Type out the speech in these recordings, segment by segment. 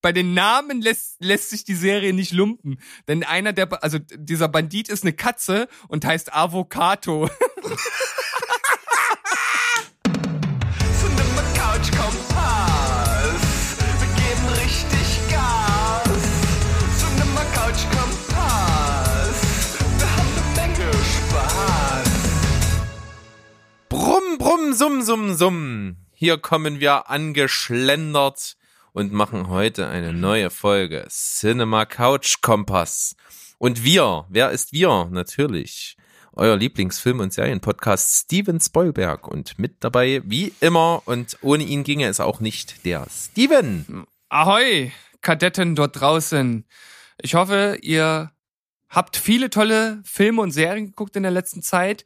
bei den Namen lässt, lässt sich die Serie nicht lumpen. Denn einer der, also dieser Bandit ist eine Katze und heißt Avocado. Brumm, brumm, summ, summ, summ. Hier kommen wir angeschlendert und machen heute eine neue Folge Cinema Couch Kompass. Und wir, wer ist wir? Natürlich euer Lieblingsfilm- und Serienpodcast Steven Spoilberg und mit dabei wie immer und ohne ihn ginge es auch nicht der Steven. Ahoi, Kadetten dort draußen. Ich hoffe, ihr habt viele tolle Filme und Serien geguckt in der letzten Zeit.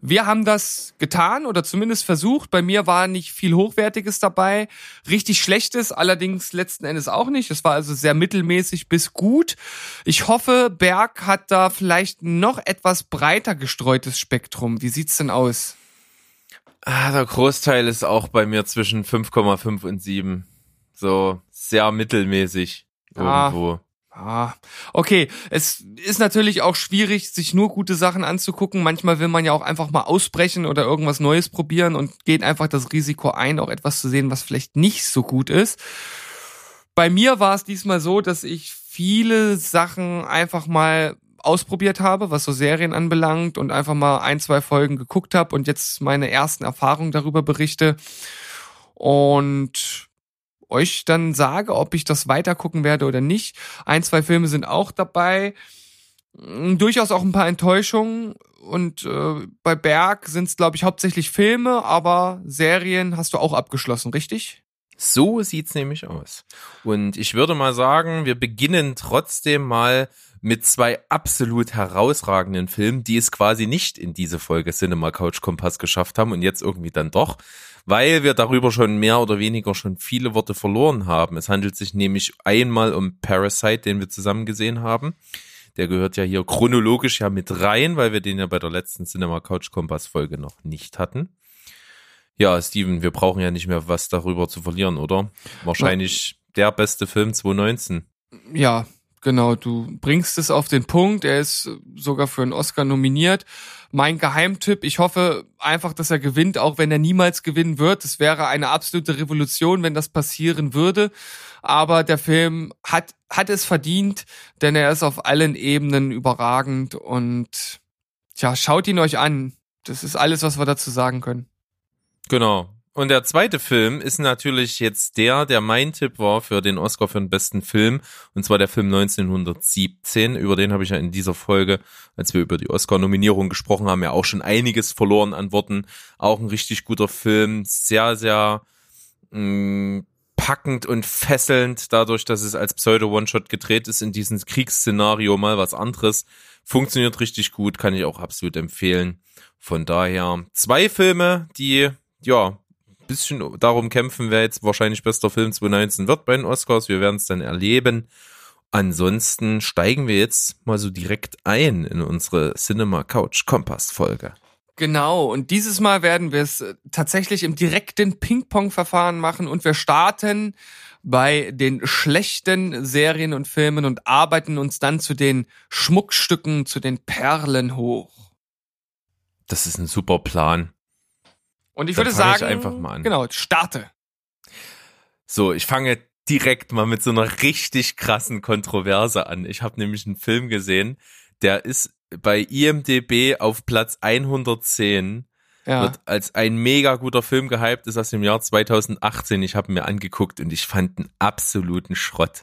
Wir haben das getan oder zumindest versucht. Bei mir war nicht viel Hochwertiges dabei. Richtig Schlechtes allerdings letzten Endes auch nicht. Es war also sehr mittelmäßig bis gut. Ich hoffe, Berg hat da vielleicht noch etwas breiter gestreutes Spektrum. Wie sieht's denn aus? Ah, der Großteil ist auch bei mir zwischen 5,5 und 7. So sehr mittelmäßig Ah. irgendwo. Ah, okay. Es ist natürlich auch schwierig, sich nur gute Sachen anzugucken. Manchmal will man ja auch einfach mal ausbrechen oder irgendwas Neues probieren und geht einfach das Risiko ein, auch etwas zu sehen, was vielleicht nicht so gut ist. Bei mir war es diesmal so, dass ich viele Sachen einfach mal ausprobiert habe, was so Serien anbelangt und einfach mal ein, zwei Folgen geguckt habe und jetzt meine ersten Erfahrungen darüber berichte und euch dann sage, ob ich das weiter gucken werde oder nicht. Ein, zwei Filme sind auch dabei. Mm, Durchaus auch ein paar Enttäuschungen. Und äh, bei Berg sind es, glaube ich, hauptsächlich Filme, aber Serien hast du auch abgeschlossen, richtig? So sieht's nämlich aus. Und ich würde mal sagen, wir beginnen trotzdem mal mit zwei absolut herausragenden Filmen, die es quasi nicht in diese Folge Cinema Couch Kompass geschafft haben und jetzt irgendwie dann doch, weil wir darüber schon mehr oder weniger schon viele Worte verloren haben. Es handelt sich nämlich einmal um Parasite, den wir zusammen gesehen haben. Der gehört ja hier chronologisch ja mit rein, weil wir den ja bei der letzten Cinema Couch Kompass Folge noch nicht hatten. Ja, Steven, wir brauchen ja nicht mehr was darüber zu verlieren, oder? Wahrscheinlich der beste Film 2019. Ja, genau. Du bringst es auf den Punkt. Er ist sogar für einen Oscar nominiert. Mein Geheimtipp, ich hoffe einfach, dass er gewinnt, auch wenn er niemals gewinnen wird. Es wäre eine absolute Revolution, wenn das passieren würde. Aber der Film hat, hat es verdient, denn er ist auf allen Ebenen überragend und tja, schaut ihn euch an. Das ist alles, was wir dazu sagen können. Genau. Und der zweite Film ist natürlich jetzt der, der mein Tipp war für den Oscar für den besten Film. Und zwar der Film 1917. Über den habe ich ja in dieser Folge, als wir über die Oscar-Nominierung gesprochen haben, ja auch schon einiges verloren an Worten. Auch ein richtig guter Film. Sehr, sehr mh, packend und fesselnd, dadurch, dass es als Pseudo-One-Shot gedreht ist in diesem Kriegsszenario mal was anderes. Funktioniert richtig gut, kann ich auch absolut empfehlen. Von daher zwei Filme, die ja bisschen darum kämpfen, wer jetzt wahrscheinlich bester Film 2019 wird bei den Oscars. Wir werden es dann erleben. Ansonsten steigen wir jetzt mal so direkt ein in unsere Cinema Couch Kompass Folge. Genau, und dieses Mal werden wir es äh, tatsächlich im direkten Ping-Pong-Verfahren machen und wir starten bei den schlechten Serien und Filmen und arbeiten uns dann zu den Schmuckstücken, zu den Perlen hoch. Das ist ein super Plan. Und ich Dann würde fang ich sagen, einfach mal an. genau, starte. So, ich fange direkt mal mit so einer richtig krassen Kontroverse an. Ich habe nämlich einen Film gesehen, der ist bei IMDB auf Platz 110 Ja. wird als ein mega guter Film gehypt, ist aus dem Jahr 2018. Ich habe mir angeguckt und ich fand einen absoluten Schrott.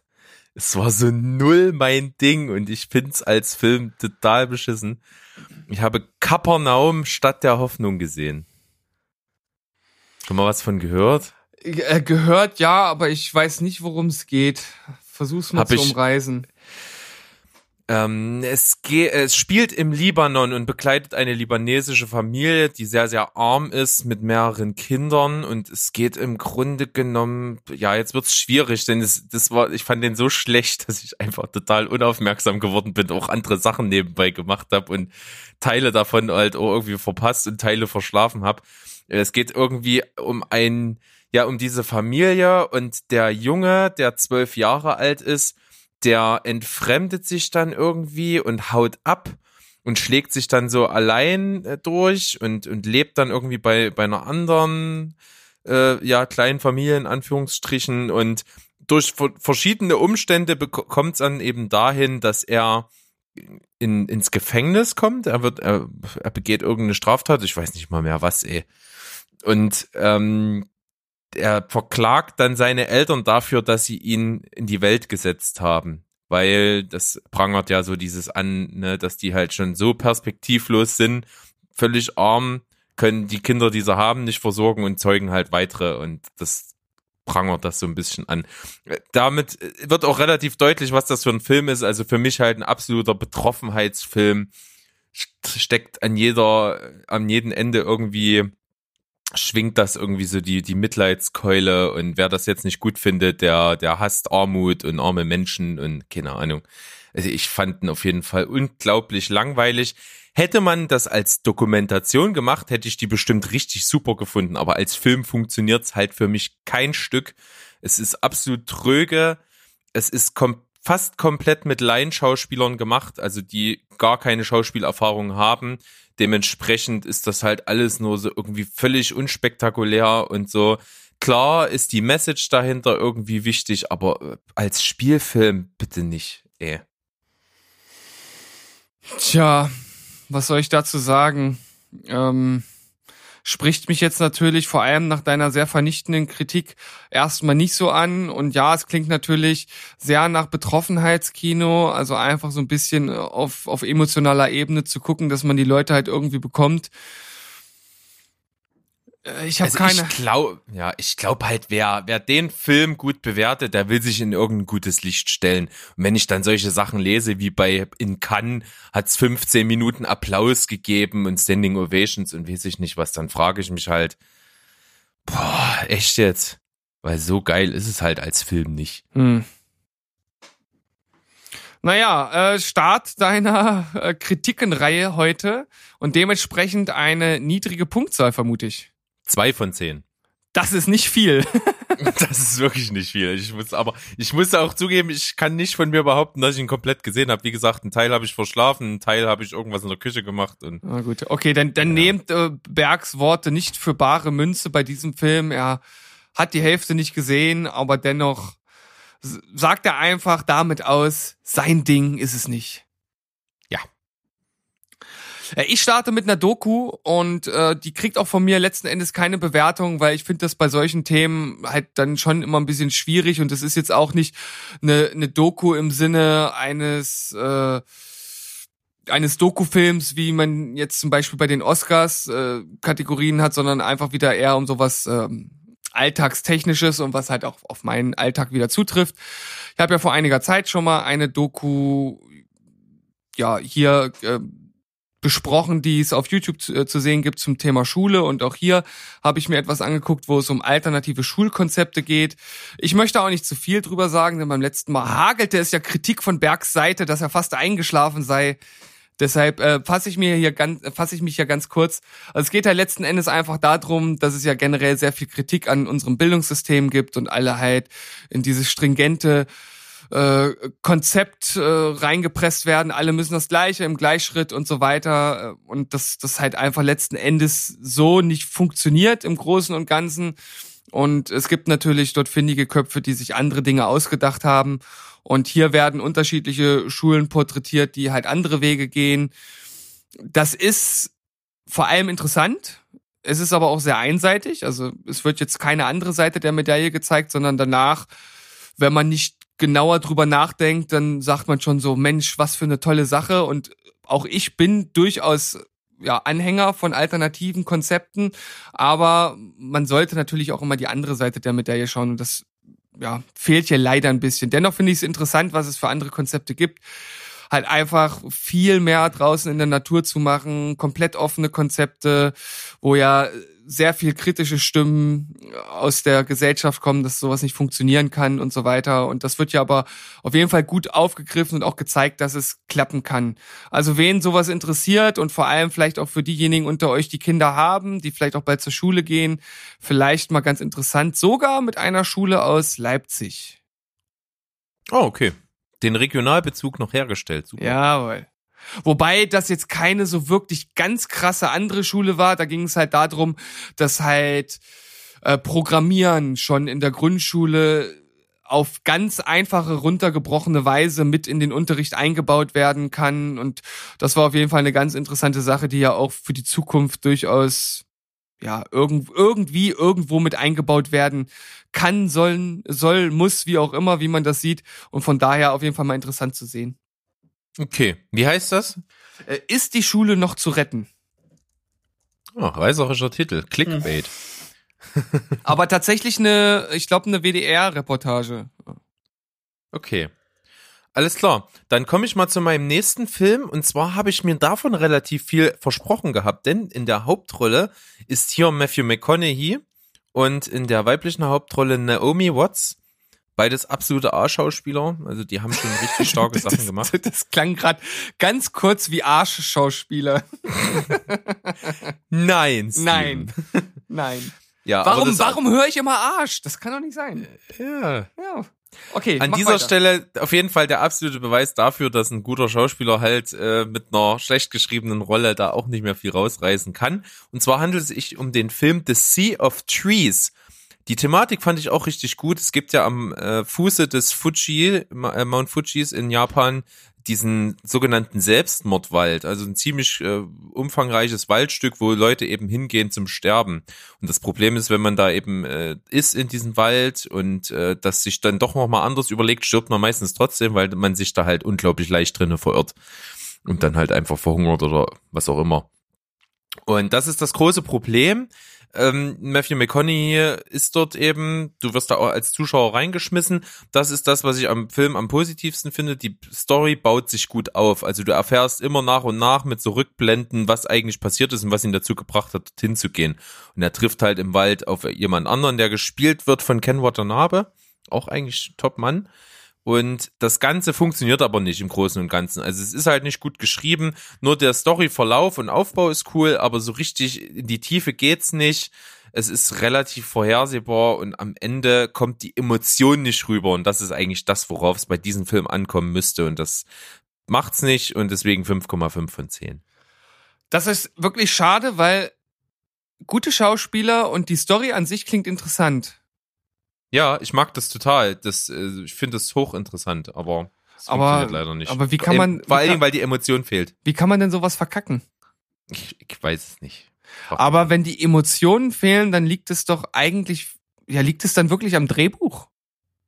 Es war so null mein Ding und ich find's als Film total beschissen. Ich habe Kapernaum statt der Hoffnung gesehen. Schon mal was von gehört? Äh, gehört ja, aber ich weiß nicht, worum es geht. Versuch's mal Hab zu ich- umreißen. Ähm, es, ge es spielt im Libanon und begleitet eine libanesische Familie, die sehr, sehr arm ist mit mehreren Kindern und es geht im Grunde genommen, ja, jetzt wird's schwierig, denn es, das war, ich fand den so schlecht, dass ich einfach total unaufmerksam geworden bin, auch andere Sachen nebenbei gemacht habe und Teile davon halt auch irgendwie verpasst und Teile verschlafen habe. Es geht irgendwie um ein ja um diese Familie und der Junge, der zwölf Jahre alt ist, der entfremdet sich dann irgendwie und haut ab und schlägt sich dann so allein äh, durch und, und lebt dann irgendwie bei, bei einer anderen, äh, ja, kleinen Familie in Anführungsstrichen und durch verschiedene Umstände kommt es dann eben dahin, dass er in, ins Gefängnis kommt. Er wird, er, er begeht irgendeine Straftat, ich weiß nicht mal mehr was, ey. Und ähm, er verklagt dann seine Eltern dafür, dass sie ihn in die Welt gesetzt haben. Weil das prangert ja so dieses an, ne, dass die halt schon so perspektivlos sind, völlig arm, können die Kinder, die sie haben, nicht versorgen und zeugen halt weitere. Und das prangert das so ein bisschen an. Damit wird auch relativ deutlich, was das für ein Film ist. Also für mich halt ein absoluter Betroffenheitsfilm. Steckt an jeder, an jedem Ende irgendwie schwingt das irgendwie so die, die Mitleidskeule und wer das jetzt nicht gut findet, der, der hasst Armut und arme Menschen und keine Ahnung. Also ich fand ihn auf jeden Fall unglaublich langweilig. Hätte man das als Dokumentation gemacht, hätte ich die bestimmt richtig super gefunden, aber als Film funktioniert's halt für mich kein Stück. Es ist absolut tröge. Es ist kom fast komplett mit Laienschauspielern gemacht, also die gar keine Schauspielerfahrung haben Dementsprechend ist das halt alles nur so irgendwie völlig unspektakulär und so. Klar ist die Message dahinter irgendwie wichtig, aber äh, als Spielfilm bitte nicht, ey. Tja, was soll ich dazu sagen? Ähm, spricht mich jetzt natürlich vor allem nach deiner sehr vernichtenden Kritik erstmal nicht so an. Und ja, es klingt natürlich sehr nach Betroffenheitskino, also einfach so ein bisschen auf, auf emotionaler Ebene zu gucken, dass man die Leute halt irgendwie bekommt. Äh, ich habe also keine. Ich glaube, ja, ich glaube halt, wer wer den Film gut bewertet, der will sich in irgendein gutes Licht stellen. Und wenn ich dann solche Sachen lese wie bei in Cannes hat's 15 Minuten Applaus gegeben und Standing Ovations und weiß ich nicht was, dann frage ich mich halt, boah, echt jetzt, weil so geil ist es halt als Film nicht. Hm. Naja, äh, Start deiner äh, Kritikenreihe heute und dementsprechend eine niedrige Punktzahl, vermute ich. Zwei von zehn. Das ist nicht viel. das ist wirklich nicht viel. Ich muss aber, ich muss auch zugeben, ich kann nicht von mir behaupten, dass ich ihn komplett gesehen habe. Wie gesagt, einen Teil habe ich verschlafen, einen Teil habe ich irgendwas in der Küche gemacht und. Na gut, okay, dann, dann ja. nehmt äh, Bergs Worte nicht für bare Münze bei diesem Film. Er hat die Hälfte nicht gesehen, aber dennoch sagt er einfach damit aus, sein Ding ist es nicht. Äh, ich starte mit einer Doku und äh, die kriegt auch von mir letzten Endes keine Bewertung, weil ich finde das bei solchen Themen halt dann schon immer ein bisschen schwierig und das ist jetzt auch nicht eine, eine Doku im Sinne eines äh, eines Dokufilms, wie man jetzt zum Beispiel bei den Oscars äh, Kategorien hat, sondern einfach wieder eher um sowas ähm, Alltagstechnisches und was halt auch auf meinen Alltag wieder zutrifft. Ich habe ja vor einiger Zeit schon mal eine Doku ja hier äh, besprochen, die es auf YouTube zu, äh, zu, sehen gibt zum Thema Schule. Und auch hier habe ich mir etwas angeguckt, wo es um alternative Schulkonzepte geht. Ich möchte auch nicht zu viel drüber sagen, denn beim letzten Mal hagelte es ja Kritik von Bergs Seite, dass er fast eingeschlafen sei. Deshalb äh, fasse ich mir hier ganz, fasse ich mich ja ganz kurz. Also es geht ja letzten Endes einfach darum, dass es ja generell sehr viel Kritik an unserem Bildungssystem gibt und alle halt in dieses stringente äh, Konzept äh, reingepresst werden, alle müssen das Gleiche im Gleichschritt und so weiter äh, und das das halt einfach letzten Endes so nicht funktioniert im Großen und Ganzen und es gibt natürlich dort findige Köpfe, die sich andere Dinge ausgedacht haben und hier werden unterschiedliche Schulen porträtiert, die halt andere Wege gehen. Das ist vor allem interessant. Es ist aber auch sehr einseitig. Also es wird jetzt keine andere Seite der Medaille gezeigt, sondern danach, wenn man nicht genauer drüber nachdenkt, dann sagt man schon so, Mensch, was für eine tolle Sache. Und auch ich bin durchaus ja, Anhänger von alternativen Konzepten, aber man sollte natürlich auch immer die andere Seite der Medaille schauen und das ja, fehlt hier leider ein bisschen. Dennoch finde ich es interessant, was es für andere Konzepte gibt. Halt einfach viel mehr draußen in der Natur zu machen, komplett offene Konzepte, wo ja sehr viel kritische Stimmen aus der Gesellschaft kommen, dass sowas nicht funktionieren kann und so weiter. Und das wird ja aber auf jeden Fall gut aufgegriffen und auch gezeigt, dass es klappen kann. Also wen sowas interessiert und vor allem vielleicht auch für diejenigen unter euch, die Kinder haben, die vielleicht auch bald zur Schule gehen, vielleicht mal ganz interessant, sogar mit einer Schule aus Leipzig. Oh, okay. Den Regionalbezug noch hergestellt. Super. Jawohl. Wobei das jetzt keine so wirklich ganz krasse andere Schule war. Da ging es halt darum, dass halt äh, Programmieren schon in der Grundschule auf ganz einfache, runtergebrochene Weise mit in den Unterricht eingebaut werden kann. Und das war auf jeden Fall eine ganz interessante Sache, die ja auch für die Zukunft durchaus ja irgend, irgendwie irgendwo mit eingebaut werden kann, sollen, soll, muss, wie auch immer, wie man das sieht. Und von daher auf jeden Fall mal interessant zu sehen. Okay. Wie heißt das? Äh, Ist die Schule noch zu retten? Oh, reißerischer Titel. Clickbait. Aber tatsächlich eine, ich glaube, eine WDR-Reportage. Okay. Alles klar. Dann komme ich mal zu meinem nächsten Film. Und zwar habe ich mir davon relativ viel versprochen gehabt, denn in der Hauptrolle ist hier Matthew McConaughey und in der weiblichen Hauptrolle Naomi Watts. Beides absolute A-Schauspieler. Also die haben schon richtig starke Sachen gemacht. Das, das klang gerade ganz kurz wie Arschschauspieler. Nein. Steven. Nein. Nein. Ja, Warum, das- warum höre ich immer Arsch? Das kann doch nicht sein. Ja. Ja. Okay. An dieser weiter. Stelle auf jeden Fall der absolute Beweis dafür, dass ein guter Schauspieler halt äh, mit einer schlecht geschriebenen Rolle da auch nicht mehr viel rausreißen kann. Und zwar handelt es sich um den Film The Sea of Trees. Die Thematik fand ich auch richtig gut. Es gibt ja am äh, Fuße des Fuji, äh, Mount Fujis in Japan, diesen sogenannten Selbstmordwald, also ein ziemlich äh, umfangreiches Waldstück, wo Leute eben hingehen zum Sterben. Und das Problem ist, wenn man da eben äh, ist in diesem Wald und äh, das sich dann doch noch mal anders überlegt, stirbt man meistens trotzdem, weil man sich da halt unglaublich leicht drinne verirrt und dann halt einfach verhungert oder was auch immer. Und das ist das große Problem. Ähm, Matthew McConaughey ist dort eben, du wirst da auch als Zuschauer reingeschmissen. Das ist das, was ich am Film am positivsten finde. Die Story baut sich gut auf. Also du erfährst immer nach und nach mit so Rückblenden, was eigentlich passiert ist und was ihn dazu gebracht hat, dorthin zu gehen. Und er trifft halt im Wald auf jemand anderen, der gespielt wird von Ken Watanabe. Auch eigentlich Top-Mann. Und das Ganze funktioniert aber nicht im Großen und Ganzen. Also es ist halt nicht gut geschrieben. Nur der Storyverlauf und Aufbau ist cool, aber so richtig in die Tiefe geht's nicht. Es ist relativ vorhersehbar und am Ende kommt die Emotion nicht rüber. Und das ist eigentlich das, worauf es bei diesem Film ankommen müsste. Und das macht's nicht und deswegen 5,5 von 10. Das ist wirklich schade, weil gute Schauspieler und die Story an sich klingt interessant. Ja, ich mag das total. Das, äh, ich finde das hochinteressant, aber es Aber- funktioniert leider nicht. aber wie kann man- Vor allen Dingen, weil die Emotion fehlt. Wie kann man denn sowas verkacken? Ich, ich weiß es nicht. Aber wenn die Emotionen fehlen, dann liegt es doch eigentlich, ja, liegt es dann wirklich am Drehbuch?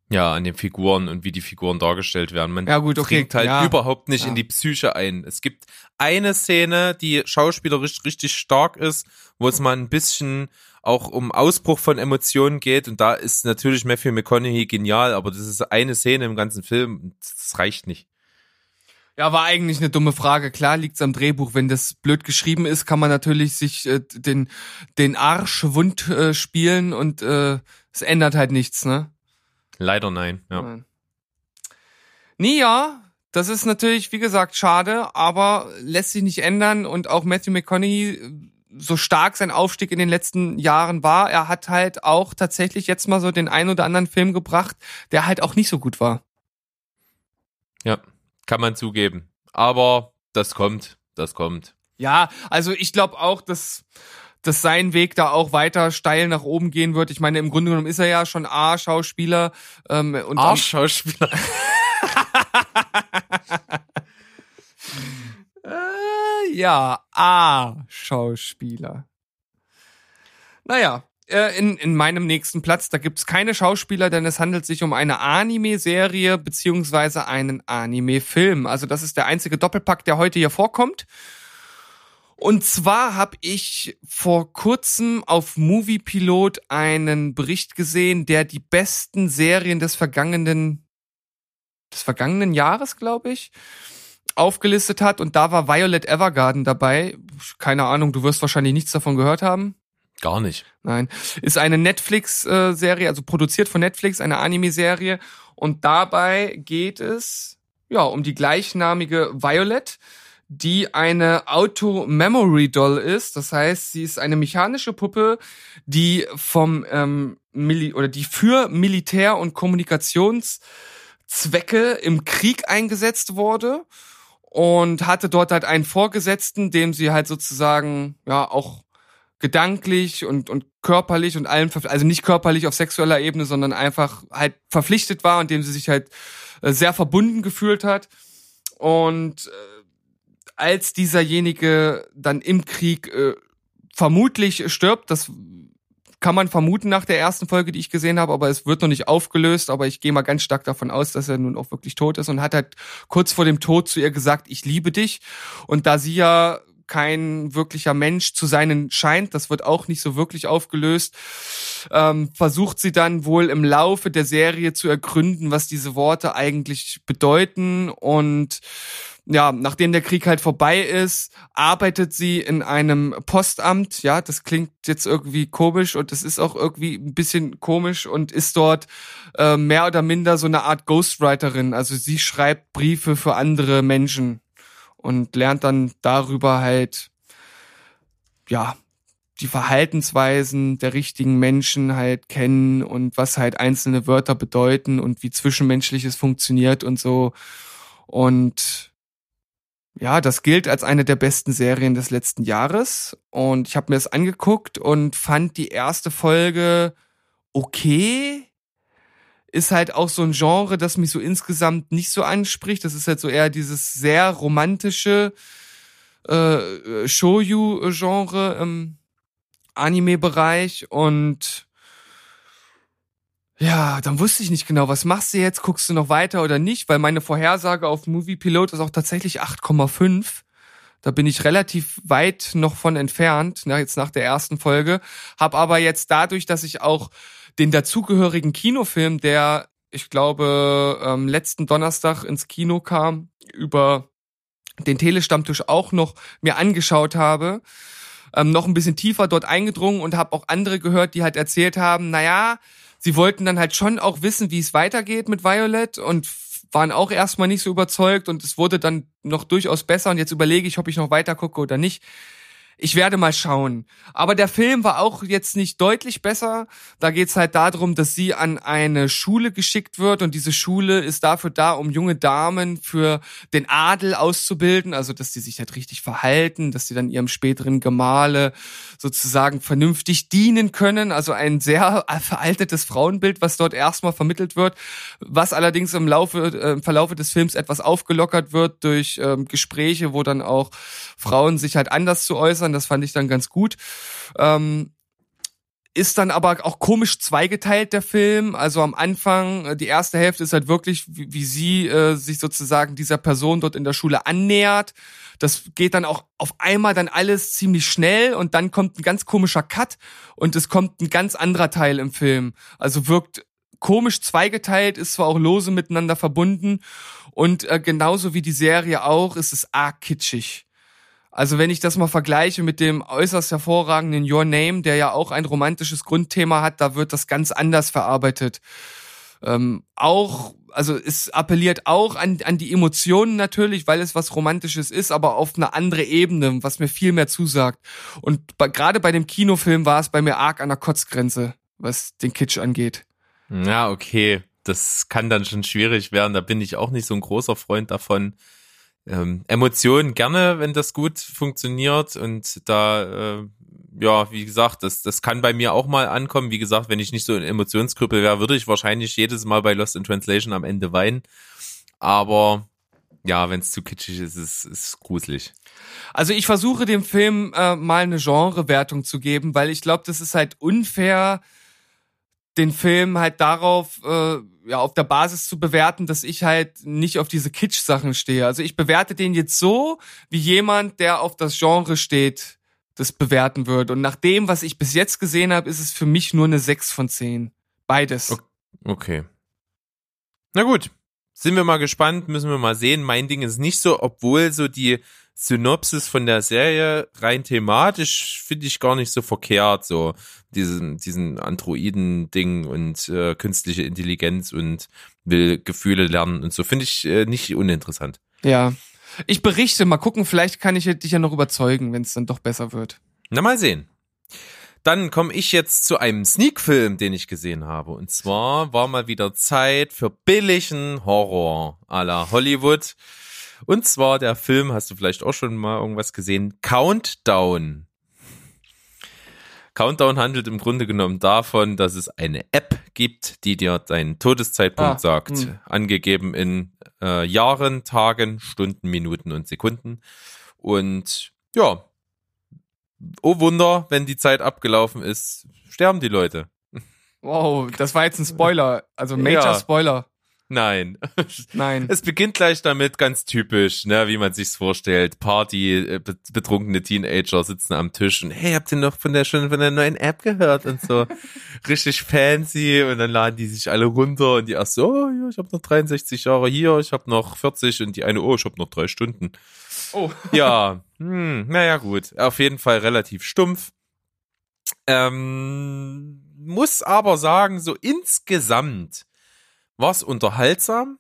Ja, an den Figuren und wie die Figuren dargestellt werden. Man Ja, gut, okay, dringt halt ja. überhaupt nicht Ja. in die Psyche ein. Es gibt eine Szene, die schauspielerisch richtig stark ist, wo es mal ein bisschen auch um Ausbruch von Emotionen geht und da ist natürlich Matthew McConaughey genial, aber das ist eine Szene im ganzen Film, und das reicht nicht. Ja, war eigentlich eine dumme Frage. Klar liegt's am Drehbuch. Wenn das blöd geschrieben ist, kann man natürlich sich äh, den, den Arsch wund äh, spielen und äh, es ändert halt nichts, ne? Leider nein. Ja. Nein. Ja, das ist natürlich, wie gesagt, schade, aber lässt sich nicht ändern und auch Matthew McConaughey, so stark sein Aufstieg in den letzten Jahren war, er hat halt auch tatsächlich jetzt mal so den ein oder anderen Film gebracht, der halt auch nicht so gut war. ja, kann man zugeben. Aber das kommt, das kommt. Ja, also ich glaube auch, dass, dass sein Weg da auch weiter steil nach oben gehen wird. Ich meine, im Grunde genommen ist er ja schon A-Schauspieler. Ähm, und Arschschauspieler. Äh, ja, A-Schauspieler. Naja, äh, in, in meinem nächsten Platz, da gibt's keine Schauspieler, denn es handelt sich um eine Anime-Serie beziehungsweise einen Anime-Film. Also das ist der einzige Doppelpack, der heute hier vorkommt. Und zwar habe ich vor kurzem auf Moviepilot einen Bericht gesehen, der die besten Serien des vergangenen des vergangenen Jahres, glaube ich, aufgelistet hat und da war Violet Evergarden dabei. Keine Ahnung, du wirst wahrscheinlich nichts davon gehört haben. Gar nicht. Nein, ist eine Netflix-Serie, also produziert von Netflix, eine Anime-Serie. Und dabei geht es ja um die gleichnamige Violet, die eine Auto-Memory-Doll ist. Das heißt, sie ist eine mechanische Puppe, die vom ähm, Mili oder die für Militär- und Kommunikationszwecke im Krieg eingesetzt wurde und hatte dort halt einen Vorgesetzten, dem sie halt sozusagen ja auch gedanklich und, und körperlich und allem, also nicht körperlich auf sexueller Ebene, sondern einfach halt verpflichtet war und dem sie sich halt äh, sehr verbunden gefühlt hat. Und äh, als dieserjenige dann im Krieg äh, vermutlich stirbt, das kann man vermuten nach der ersten Folge, die ich gesehen habe, aber es wird noch nicht aufgelöst, aber ich gehe mal ganz stark davon aus, dass er nun auch wirklich tot ist und hat halt kurz vor dem Tod zu ihr gesagt, ich liebe dich. Und da sie ja kein wirklicher Mensch zu sein scheint, das wird auch nicht so wirklich aufgelöst, ähm, versucht sie dann wohl im Laufe der Serie zu ergründen, was diese Worte eigentlich bedeuten und ja, nachdem der Krieg halt vorbei ist, arbeitet sie in einem Postamt. Ja, das klingt jetzt irgendwie komisch und das ist auch irgendwie ein bisschen komisch und ist dort äh, mehr oder minder so eine Art Ghostwriterin. Also sie schreibt Briefe für andere Menschen und lernt dann darüber halt, ja, die Verhaltensweisen der richtigen Menschen halt kennen und was halt einzelne Wörter bedeuten und wie Zwischenmenschliches funktioniert und so. Und ja, das gilt als eine der besten Serien des letzten Jahres. Und ich habe mir das angeguckt und fand die erste Folge okay. Ist halt auch so ein Genre, das mich so insgesamt nicht so anspricht. Das ist halt so eher dieses sehr romantische äh, Shouju-Genre im Anime-Bereich. Und ja, dann wusste ich nicht genau, was machst du jetzt? Guckst du noch weiter oder nicht? Weil meine Vorhersage auf Movie Pilot ist auch tatsächlich 8,5. Da bin ich relativ weit noch von entfernt, na, jetzt nach der ersten Folge. Hab aber jetzt dadurch, dass ich auch den dazugehörigen Kinofilm, der, ich glaube, ähm, letzten Donnerstag ins Kino kam, über den Telestammtisch auch noch mir angeschaut habe, ähm, noch ein bisschen tiefer dort eingedrungen und habe auch andere gehört, die halt erzählt haben, naja, sie wollten dann halt schon auch wissen, wie es weitergeht mit Violet und waren auch erstmal nicht so überzeugt und es wurde dann noch durchaus besser und jetzt überlege ich, ob ich noch weiter gucke oder nicht. Ich werde mal schauen. Aber der Film war auch jetzt nicht deutlich besser. Da geht's halt darum, dass sie an eine Schule geschickt wird und diese Schule ist dafür da, um junge Damen für den Adel auszubilden, also dass die sich halt richtig verhalten, dass sie dann ihrem späteren Gemahle sozusagen vernünftig dienen können. Also ein sehr veraltetes Frauenbild, was dort erstmal vermittelt wird, was allerdings im Laufe, äh, im Verlaufe des Films etwas aufgelockert wird durch ähm, Gespräche, wo dann auch Frauen sich halt anders zu äußern. Das fand ich dann ganz gut. Ähm, ist dann aber auch komisch zweigeteilt, der Film. Also am Anfang, äh, die erste Hälfte ist halt wirklich, wie, wie sie äh, sich sozusagen dieser Person dort in der Schule annähert. Das geht dann auch auf einmal dann alles ziemlich schnell und dann kommt ein ganz komischer Cut und es kommt ein ganz anderer Teil im Film. Also wirkt komisch zweigeteilt, ist zwar auch lose miteinander verbunden und äh, genauso wie die Serie auch, ist es arg kitschig. Also wenn ich das mal vergleiche mit dem äußerst hervorragenden Your Name, der ja auch ein romantisches Grundthema hat, da wird das ganz anders verarbeitet. Ähm, auch, also es appelliert auch an, an die Emotionen natürlich, weil es was Romantisches ist, aber auf eine andere Ebene, was mir viel mehr zusagt. Und bei, gerade bei dem Kinofilm war es bei mir arg an der Kotzgrenze, was den Kitsch angeht. Ja, okay. Das kann dann schon schwierig werden. Da bin ich auch nicht so ein großer Freund davon. Ähm, Emotionen gerne, wenn das gut funktioniert und da, äh, ja, wie gesagt, das, das kann bei mir auch mal ankommen. Wie gesagt, wenn ich nicht so ein Emotionskrüppel wäre, würde ich wahrscheinlich jedes Mal bei Lost in Translation am Ende weinen. Aber ja, wenn es zu kitschig ist, ist es gruselig. Also ich versuche dem Film äh, mal eine Genrewertung zu geben, weil ich glaube, das ist halt unfair, den Film halt darauf, äh, ja, auf der Basis zu bewerten, dass ich halt nicht auf diese Kitsch-Sachen stehe. Also ich bewerte den jetzt so, wie jemand, der auf das Genre steht, das bewerten wird. Und nach dem, was ich bis jetzt gesehen habe, ist es für mich nur eine 6 von 10. Beides. Okay. Okay. Na gut. Sind wir mal gespannt, müssen wir mal sehen. Mein Ding ist nicht so, obwohl so die Synopsis von der Serie rein thematisch finde ich gar nicht so verkehrt, so diesen, diesen Androiden-Ding und äh, künstliche Intelligenz und will Gefühle lernen und so, finde ich äh, nicht uninteressant. Ja. Ich berichte, mal gucken, vielleicht kann ich dich ja noch überzeugen, wenn es dann doch besser wird. Na, mal sehen. Dann komme ich jetzt zu einem Sneak-Film, den ich gesehen habe. Und zwar war mal wieder Zeit für billigen Horror à la Hollywood. Und zwar der Film, hast du vielleicht auch schon mal irgendwas gesehen, Countdown. Countdown handelt im Grunde genommen davon, dass es eine App gibt, die dir deinen Todeszeitpunkt Ah, sagt, hm. angegeben in äh, Jahren, Tagen, Stunden, Minuten und Sekunden. Und ja, oh Wunder, wenn die Zeit abgelaufen ist, sterben die Leute. Wow, das war jetzt ein Spoiler. Also Major Ja. Spoiler. Nein. Nein. Es beginnt gleich damit, ganz typisch, ne, wie man sich's vorstellt. Party, äh, be- betrunkene Teenager sitzen am Tisch und hey, habt ihr noch von der schon von der neuen App gehört und so richtig fancy und dann laden die sich alle runter und die erst so, oh, ja, ich habe noch 63 Jahre hier, ich habe noch 40 und die eine, oh, ich habe noch drei Stunden. Oh. Ja, hm, naja, gut. Auf jeden Fall relativ stumpf. Ähm, muss aber sagen, so insgesamt war's unterhaltsam.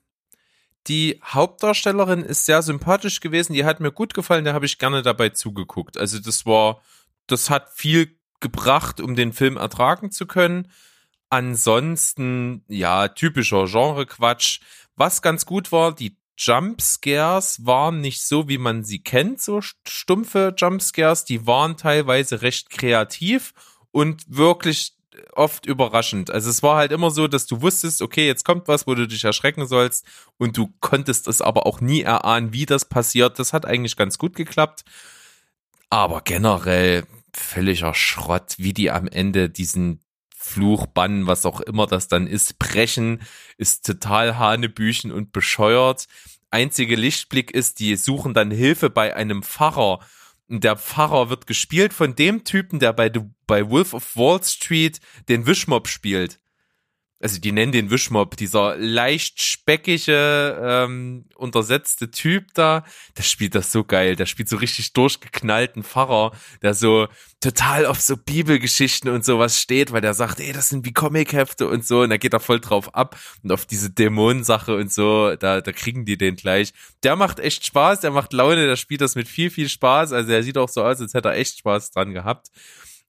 Die Hauptdarstellerin ist sehr sympathisch gewesen, die hat mir gut gefallen, da habe ich gerne dabei zugeguckt. Also das war, das hat viel gebracht, um den Film ertragen zu können. Ansonsten, ja, typischer Genre-Quatsch. Was ganz gut war, die Jumpscares waren nicht so, wie man sie kennt, so stumpfe Jumpscares. Die waren teilweise recht kreativ und wirklich oft überraschend. Also es war halt immer so, dass du wusstest, okay, jetzt kommt was, wo du dich erschrecken sollst und du konntest es aber auch nie erahnen, wie das passiert. Das hat eigentlich ganz gut geklappt. Aber generell völliger Schrott, wie die am Ende diesen Fluch, Bann, was auch immer das dann ist, brechen, ist total hanebüchen und bescheuert. Einzige Lichtblick ist, die suchen dann Hilfe bei einem Pfarrer. Und der Pfarrer wird gespielt von dem Typen, der bei, bei Wolf of Wall Street den Wischmob spielt. Also die nennen den Wischmob, dieser leicht speckige, ähm, untersetzte Typ da, der spielt das so geil. Der spielt so richtig durchgeknallten Pfarrer, der so total auf so Bibelgeschichten und sowas steht, weil der sagt, ey, das sind wie Comichefte und so. Und da geht er voll drauf ab und auf diese Dämonensache und so, da, da kriegen die den gleich. Der macht echt Spaß, der macht Laune, der spielt das mit viel, viel Spaß. Also er sieht auch so aus, als hätte er echt Spaß dran gehabt.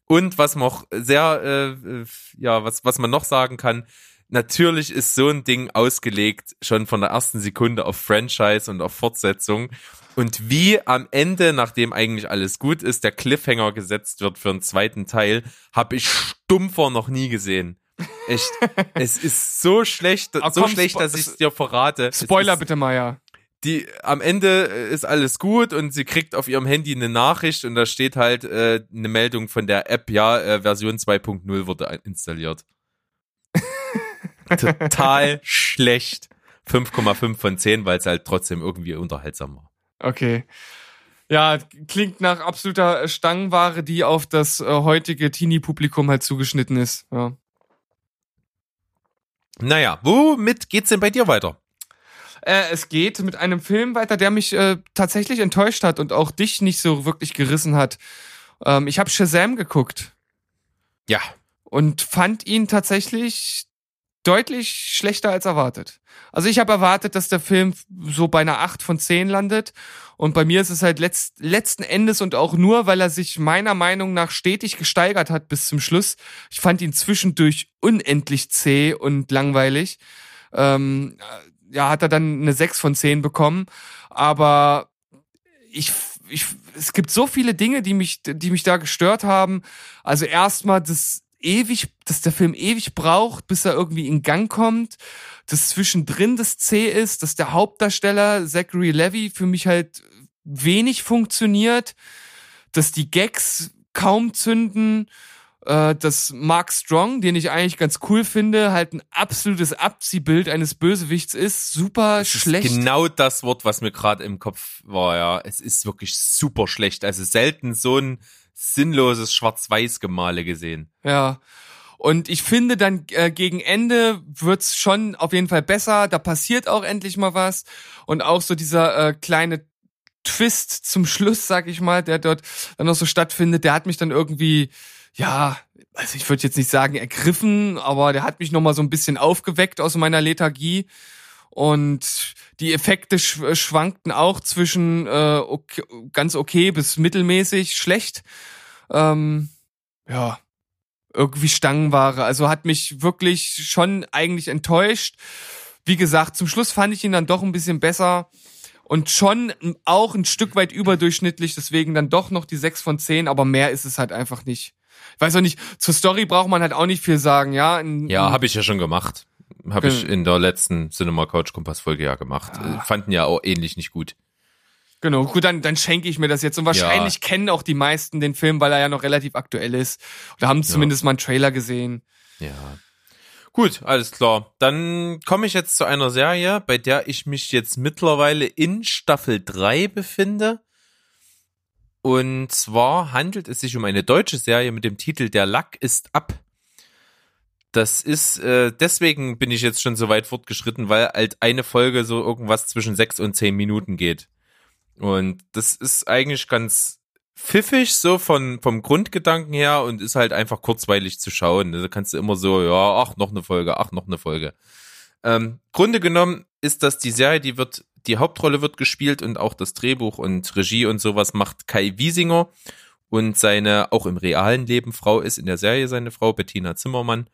Und was man auch sehr, äh, ja, was, was man noch sagen kann, natürlich ist so ein Ding ausgelegt schon von der ersten Sekunde auf Franchise und auf Fortsetzung. Und wie am Ende, nachdem eigentlich alles gut ist, der Cliffhanger gesetzt wird für einen zweiten Teil, habe ich stumpfer noch nie gesehen. Echt. es ist so schlecht, Ah, so komm, schlecht, dass ich es dir verrate. Spoiler ist, bitte, Maya. Die am Ende ist alles gut und sie kriegt auf ihrem Handy eine Nachricht und da steht halt äh, eine Meldung von der App, ja, äh, Version 2.0 wurde installiert. Total schlecht. 5,5 von 10, weil es halt trotzdem irgendwie unterhaltsam war. Okay. Ja, klingt nach absoluter Stangenware, die auf das äh, heutige Teenie-Publikum halt zugeschnitten ist. Ja. Naja, womit geht's denn bei dir weiter? Äh, es geht mit einem Film weiter, der mich äh, tatsächlich enttäuscht hat und auch dich nicht so wirklich gerissen hat. Ähm, ich habe Shazam geguckt Ja, und fand ihn tatsächlich deutlich schlechter als erwartet. Also ich habe erwartet, dass der Film so bei einer 8 von 10 landet und bei mir ist es halt letzt, letzten Endes und auch nur, weil er sich meiner Meinung nach stetig gesteigert hat bis zum Schluss. Ich fand ihn zwischendurch unendlich zäh und langweilig. Ähm, ja, hat er dann eine 6 von 10 bekommen, aber ich, ich, es gibt so viele Dinge, die mich, die mich da gestört haben. Also erstmal das ewig, dass der Film ewig braucht, bis er irgendwie in Gang kommt, dass zwischendrin das C ist, dass der Hauptdarsteller Zachary Levy für mich halt wenig funktioniert, dass die Gags kaum zünden, äh, dass Mark Strong, den ich eigentlich ganz cool finde, halt ein absolutes Abziehbild eines Bösewichts ist, super das schlecht. ist genau das Wort, was mir gerade im Kopf war, ja. Es ist wirklich super schlecht. Also selten so ein sinnloses Schwarz-Weiß-Gemale gesehen. Ja. Und ich finde dann äh, gegen Ende wird's schon auf jeden Fall besser. Da passiert auch endlich mal was. Und auch so dieser äh, kleine Twist zum Schluss, sag ich mal, der dort dann noch so stattfindet, der hat mich dann irgendwie, ja, also ich würde jetzt nicht sagen ergriffen, aber der hat mich noch mal so ein bisschen aufgeweckt aus meiner Lethargie. Und die Effekte sch schwankten auch zwischen äh, okay, ganz okay bis mittelmäßig schlecht. Ähm, ja, irgendwie Stangenware. Also hat mich wirklich schon eigentlich enttäuscht. Wie gesagt, zum Schluss fand ich ihn dann doch ein bisschen besser und schon auch ein Stück weit überdurchschnittlich, deswegen dann doch noch die 6 von 10, aber mehr ist es halt einfach nicht. Weiß auch nicht, zur Story braucht man halt auch nicht viel sagen, ja? In, Ja, habe ich ja schon gemacht. Habe ich in der letzten Cinema Couch Kompass Folge ja gemacht. Ah. Äh, Fanden ja auch ähnlich nicht gut. Genau, gut, dann, dann schenke ich mir das jetzt. Und wahrscheinlich Ja. kennen auch die meisten den Film, weil er ja noch relativ aktuell ist. Oder haben zumindest mal einen Trailer gesehen. Ja. Gut, alles klar. Dann komme ich jetzt zu einer Serie, bei der ich mich jetzt mittlerweile in Staffel 3 befinde. Und zwar handelt es sich um eine deutsche Serie mit dem Titel Der Lack ist ab. Das ist, äh, deswegen bin ich jetzt schon so weit fortgeschritten, weil halt eine Folge so irgendwas zwischen sechs und zehn Minuten geht. Und das ist eigentlich ganz pfiffig so von, vom Grundgedanken her und ist halt einfach kurzweilig zu schauen. Da kannst du immer so, ja, ach, noch eine Folge, ach, noch eine Folge. Ähm, Grunde genommen ist das die Serie, die wird, die Hauptrolle wird gespielt und auch das Drehbuch und Regie und sowas macht Kai Wiesinger und seine, auch im realen Leben Frau ist in der Serie seine Frau, Bettina Zimmermann.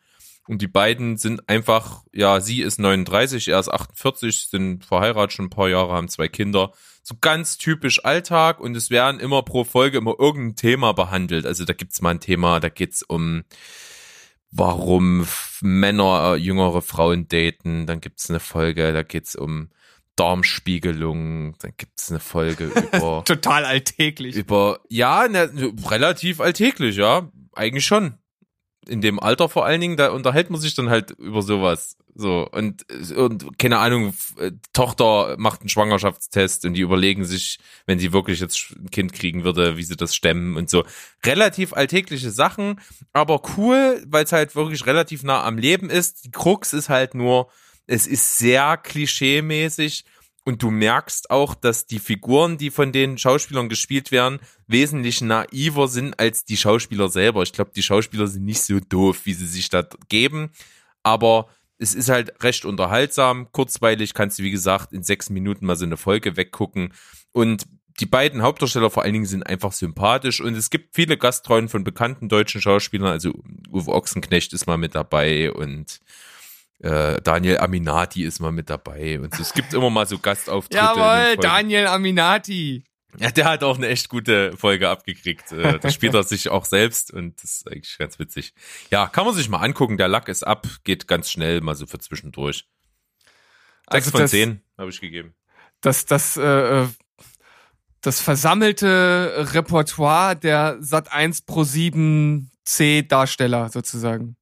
Und die beiden sind einfach, ja, sie ist 39, er ist 48, sind verheiratet schon ein paar Jahre, haben zwei Kinder. So ganz typisch Alltag und es werden immer pro Folge immer irgendein Thema behandelt. Also da gibt's mal ein Thema, da geht's um warum Männer äh, jüngere Frauen daten. Dann gibt's eine Folge, da geht's um Darmspiegelung. Dann gibt's eine Folge über Total alltäglich. über, ja, ne, relativ alltäglich, ja. Eigentlich schon. In dem Alter vor allen Dingen, da unterhält man sich dann halt über sowas. So, und, und keine Ahnung, äh, Tochter macht einen Schwangerschaftstest und die überlegen sich, wenn sie wirklich jetzt ein Kind kriegen würde, wie sie das stemmen und so. Relativ alltägliche Sachen, aber cool, weil es halt wirklich relativ nah am Leben ist. Die Krux ist halt nur, es ist sehr klischee-mäßig und du merkst auch, dass die Figuren, die von den Schauspielern gespielt werden, wesentlich naiver sind als die Schauspieler selber. Ich glaube, die Schauspieler sind nicht so doof, wie sie sich da geben, aber es ist halt recht unterhaltsam, kurzweilig, kannst du wie gesagt in sechs Minuten mal so eine Folge weggucken. Und die beiden Hauptdarsteller vor allen Dingen sind einfach sympathisch. Und es gibt viele Gastrollen von bekannten deutschen Schauspielern, also Uwe Ochsenknecht ist mal mit dabei und äh, Daniel Aminati ist mal mit dabei und so. es gibt immer mal so Gastauftritte. Jawohl. Daniel Aminati. Ja, der hat auch eine echt gute Folge abgekriegt. Äh, Da spielt er sich auch selbst und das ist eigentlich ganz witzig. Ja, kann man sich mal angucken. Der Lack ist ab, geht ganz schnell, mal so für zwischendurch. Sechs Also von zehn habe ich gegeben. Das, das, äh, das versammelte Repertoire der Sat 1 Pro 7 C Darsteller sozusagen.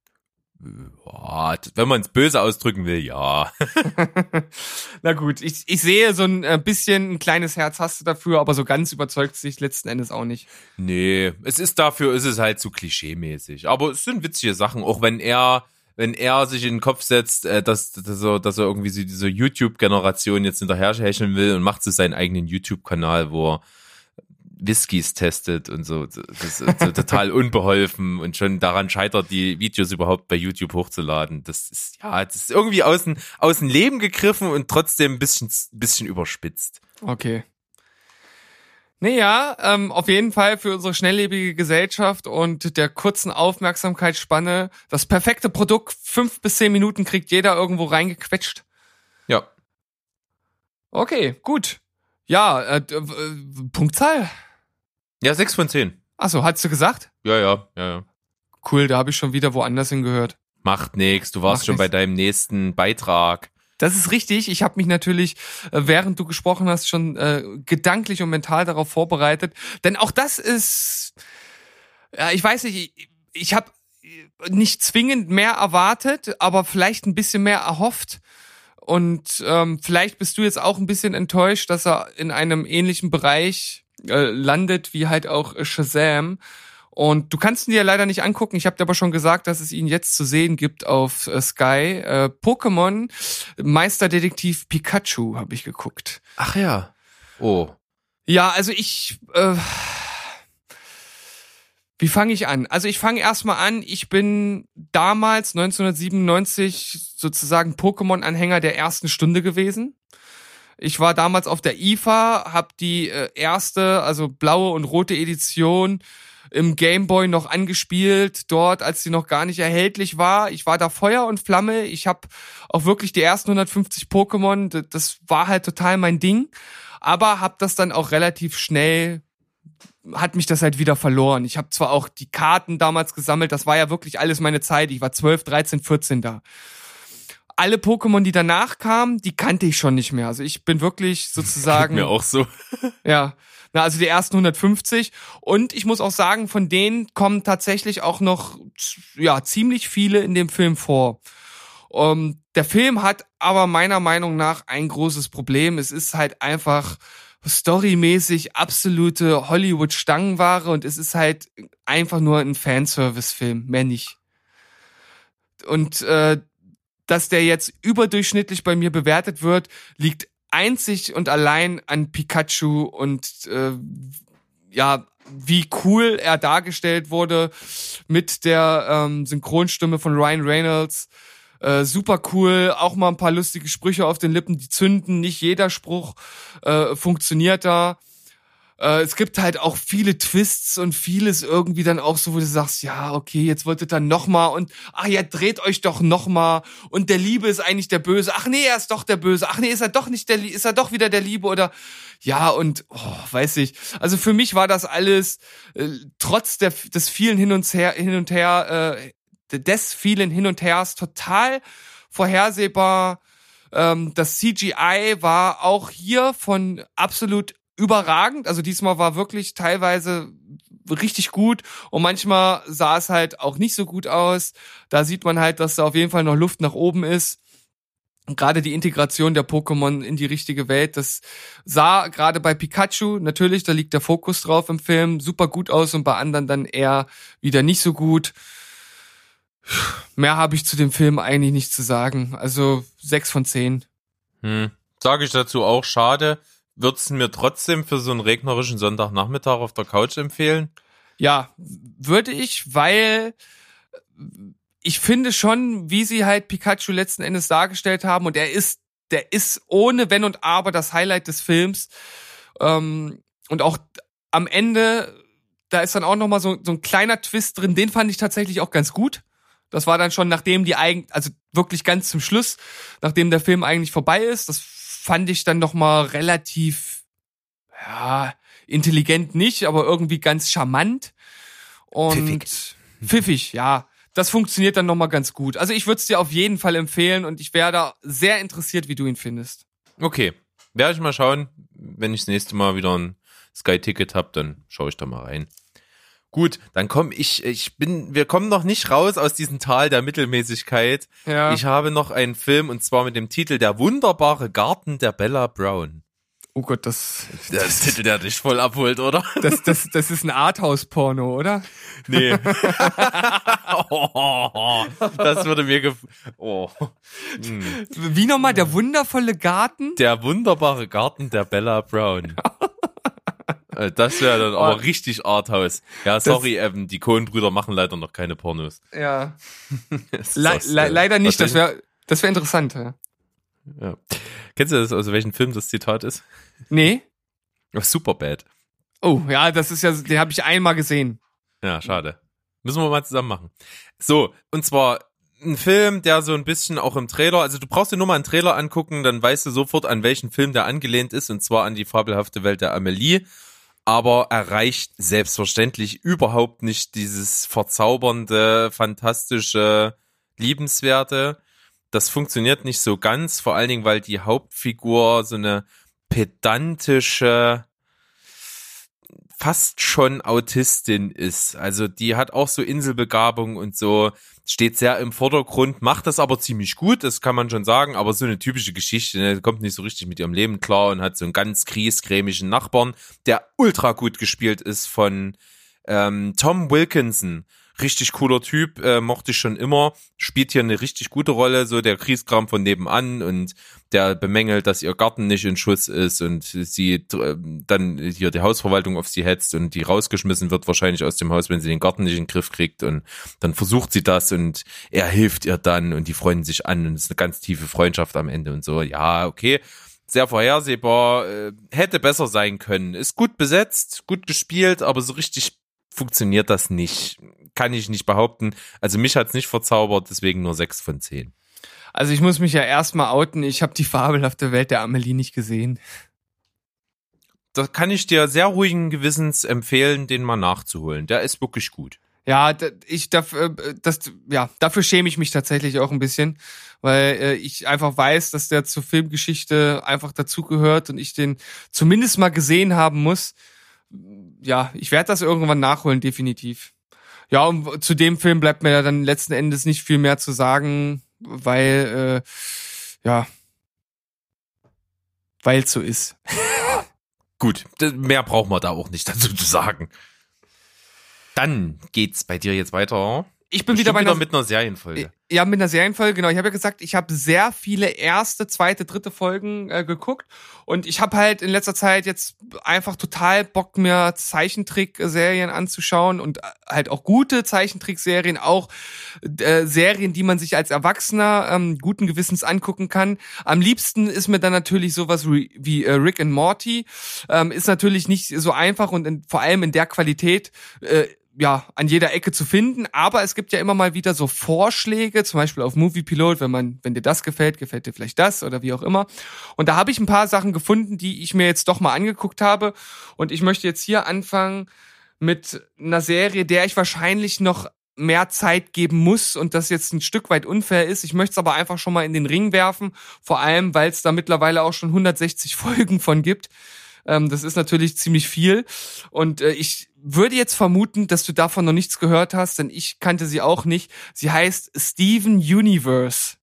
Wenn man es böse ausdrücken will, ja. Na gut, ich, ich sehe so ein äh, bisschen ein kleines Herz hast du dafür, aber so ganz überzeugt sich letzten Endes auch nicht. Nee, es ist dafür, ist es halt zu klischee-mäßig. Aber es sind witzige Sachen, auch wenn er, wenn er sich in den Kopf setzt, äh, dass, dass, er, dass er irgendwie so diese YouTube-Generation jetzt hinterher hecheln will und macht so seinen eigenen YouTube-Kanal, wo er Whiskys testet und so. Das ist so total unbeholfen und schon daran scheitert, die Videos überhaupt bei YouTube hochzuladen. Das ist, ja, das ist irgendwie aus dem, aus dem Leben gegriffen und trotzdem ein bisschen, bisschen überspitzt. Okay. Naja, ähm, auf jeden Fall für unsere schnelllebige Gesellschaft und der kurzen Aufmerksamkeitsspanne das perfekte Produkt. Fünf bis zehn Minuten kriegt jeder irgendwo reingequetscht. Ja. Okay, gut. Ja, äh, äh, Punktzahl. Ja, sechs von zehn. Achso, hast du gesagt? Ja, ja, ja, ja. Cool, da habe ich schon wieder woanders hingehört. Macht nix, du warst Macht schon nix. bei deinem nächsten Beitrag. Das ist richtig. Ich habe mich natürlich, äh, während du gesprochen hast, schon äh, gedanklich und mental darauf vorbereitet. Denn auch das ist, ja, ich weiß nicht, ich, ich habe nicht zwingend mehr erwartet, aber vielleicht ein bisschen mehr erhofft. Und ähm, vielleicht bist du jetzt auch ein bisschen enttäuscht, dass er in einem ähnlichen Bereich äh, landet wie halt auch Shazam. Und du kannst ihn dir leider nicht angucken. Ich habe dir aber schon gesagt, dass es ihn jetzt zu sehen gibt auf äh, Sky. Äh, Pokémon Meisterdetektiv Pikachu habe ich geguckt. Ach ja. Oh. Ja, also ich. Äh, wie fange ich an? Also ich fange erstmal an. Ich bin damals 1997 sozusagen Pokémon-Anhänger der ersten Stunde gewesen. Ich war damals auf der IFA, habe die äh, erste, also blaue und rote Edition im Gameboy noch angespielt, dort, als sie noch gar nicht erhältlich war. Ich war da Feuer und Flamme. Ich habe auch wirklich die ersten 150 Pokémon, das war halt total mein Ding. Aber habe das dann auch relativ schnell hat mich das halt wieder verloren. Ich habe zwar auch die Karten damals gesammelt, das war ja wirklich alles meine Zeit. Ich war 12, 13, 14 da. Alle Pokémon, die danach kamen, die kannte ich schon nicht mehr. Also ich bin wirklich sozusagen. Mir auch so. Ja. Na, also die ersten 150. Und ich muss auch sagen, von denen kommen tatsächlich auch noch, ja, ziemlich viele in dem Film vor. Um, der Film hat aber meiner Meinung nach ein großes Problem. Es ist halt einfach storymäßig absolute Hollywood-Stangenware und es ist halt einfach nur ein Fanservice-Film, mehr nicht. Und äh, dass der jetzt überdurchschnittlich bei mir bewertet wird, liegt einzig und allein an Pikachu und äh, ja, wie cool er dargestellt wurde mit der ähm, Synchronstimme von Ryan Reynolds. Äh, super cool, auch mal ein paar lustige Sprüche auf den Lippen, die zünden. Nicht jeder Spruch äh, funktioniert da. Äh, es gibt halt auch viele Twists und vieles irgendwie dann auch so, wo du sagst, ja, okay, jetzt wolltet ihr dann noch mal und ach ja, dreht euch doch noch mal und der Liebe ist eigentlich der Böse. Ach nee, er ist doch der Böse. Ach nee, ist er doch nicht der, ist er doch wieder der Liebe oder ja und oh, weiß ich. Also für mich war das alles äh, trotz der, des vielen hin und her, hin und her äh, des vielen Hin und Hers total vorhersehbar. Ähm, das CGI war auch hier von absolut überragend. Also diesmal war wirklich teilweise richtig gut und manchmal sah es halt auch nicht so gut aus. Da sieht man halt, dass da auf jeden Fall noch Luft nach oben ist. Gerade die Integration der Pokémon in die richtige Welt, das sah gerade bei Pikachu, natürlich, da liegt der Fokus drauf im Film, super gut aus und bei anderen dann eher wieder nicht so gut. Mehr habe ich zu dem Film eigentlich nicht zu sagen. Also sechs von zehn. Hm. Sage ich dazu auch, schade. Würdest du mir trotzdem für so einen regnerischen Sonntagnachmittag auf der Couch empfehlen? Ja, würde ich, weil ich finde schon, wie sie halt Pikachu letzten Endes dargestellt haben, und er ist, der ist ohne Wenn und Aber das Highlight des Films. Ähm, und auch am Ende, da ist dann auch nochmal so, so ein kleiner Twist drin, den fand ich tatsächlich auch ganz gut. Das war dann schon, nachdem die eigentlich, also wirklich ganz zum Schluss, nachdem der Film eigentlich vorbei ist. Das fand ich dann noch mal relativ, ja, intelligent nicht, aber irgendwie ganz charmant und pfiffig, pfiffig ja. Das funktioniert dann noch mal ganz gut. Also ich würde es dir auf jeden Fall empfehlen und ich wäre da sehr interessiert, wie du ihn findest. Okay, werde ich mal schauen, wenn ich das nächste Mal wieder ein Sky-Ticket hab, dann schaue ich da mal rein. Gut, dann komme ich, ich bin, wir kommen noch nicht raus aus diesem Tal der Mittelmäßigkeit. Ja. Ich habe noch einen Film und zwar mit dem Titel Der wunderbare Garten der Bella Brown. Oh Gott, das. Der das, Titel, der dich voll abholt, oder? Das, das, das ist ein Arthouse-Porno, oder? Nee. oh, das würde mir gef oh. Hm. Wie nochmal der wundervolle Garten? Der wunderbare Garten der Bella Brown. Äh, das wäre dann aber oh. richtig Arthouse. Ja, sorry, das, ähm, die Cohen-Brüder machen leider noch keine Pornos. Ja. Le le leider nicht, das wäre das wär interessant. Ja. ja. Kennst du das, aus welchem Film das Zitat ist? Nee. Superbad. Oh, ja, das ist ja, den habe ich einmal gesehen. Ja, schade. Müssen wir mal zusammen machen. So, und zwar ein Film, der so ein bisschen auch im Trailer, also du brauchst dir nur mal einen Trailer angucken, dann weißt du sofort, an welchen Film der angelehnt ist, und zwar an die fabelhafte Welt der Amelie aber erreicht selbstverständlich überhaupt nicht dieses verzaubernde, fantastische, liebenswerte. Das funktioniert nicht so ganz, vor allen Dingen, weil die Hauptfigur so eine pedantische, fast schon Autistin ist. Also die hat auch so Inselbegabung und so, steht sehr im Vordergrund, macht das aber ziemlich gut, das kann man schon sagen, aber so eine typische Geschichte, ne, kommt nicht so richtig mit ihrem Leben klar und hat so einen ganz griesgrämigen Nachbarn, der ultra gut gespielt ist von Ähm, Tom Wilkinson, richtig cooler Typ, äh, mochte ich schon immer, spielt hier eine richtig gute Rolle, so der Kriegskram von nebenan und der bemängelt, dass ihr Garten nicht in Schuss ist und sie äh, dann hier die Hausverwaltung auf sie hetzt und die rausgeschmissen wird wahrscheinlich aus dem Haus, wenn sie den Garten nicht in den Griff kriegt und dann versucht sie das und er hilft ihr dann und die freunden sich an und es ist eine ganz tiefe Freundschaft am Ende und so. Ja, okay. Sehr vorhersehbar, äh, hätte besser sein können. Ist gut besetzt, gut gespielt, aber so richtig funktioniert das nicht. Kann ich nicht behaupten. Also mich hat's nicht verzaubert, deswegen nur sechs von zehn. Also ich muss mich ja erstmal outen, ich habe die fabelhafte Welt der Amelie nicht gesehen. Da kann ich dir sehr ruhigen Gewissens empfehlen, den mal nachzuholen. Der ist wirklich gut. Ja, ich dafür, das, ja, dafür schäme ich mich tatsächlich auch ein bisschen, weil äh, ich einfach weiß, dass der zur Filmgeschichte einfach dazugehört und ich den zumindest mal gesehen haben muss. Ja, ich werde das irgendwann nachholen, definitiv. Ja, und zu dem Film bleibt mir ja dann letzten Endes nicht viel mehr zu sagen, weil, äh, ja, weil so ist. Gut, mehr braucht man da auch nicht dazu zu sagen. Dann geht's bei dir jetzt weiter. Ich bin wieder bei wieder einer, mit einer Serienfolge. Ja, mit einer Serienfolge, genau. Ich habe ja gesagt, ich habe sehr viele erste, zweite, dritte Folgen äh, geguckt und ich habe halt in letzter Zeit jetzt einfach total Bock, mir Zeichentrickserien anzuschauen und äh, halt auch gute Zeichentrickserien, auch äh, Serien, die man sich als Erwachsener ähm, guten Gewissens angucken kann. Am liebsten ist mir dann natürlich sowas wie, wie äh, Rick and Morty. Ähm, ist natürlich nicht so einfach und in, vor allem in der Qualität äh, ja, an jeder Ecke zu finden, aber es gibt ja immer mal wieder so Vorschläge, zum Beispiel auf Movie Pilot, wenn man, wenn dir das gefällt, gefällt dir vielleicht das oder wie auch immer. Und da habe ich ein paar Sachen gefunden, die ich mir jetzt doch mal angeguckt habe. Und ich möchte jetzt hier anfangen mit einer Serie, der ich wahrscheinlich noch mehr Zeit geben muss und das jetzt ein Stück weit unfair ist. Ich möchte es aber einfach schon mal in den Ring werfen, vor allem, weil es da mittlerweile auch schon 160 Folgen von gibt. Ähm, das ist natürlich ziemlich viel. Und äh, ich würde jetzt vermuten, dass du davon noch nichts gehört hast, denn ich kannte sie auch nicht. Sie heißt Steven Universe.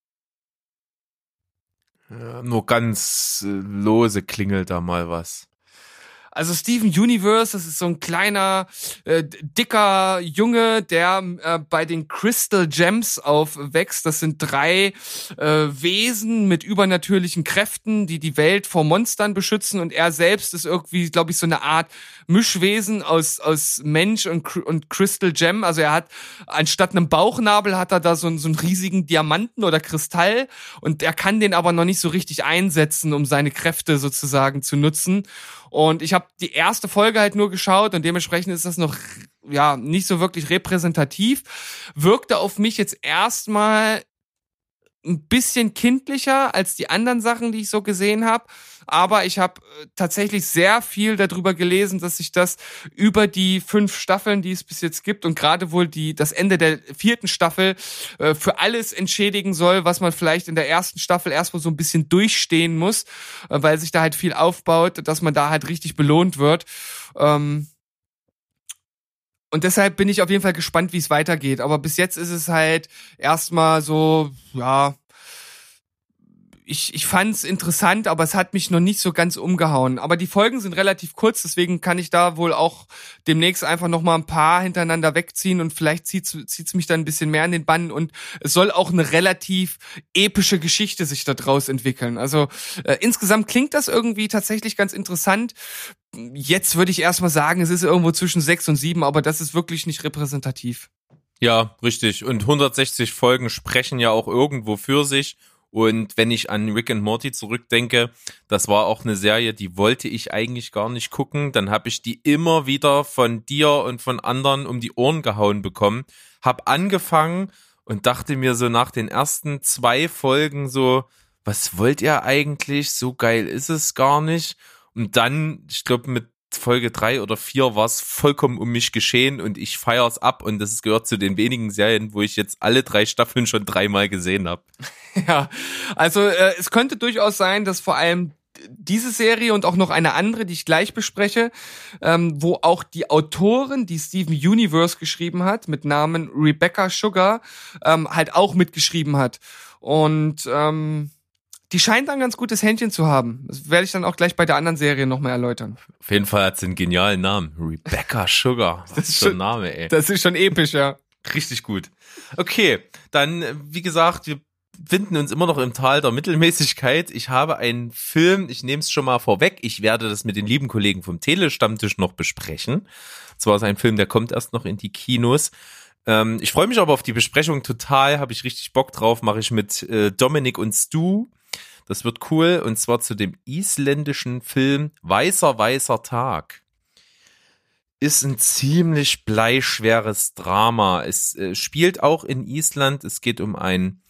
Ja, nur ganz äh, lose klingelt da mal was. Also Steven Universe, das ist so ein kleiner, äh, dicker Junge, der äh, bei den Crystal Gems aufwächst. Das sind drei äh, Wesen mit übernatürlichen Kräften, die die Welt vor Monstern beschützen. Und er selbst ist irgendwie, glaube ich, so eine Art Mischwesen aus, aus Mensch und, und Crystal Gem. Also er hat, anstatt einem Bauchnabel hat er da so, so einen riesigen Diamanten oder Kristall. Und er kann den aber noch nicht so richtig einsetzen, um seine Kräfte sozusagen zu nutzen. Und ich habe die erste Folge halt nur geschaut und dementsprechend ist das noch ja nicht so wirklich repräsentativ. Wirkte auf mich jetzt erstmal ein bisschen kindlicher als die anderen Sachen, die ich so gesehen habe. Aber ich habe äh, tatsächlich sehr viel darüber gelesen, dass sich das über die fünf Staffeln, die es bis jetzt gibt und gerade wohl die das Ende der vierten Staffel äh, für alles entschädigen soll, was man vielleicht in der ersten Staffel erstmal so ein bisschen durchstehen muss, äh, weil sich da halt viel aufbaut, dass man da halt richtig belohnt wird. Ähm, und deshalb bin ich auf jeden Fall gespannt, wie es weitergeht. Aber bis jetzt ist es halt erstmal so, ja, ich, ich fand es interessant, aber es hat mich noch nicht so ganz umgehauen. Aber die Folgen sind relativ kurz, deswegen kann ich da wohl auch demnächst einfach noch mal ein paar hintereinander wegziehen und vielleicht zieht es mich dann ein bisschen mehr in den Bann und es soll auch eine relativ epische Geschichte sich da draus entwickeln. Also äh, insgesamt klingt das irgendwie tatsächlich ganz interessant. Jetzt würde ich erstmal sagen, es ist irgendwo zwischen sechs und sieben, aber das ist wirklich nicht repräsentativ. Ja, richtig. Und 160 Folgen sprechen ja auch irgendwo für sich. Und wenn ich an Rick and Morty zurückdenke, das war auch eine Serie, die wollte ich eigentlich gar nicht gucken. Dann habe ich die immer wieder von dir und von anderen um die Ohren gehauen bekommen. Hab angefangen und dachte mir so nach den ersten zwei Folgen so, was wollt ihr eigentlich? So geil ist es gar nicht. Und dann, ich glaube, mit Folge drei oder vier war es vollkommen um mich geschehen und ich feier's ab und das gehört zu den wenigen Serien, wo ich jetzt alle drei Staffeln schon dreimal gesehen habe. Ja, also äh, es könnte durchaus sein, dass vor allem diese Serie und auch noch eine andere, die ich gleich bespreche, ähm, wo auch die Autorin, die Steven Universe geschrieben hat, mit Namen Rebecca Sugar, ähm, halt auch mitgeschrieben hat. Und ähm, die scheint ein ganz gutes Händchen zu haben. Das werde ich dann auch gleich bei der anderen Serie nochmal erläutern. Auf jeden Fall hat sie einen genialen Namen. Rebecca Sugar. Das ist schon- schon ein Name, ey. Das ist schon episch, ja. Richtig gut. Okay, dann, äh, wie gesagt, wir finden uns immer noch im Tal der Mittelmäßigkeit. Ich habe einen Film, ich nehme es schon mal vorweg, ich werde das mit den lieben Kollegen vom Telestammtisch noch besprechen. Zwar ist ein Film, der kommt erst noch in die Kinos. Ähm, ich freue mich aber auf die Besprechung total, habe ich richtig Bock drauf, mache ich mit äh, Dominik und Stu. Das wird cool und zwar zu dem isländischen Film Weißer, weißer Tag ist ein ziemlich bleischweres Drama. Es äh, spielt auch in Island. Es geht um einen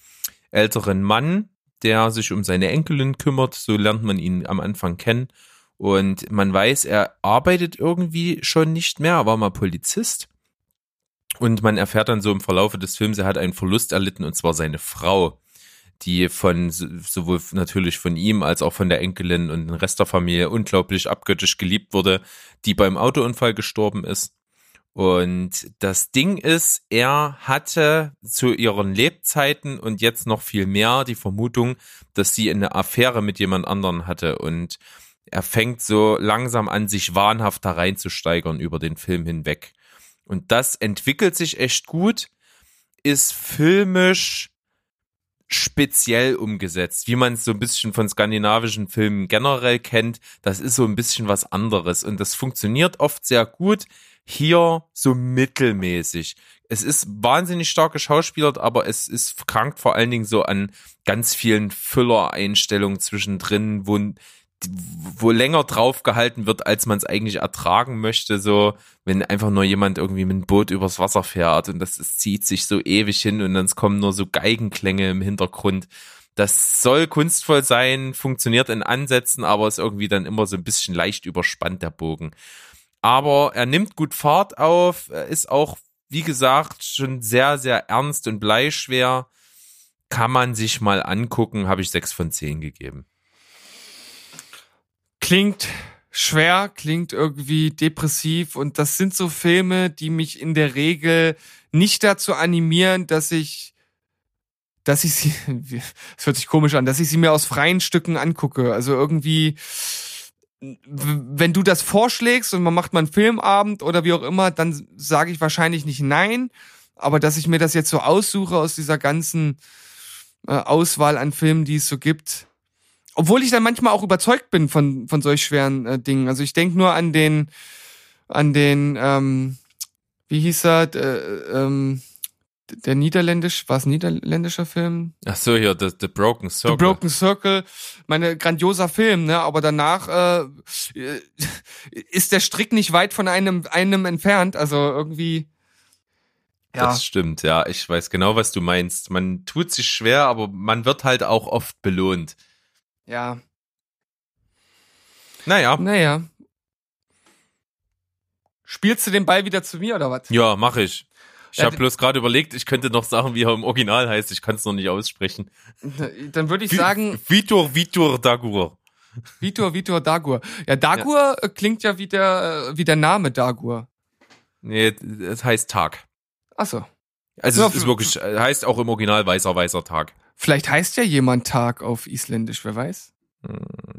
älteren Mann, der sich um seine Enkelin kümmert. So lernt man ihn am Anfang kennen. Und man weiß, er arbeitet irgendwie schon nicht mehr. Er war mal Polizist. Und man erfährt dann so im Verlaufe des Films, er hat einen Verlust erlitten, und zwar seine Frau, die von so- sowohl natürlich von ihm als auch von der Enkelin und dem Rest der Familie unglaublich abgöttisch geliebt wurde, die beim Autounfall gestorben ist. Und das Ding ist, er hatte zu ihren Lebzeiten und jetzt noch viel mehr die Vermutung, dass sie eine Affäre mit jemand anderen hatte. Und er fängt so langsam an, sich wahnhaft da reinzusteigern über den Film hinweg. Und das entwickelt sich echt gut, ist filmisch speziell umgesetzt, wie man es so ein bisschen von skandinavischen Filmen generell kennt. Das ist so ein bisschen was anderes und das funktioniert oft sehr gut. Hier so mittelmäßig. Es ist wahnsinnig stark geschauspielert, aber es ist krankt vor allen Dingen so an ganz vielen Füller-Einstellungen zwischendrin, wo wo länger drauf gehalten wird, als man es eigentlich ertragen möchte, so wenn einfach nur jemand irgendwie mit einem Boot übers Wasser fährt und das, das zieht sich so ewig hin und dann kommen nur so Geigenklänge im Hintergrund. Das soll kunstvoll sein, funktioniert in Ansätzen, aber ist irgendwie dann immer so ein bisschen leicht überspannt, der Bogen. Aber er nimmt gut Fahrt auf, ist auch, wie gesagt, schon sehr, sehr ernst und bleischwer. Kann man sich mal angucken, habe ich sechs von zehn gegeben. Klingt schwer, klingt irgendwie depressiv und das sind so Filme, die mich in der Regel nicht dazu animieren, dass ich dass ich sie, es hört sich komisch an, dass ich sie mir aus freien Stücken angucke. Also irgendwie, wenn du das vorschlägst und man macht mal einen Filmabend oder wie auch immer, dann sage ich wahrscheinlich nicht nein. Aber dass ich mir das jetzt so aussuche aus dieser ganzen äh, Auswahl an Filmen, die es so gibt, obwohl ich dann manchmal auch überzeugt bin von von solch schweren äh, Dingen. Also ich denke nur an den an den ähm, wie hieß er äh, ähm, der niederländisch war es ein niederländischer Film Ach so, hier, The, the Broken Circle. The Broken Circle meine grandioser Film ne aber danach äh, äh, ist der Strick nicht weit von einem einem entfernt also irgendwie ja Das stimmt, ja. Ich weiß genau, was du meinst. Man tut sich schwer, aber man wird halt auch oft belohnt. Ja Naja, naja spielst du den Ball wieder zu mir oder was ja, mach ich. Ich Ja, habe bloß gerade überlegt, ich könnte noch sagen, wie er im Original heißt. Ich kann es noch nicht aussprechen. dann würde ich sagen Vitor, Vitor Dagur. Vitor, Vitor Dagur. Ja, Dagur äh, klingt ja wie der, äh, wie der Name Dagur. Nee, es heißt Tag. Achso. Also Ja, es ist wirklich, äh, heißt auch im Original weißer, weißer Tag. Vielleicht heißt ja jemand Tag auf Isländisch, wer weiß.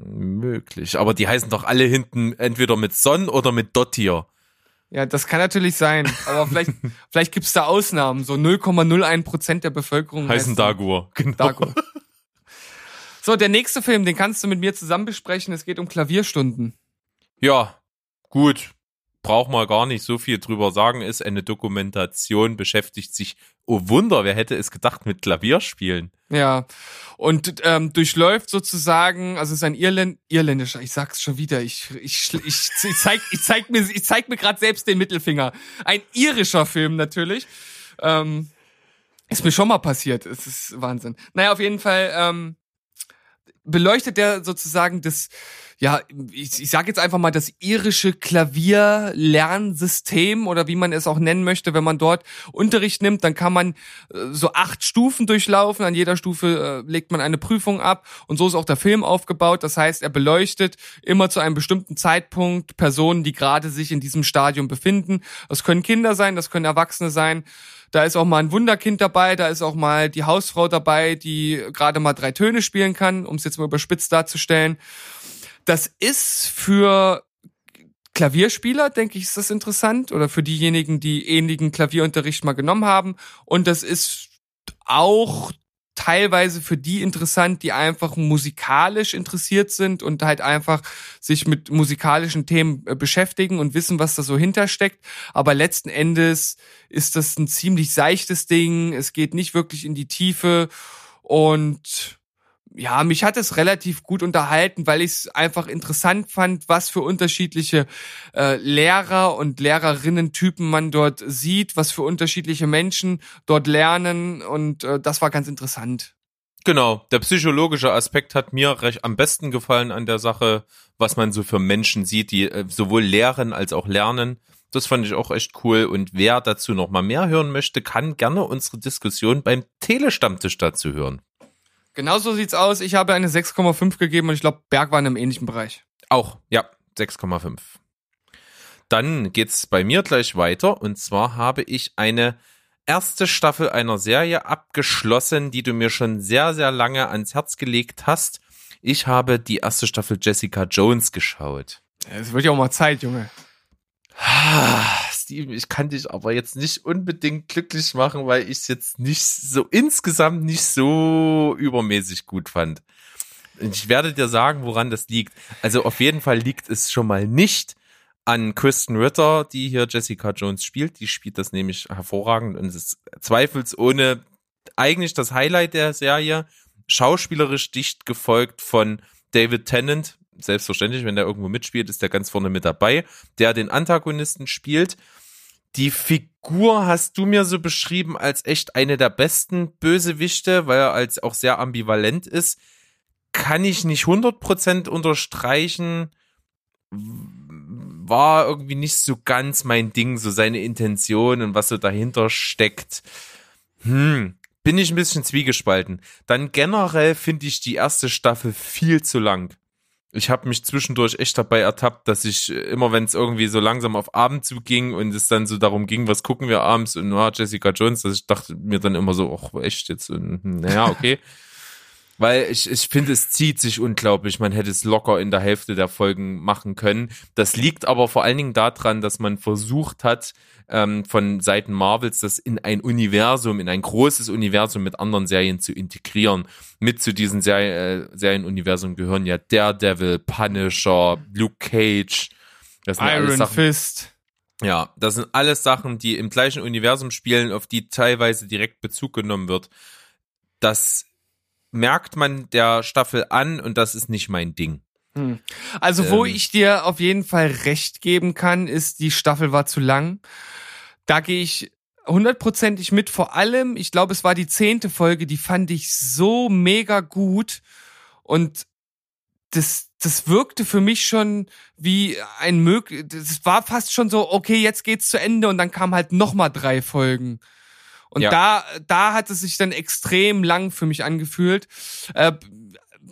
Möglich. Aber die heißen doch alle hinten entweder mit Sonn oder mit Dottir. Ja, das kann natürlich sein. Aber vielleicht, vielleicht gibt's da Ausnahmen. So 0,01 Prozent der Bevölkerung Heißen Dagur. Genau. Dagur. So, der nächste Film, den kannst du mit mir zusammen besprechen. Es geht um Klavierstunden. Ja, gut. Braucht man gar nicht so viel drüber sagen. Ist eine Dokumentation, beschäftigt sich, oh Wunder, wer hätte es gedacht, mit Klavierspielen. Ja. Und ähm, durchläuft sozusagen, also es ist ein Irländ irländischer, ich sag's schon wieder, ich, ich, ich, ich zeig, ich zeig mir, ich zeig mir gerade selbst den Mittelfinger. Ein irischer Film natürlich. Ähm, ist mir schon mal passiert. Es ist Wahnsinn. Naja, auf jeden Fall ähm, beleuchtet der sozusagen das, ja, ich, ich sage jetzt einfach mal das irische Klavierlernsystem oder wie man es auch nennen möchte, wenn man dort Unterricht nimmt, dann kann man äh, so acht Stufen durchlaufen. An jeder Stufe äh, legt man eine Prüfung ab und so ist auch der Film aufgebaut. Das heißt, er beleuchtet immer zu einem bestimmten Zeitpunkt Personen, die gerade sich in diesem Stadium befinden. Das können Kinder sein, das können Erwachsene sein. Da ist auch mal ein Wunderkind dabei, da ist auch mal die Hausfrau dabei, die gerade mal drei Töne spielen kann, um es jetzt mal überspitzt darzustellen. Das ist für Klavierspieler, denke ich, ist das interessant oder für diejenigen, die ähnlichen Klavierunterricht mal genommen haben. Und das ist auch teilweise für die interessant, die einfach musikalisch interessiert sind und halt einfach sich mit musikalischen Themen äh, beschäftigen und wissen, was da so hintersteckt. Aber letzten Endes ist das ein ziemlich seichtes Ding. Es geht nicht wirklich in die Tiefe und ja, mich hat es relativ gut unterhalten, weil ich es einfach interessant fand, was für unterschiedliche äh, Lehrer und Lehrerinnen-Typen man dort sieht, was für unterschiedliche Menschen dort lernen und äh, das war ganz interessant. Genau, der psychologische Aspekt hat mir recht am besten gefallen an der Sache, was man so für Menschen sieht, die äh, sowohl lehren als auch lernen. Das fand ich auch echt cool. Und wer dazu noch mal mehr hören möchte, kann gerne unsere Diskussion beim Telestammtisch dazu hören. Genau so sieht's aus. Ich habe eine 6,5 gegeben und ich glaube, Berg war in einem ähnlichen Bereich. Auch, ja, 6,5. Dann geht's bei mir gleich weiter. Und zwar habe ich eine erste Staffel einer Serie abgeschlossen, die du mir schon sehr, sehr lange ans Herz gelegt hast. Ich habe die erste Staffel Jessica Jones geschaut. Es wird ja auch mal Zeit, Junge. Steven, ich kann dich aber jetzt nicht unbedingt glücklich machen, weil ich es jetzt nicht so insgesamt nicht so übermäßig gut fand. Ich werde dir sagen, woran das liegt. Also auf jeden Fall liegt es schon mal nicht an Kristen Ritter, die hier Jessica Jones spielt. Die spielt das nämlich hervorragend und ist zweifelsohne eigentlich das Highlight der Serie. Schauspielerisch dicht gefolgt von David Tennant. Selbstverständlich, wenn der irgendwo mitspielt, ist der ganz vorne mit dabei, der den Antagonisten spielt. Die Figur hast du mir so beschrieben als echt eine der besten Bösewichte, weil er als auch sehr ambivalent ist. Kann ich nicht 100% unterstreichen. War irgendwie nicht so ganz mein Ding, so seine Intention und was so dahinter steckt. Hm, bin ich ein bisschen zwiegespalten. Dann generell finde ich die erste Staffel viel zu lang ich habe mich zwischendurch echt dabei ertappt, dass ich äh, immer, wenn es irgendwie so langsam auf Abend zuging und es dann so darum ging, was gucken wir abends und nur Jessica Jones, dass ich dachte mir dann immer so, ach echt jetzt, und, hm, naja, okay. Weil ich, ich finde, es zieht sich unglaublich. Man hätte es locker in der Hälfte der Folgen machen können. Das liegt aber vor allen Dingen daran, dass man versucht hat, ähm, von Seiten Marvels das in ein Universum, in ein großes Universum mit anderen Serien zu integrieren. Mit zu diesen Ser äh, Serienuniversum gehören ja Daredevil, Punisher, Luke Cage, Iron Fist. Ja, das sind alles Sachen, die im gleichen Universum spielen, auf die teilweise direkt Bezug genommen wird. Das merkt man der Staffel an und das ist nicht mein Ding. Hm. Also, wo ähm, ich dir auf jeden Fall recht geben kann, ist, die Staffel war zu lang. Da gehe ich hundertprozentig mit. Vor allem, ich glaube, es war die zehnte Folge, die fand ich so mega gut. Und das, das wirkte für mich schon wie ein möglich, das war fast schon so, okay, jetzt geht's zu Ende und dann kamen halt nochmal drei Folgen. Und ja. da, da hat es sich dann extrem lang für mich angefühlt. Äh,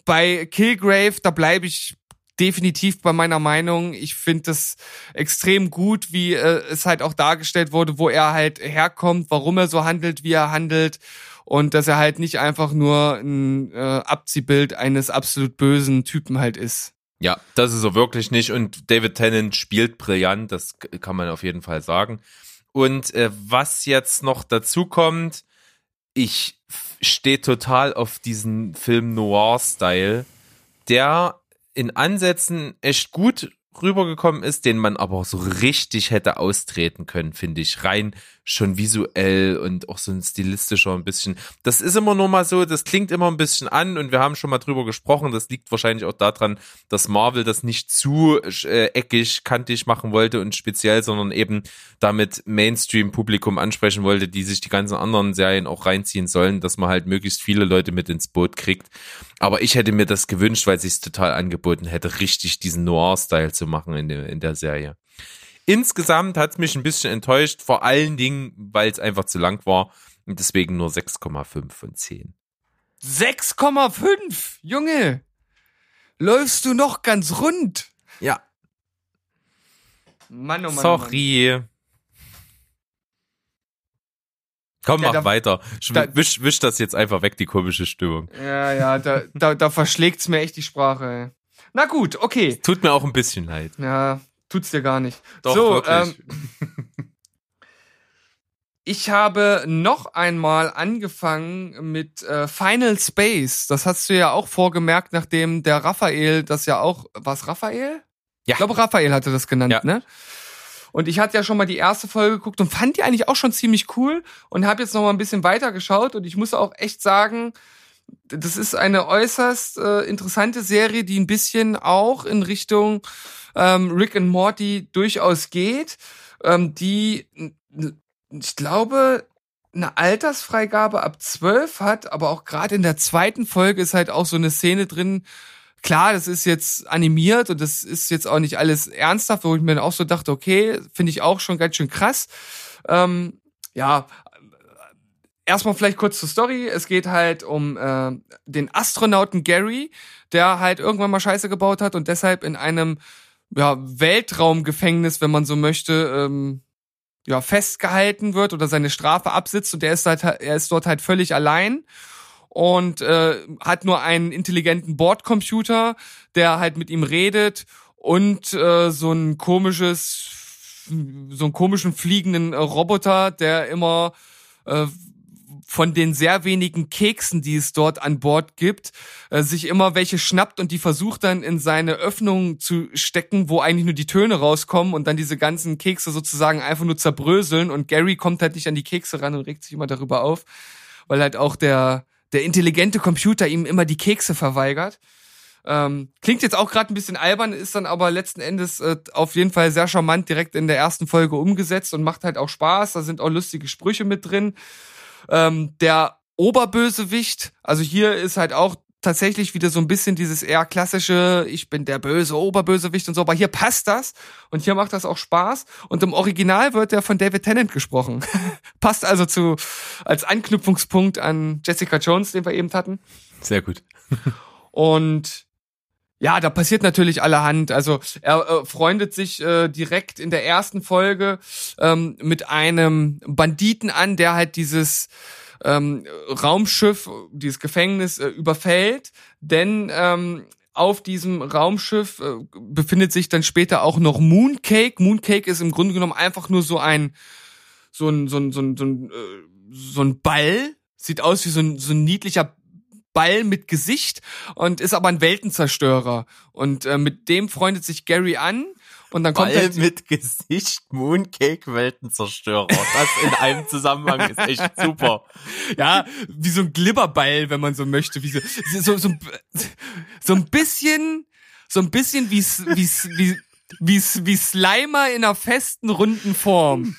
bei Killgrave, da bleibe ich definitiv bei meiner Meinung. Ich finde das extrem gut, wie äh, es halt auch dargestellt wurde, wo er halt herkommt, warum er so handelt, wie er handelt und dass er halt nicht einfach nur ein äh, Abziehbild eines absolut bösen Typen halt ist. Ja, das ist er wirklich nicht und David Tennant spielt brillant, das kann man auf jeden Fall sagen. Und äh, was jetzt noch dazu kommt, ich stehe total auf diesen Film Noir-Style, der in Ansätzen echt gut rübergekommen ist, den man aber so richtig hätte austreten können, finde ich. Rein schon visuell und auch so ein stilistischer ein bisschen. Das ist immer nur mal so, das klingt immer ein bisschen an und wir haben schon mal drüber gesprochen. Das liegt wahrscheinlich auch daran, dass Marvel das nicht zu äh, eckig, kantig machen wollte und speziell, sondern eben damit Mainstream-Publikum ansprechen wollte, die sich die ganzen anderen Serien auch reinziehen sollen, dass man halt möglichst viele Leute mit ins Boot kriegt. Aber ich hätte mir das gewünscht, weil sich total angeboten hätte, richtig diesen Noir-Style zu machen in der, in der Serie. Insgesamt hat es mich ein bisschen enttäuscht, vor allen Dingen, weil es einfach zu lang war und deswegen nur 6,5 von 10. 6,5! Junge! Läufst du noch ganz rund? Ja. Mann, oh Mann. oh Mann. Sorry. Komm, Ja, mach da- weiter. Da- wisch, wisch das jetzt einfach weg, die komische Stimmung. Ja, ja, da, da, da verschlägt's mir echt die Sprache. Ey. Na gut, okay. Tut mir auch ein bisschen leid. Ja, tut's dir gar nicht. Doch, so, wirklich. ähm, ich habe noch einmal angefangen mit äh, Final Space. Das hast du ja auch vorgemerkt, nachdem der Raphael das ja auch. Was Raphael? Ja. Ich glaube, Raphael hatte das genannt, Ja. ne? Und ich hatte ja schon mal die erste Folge geguckt und fand die eigentlich auch schon ziemlich cool und habe jetzt noch mal ein bisschen weiter geschaut und ich muss auch echt sagen, das ist eine äußerst äh, interessante Serie, die ein bisschen auch in Richtung ähm, Rick and Morty durchaus geht, ähm, die, ich glaube, eine Altersfreigabe ab 12 hat, aber auch gerade in der zweiten Folge ist halt auch so eine Szene drin. Klar, das ist jetzt animiert und das ist jetzt auch nicht alles ernsthaft, wo ich mir dann auch so dachte, okay, finde ich auch schon ganz schön krass. Ähm, ja, erstmal vielleicht kurz zur Story. Es geht halt um äh, den Astronauten Gary, der halt irgendwann mal Scheiße gebaut hat und deshalb in einem ja, Weltraumgefängnis, wenn man so möchte, ähm, ja, festgehalten wird oder seine Strafe absitzt und er ist halt, er ist dort halt völlig allein und äh, hat nur einen intelligenten Bordcomputer, der halt mit ihm redet und äh, so ein komisches, so einen komischen fliegenden äh, Roboter, der immer äh, von den sehr wenigen Keksen, die es dort an Bord gibt, äh, sich immer welche schnappt und die versucht dann in seine Öffnung zu stecken, wo eigentlich nur die Töne rauskommen und dann diese ganzen Kekse sozusagen einfach nur zerbröseln und Gary kommt halt nicht an die Kekse ran und regt sich immer darüber auf, weil halt auch der der intelligente Computer ihm immer die Kekse verweigert. Ähm, klingt jetzt auch gerade ein bisschen albern, ist dann aber letzten Endes äh, auf jeden Fall sehr charmant direkt in der ersten Folge umgesetzt und macht halt auch Spaß. Da sind auch lustige Sprüche mit drin. Ähm, der Oberbösewicht, also hier ist halt auch tatsächlich wieder so ein bisschen dieses eher klassische, ich bin der böse Oberbösewicht und so, aber hier passt das und hier macht das auch Spaß und im Original wird der von David Tennant gesprochen. Passt also zu als Anknüpfungspunkt an Jessica Jones, den wir eben hatten. Sehr gut. Und ja, da passiert natürlich allerhand. Also er äh, freundet sich äh, direkt in der ersten Folge ähm, mit einem Banditen an, der halt dieses ähm, Raumschiff, dieses Gefängnis äh, überfällt. Denn ähm, auf diesem Raumschiff äh, befindet sich dann später auch noch Mooncake. Mooncake ist im Grunde genommen einfach nur so ein so ein so ein so ein, so ein, äh, so ein Ball. Sieht aus wie so ein, so ein niedlicher Ball mit Gesicht und ist aber ein Weltenzerstörer. Und äh, mit dem freundet sich Gary an und dann kommt Ball halt, mit Gesicht, Mooncake, Weltenzerstörer. Das in einem Zusammenhang ist echt super. ja, wie so ein Glibberball, wenn man so möchte, wie so, so, so, so ein bisschen, so ein bisschen wie, wie, wie, wie, wie Slimer in einer festen, runden Form.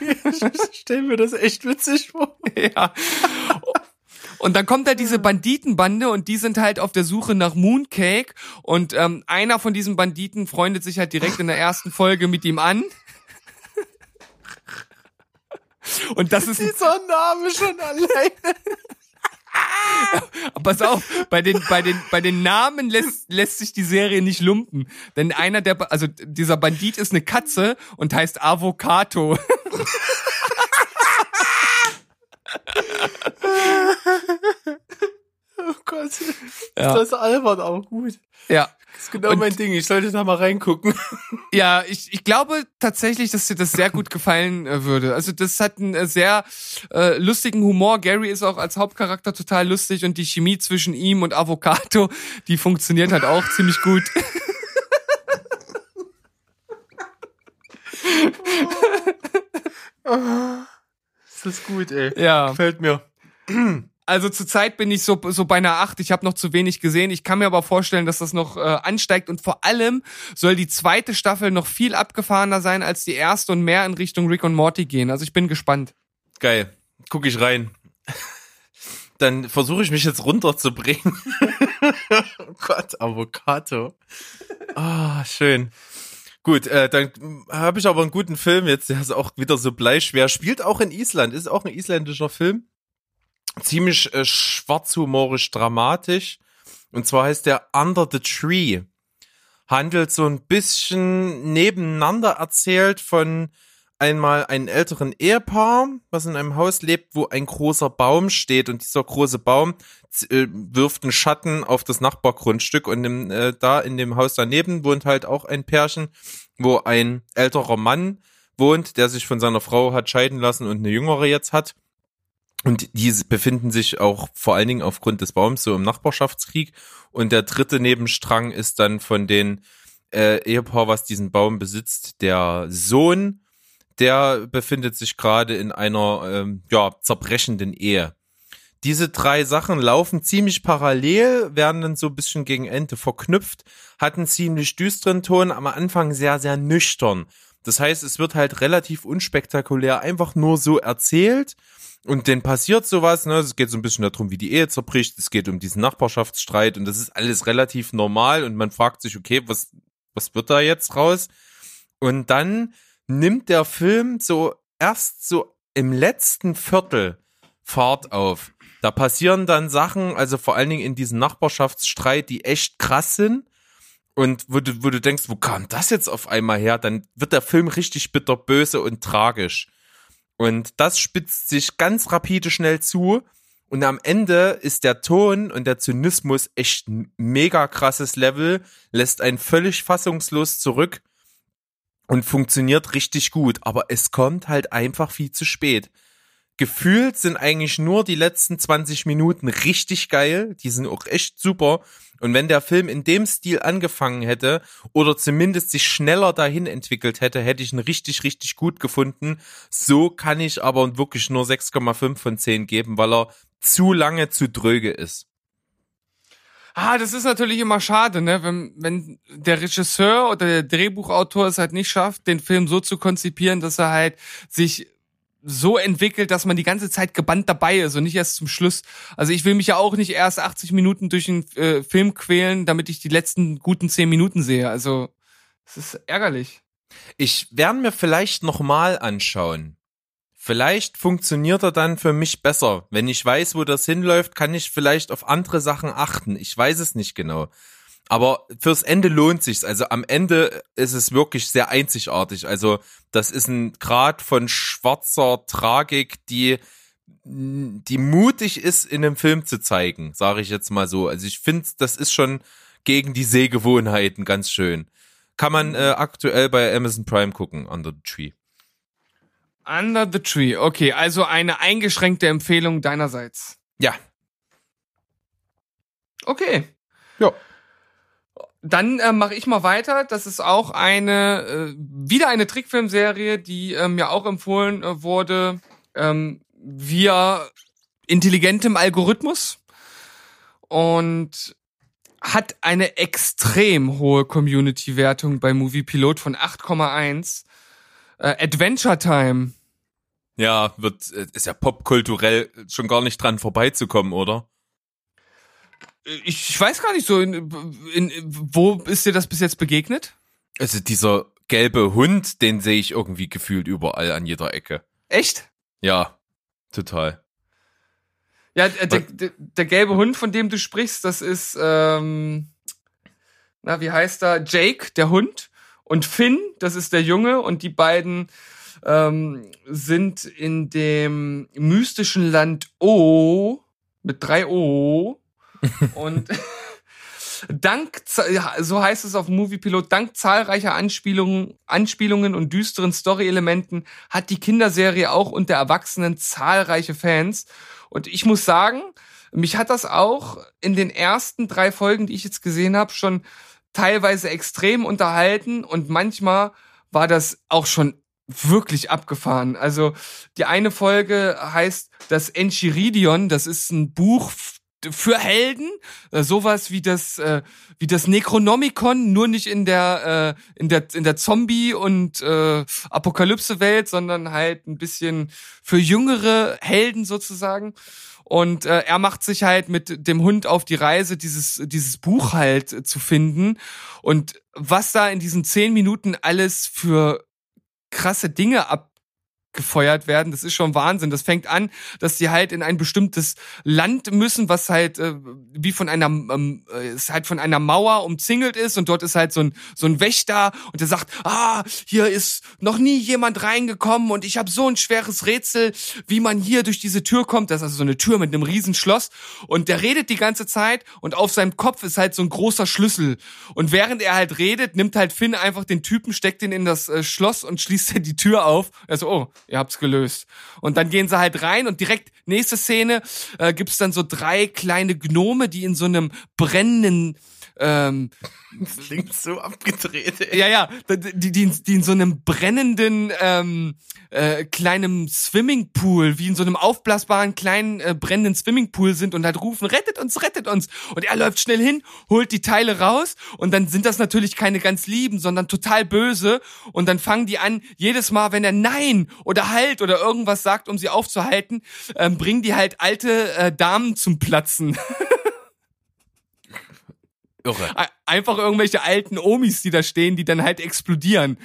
Ich stell mir das echt witzig vor. Ja. Und dann kommt da diese Banditenbande und die sind halt auf der Suche nach Mooncake und ähm, einer von diesen Banditen freundet sich halt direkt in der ersten Folge mit ihm an. Und das ist, Dieser Name schon alleine. pass auf, bei den, bei den, bei den Namen lässt, lässt sich die Serie nicht lumpen. Denn einer der, also dieser Bandit ist eine Katze und heißt Avocado. oh Gott. Ja. Das ist albern auch gut. Ja. Das ist genau und mein Ding. Ich sollte da mal reingucken. Ja, ich, ich glaube tatsächlich, dass dir das sehr gut gefallen äh, würde. Also das hat einen äh, sehr äh, lustigen Humor. Gary ist auch als Hauptcharakter total lustig und die Chemie zwischen ihm und Avocado, die funktioniert halt auch ziemlich gut. oh. Oh. Das ist gut, ey. Ja. Gefällt mir. Also zurzeit bin ich so, so bei einer 8. Ich habe noch zu wenig gesehen. Ich kann mir aber vorstellen, dass das noch äh, ansteigt. Und vor allem soll die zweite Staffel noch viel abgefahrener sein als die erste und mehr in Richtung Rick und Morty gehen. Also ich bin gespannt. Geil. Guck ich rein. Dann versuche ich mich jetzt runterzubringen. oh Gott, Avocado. Ah, schön. Gut, äh, dann habe ich aber einen guten Film jetzt, der ist auch wieder so bleischwer. Spielt auch in Island, ist auch ein isländischer Film. Ziemlich äh, schwarzhumorisch dramatisch. Und zwar heißt der Under the Tree. Handelt so ein bisschen nebeneinander erzählt von einmal einem älteren Ehepaar, was in einem Haus lebt, wo ein großer Baum steht und dieser große Baum äh, wirft einen Schatten auf das Nachbargrundstück und im, äh, da in dem Haus daneben wohnt halt auch ein Pärchen, wo ein älterer Mann wohnt, der sich von seiner Frau hat scheiden lassen und eine jüngere jetzt hat. Und die befinden sich auch vor allen Dingen aufgrund des Baums so im Nachbarschaftskrieg. Und der dritte Nebenstrang ist dann von den äh, Ehepaar, was diesen Baum besitzt, der Sohn, der befindet sich gerade in einer ähm, ja, zerbrechenden Ehe. Diese drei Sachen laufen ziemlich parallel, werden dann so ein bisschen gegen Ende verknüpft, hatten ziemlich düsteren Ton, am Anfang sehr, sehr nüchtern. Das heißt, es wird halt relativ unspektakulär einfach nur so erzählt und dann passiert sowas, ne? Es geht so ein bisschen darum, wie die Ehe zerbricht, es geht um diesen Nachbarschaftsstreit und das ist alles relativ normal und man fragt sich, okay, was, was wird da jetzt raus? Und dann nimmt der Film so erst so im letzten Viertel Fahrt auf. Da passieren dann Sachen, also vor allen Dingen in diesem Nachbarschaftsstreit, die echt krass sind. Und wo du, wo du denkst, wo kam das jetzt auf einmal her? Dann wird der Film richtig bitterböse und tragisch. Und das spitzt sich ganz rapide schnell zu. Und am Ende ist der Ton und der Zynismus echt ein mega krasses Level, lässt einen völlig fassungslos zurück und funktioniert richtig gut. Aber es kommt halt einfach viel zu spät. Gefühlt sind eigentlich nur die letzten 20 Minuten richtig geil. Die sind auch echt super. Und wenn der Film in dem Stil angefangen hätte oder zumindest sich schneller dahin entwickelt hätte, hätte ich ihn richtig, richtig gut gefunden. So kann ich aber wirklich nur 6,5 von 10 geben, weil er zu lange zu dröge ist. Ah, das ist natürlich immer schade, ne? Wenn, wenn der Regisseur oder der Drehbuchautor es halt nicht schafft, den Film so zu konzipieren, dass er halt sich so entwickelt, dass man die ganze Zeit gebannt dabei ist und nicht erst zum Schluss. Also ich will mich ja auch nicht erst 80 Minuten durch den äh, Film quälen, damit ich die letzten guten 10 Minuten sehe. Also es ist ärgerlich. Ich werde mir vielleicht nochmal anschauen. Vielleicht funktioniert er dann für mich besser. Wenn ich weiß, wo das hinläuft, kann ich vielleicht auf andere Sachen achten. Ich weiß es nicht genau. Aber fürs Ende lohnt sich's. Also am Ende ist es wirklich sehr einzigartig. Also das ist ein Grad von schwarzer Tragik, die die mutig ist, in einem Film zu zeigen, sage ich jetzt mal so. Also ich finde, das ist schon gegen die Sehgewohnheiten ganz schön. Kann man äh, aktuell bei Amazon Prime gucken, Under the Tree. Under the Tree. Okay, also eine eingeschränkte Empfehlung deinerseits. Ja. Okay. Ja. Dann äh, mache ich mal weiter. Das ist auch eine äh, wieder eine Trickfilmserie, die äh, mir auch empfohlen äh, wurde ähm, via intelligentem Algorithmus und hat eine extrem hohe Community-Wertung bei Movie Pilot von 8,1. Äh, Adventure Time. Ja, wird, äh, ist ja popkulturell schon gar nicht dran vorbeizukommen, oder? Ich, weiß gar nicht so, in, in, wo ist dir das bis jetzt begegnet? Also dieser gelbe Hund, den sehe ich irgendwie gefühlt überall an jeder Ecke. Echt? Ja, total. Ja, der, der, der, der gelbe Hund, von dem du sprichst, das ist, ähm, na, wie heißt er? Jake, der Hund. Und Finn, das ist der Junge. Und die beiden ähm, sind in dem mystischen Land O mit drei O. Und dank, so heißt es auf Moviepilot, dank zahlreicher Anspielungen, Anspielungen und düsteren Story-Elementen hat die Kinderserie auch unter Erwachsenen zahlreiche Fans. Und ich muss sagen, mich hat das auch in den ersten drei Folgen, die ich jetzt gesehen habe, schon teilweise extrem unterhalten und manchmal war das auch schon wirklich abgefahren. Also die eine Folge heißt das Enchiridion, das ist ein Buch für Helden, äh, sowas wie das äh, wie das Necronomicon, nur nicht in der äh, in der in der Zombie und äh, Apokalypse Welt, sondern halt ein bisschen für jüngere Helden sozusagen. Und äh, er macht sich halt mit dem Hund auf die Reise, dieses, dieses Buch halt äh, zu finden. Und was da in diesen zehn Minuten alles für krasse Dinge abgefeuert werden, das ist schon Wahnsinn. Das fängt an, dass die halt in ein bestimmtes Land müssen, was halt äh, wie von einer ähm, äh, ist halt von einer Mauer umzingelt ist und dort ist halt so ein so ein Wächter und der sagt, ah, hier ist noch nie jemand reingekommen und ich habe so ein schweres Rätsel, wie man hier durch diese Tür kommt. Das ist also so eine Tür mit einem riesen Schloss und der redet die ganze Zeit und auf seinem Kopf ist halt so ein großer Schlüssel und während er halt redet, nimmt halt Finn einfach den Typen, steckt ihn in das äh, Schloss und schließt dann die Tür auf. Also, oh, ihr habt's gelöst. Und dann gehen sie halt rein und direkt nächste Szene äh, gibt's dann so drei kleine Gnome, die in so einem brennenden ähm, Klingt so abgedreht. Ey. ja, ja, die, die, die in so einem brennenden ähm, äh, kleinen Swimmingpool, wie in so einem aufblasbaren kleinen äh, brennenden Swimmingpool sind und halt rufen, rettet uns, rettet uns. Und er läuft schnell hin, holt die Teile raus und dann sind das natürlich keine ganz lieben, sondern total böse. Und dann fangen die an, jedes Mal, wenn er Nein oder Halt oder irgendwas sagt, um sie aufzuhalten, ähm, bringen die halt alte äh, Damen zum Platzen. Irre. Ein- Einfach irgendwelche alten Omis, die da stehen, die dann halt explodieren.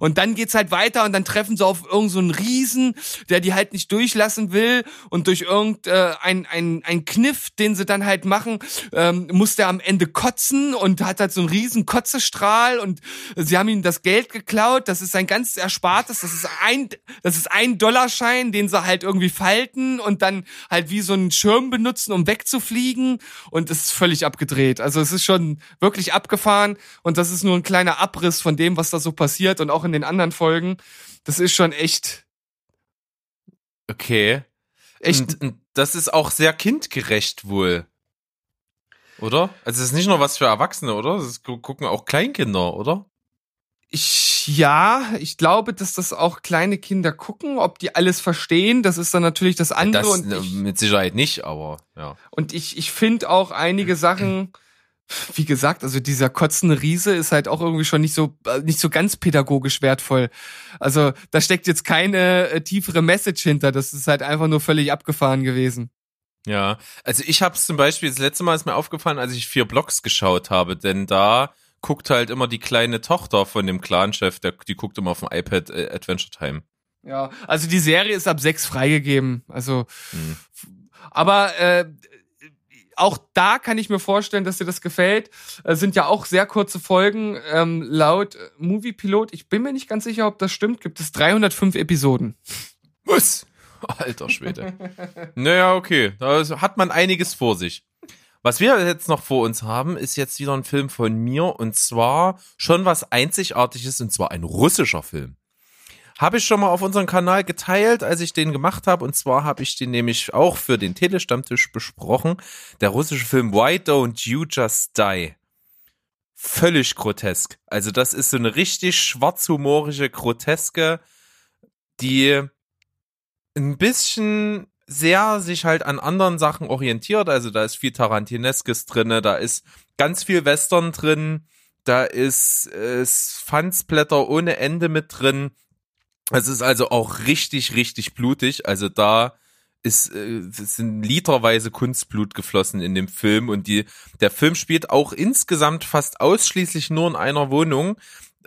Und dann geht's halt weiter und dann treffen sie auf irgendeinen so einen Riesen, der die halt nicht durchlassen will. Und durch irgendein ein, ein, ein Kniff, den sie dann halt machen, ähm, muss der am Ende kotzen und hat halt so einen riesen Kotzestrahl und sie haben ihm das Geld geklaut. Das ist sein ganz Erspartes. Das ist ein, das ist ein Dollarschein, den sie halt irgendwie falten und dann halt wie so einen Schirm benutzen, um wegzufliegen. Und es ist völlig abgedreht. Also es ist schon wirklich abgefahren und das ist nur ein kleiner Abriss von dem, was da so passiert und auch in den anderen Folgen. Das ist schon echt, Okay. echt Und, und das ist auch sehr kindgerecht wohl. Oder? Also es ist nicht nur was für Erwachsene, oder? Das gu- gucken auch Kleinkinder, oder? Ich, ja, ich glaube, dass das auch kleine Kinder gucken, ob die alles verstehen, das ist dann natürlich das andere. Das und ich, mit Sicherheit nicht, aber ja. und ich, ich finde auch einige Sachen, wie gesagt, also dieser kotzende Riese ist halt auch irgendwie schon nicht so, äh, nicht so ganz pädagogisch wertvoll. Also da steckt jetzt keine äh, tiefere Message hinter, das ist halt einfach nur völlig abgefahren gewesen. Ja, also ich habe es zum Beispiel, das letzte Mal ist mir aufgefallen, als ich vier Blocks geschaut habe, denn da guckt halt immer die kleine Tochter von dem Clanchef, der, die guckt immer auf dem iPad äh, Adventure Time. Ja, also die Serie ist ab sechs freigegeben. Also, Hm. aber äh, auch da kann ich mir vorstellen, dass dir das gefällt. Äh, sind ja auch sehr kurze Folgen. Ähm, laut äh, Movie Pilot, ich bin mir nicht ganz sicher, ob das stimmt, gibt es 305 Episoden. Was? Alter Schwede. naja, okay, da hat man einiges vor sich. Was wir jetzt noch vor uns haben, ist jetzt wieder ein Film von mir und zwar schon was Einzigartiges und zwar ein russischer Film. Habe ich schon mal auf unserem Kanal geteilt, als ich den gemacht habe und zwar habe ich den nämlich auch für den Telestammtisch besprochen. Der russische Film Why Don't You Just Die? Völlig grotesk. Also das ist so eine richtig schwarzhumorische Groteske, die ein bisschen sehr sich halt an anderen Sachen orientiert. Also da ist viel Tarantineskes drinne, da ist ganz viel Western drin, da ist äh, Fansblätter ohne Ende mit drin. Es ist also auch richtig, richtig blutig. Also da ist, äh, sind literweise Kunstblut geflossen in dem Film und die, der Film spielt auch insgesamt fast ausschließlich nur in einer Wohnung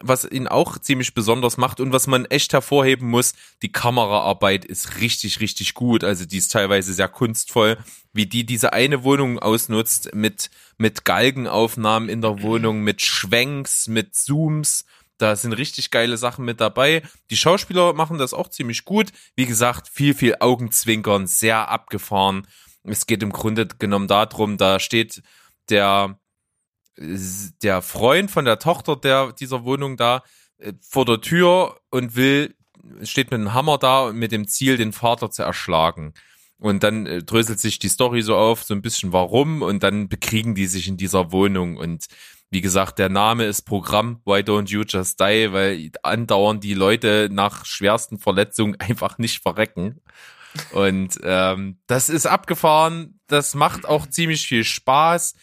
was ihn auch ziemlich besonders macht und was man echt hervorheben muss, die Kameraarbeit ist richtig, richtig gut. Also die ist teilweise sehr kunstvoll, wie die diese eine Wohnung ausnutzt mit, mit Galgenaufnahmen in der Wohnung, mit Schwenks, mit Zooms. Da sind richtig geile Sachen mit dabei. Die Schauspieler machen das auch ziemlich gut. Wie gesagt, viel, viel Augenzwinkern, sehr abgefahren. Es geht im Grunde genommen darum, da steht der, der Freund von der Tochter der dieser Wohnung da äh, vor der Tür und will steht mit einem Hammer da und mit dem Ziel den Vater zu erschlagen. Und dann äh, dröselt sich die Story so auf, so ein bisschen warum und dann bekriegen die sich in dieser Wohnung und wie gesagt, der Name ist Programm, Why Don't You Just Die, weil andauernd die Leute nach schwersten Verletzungen einfach nicht verrecken. Und ähm, das ist abgefahren, das macht auch ziemlich viel Spaß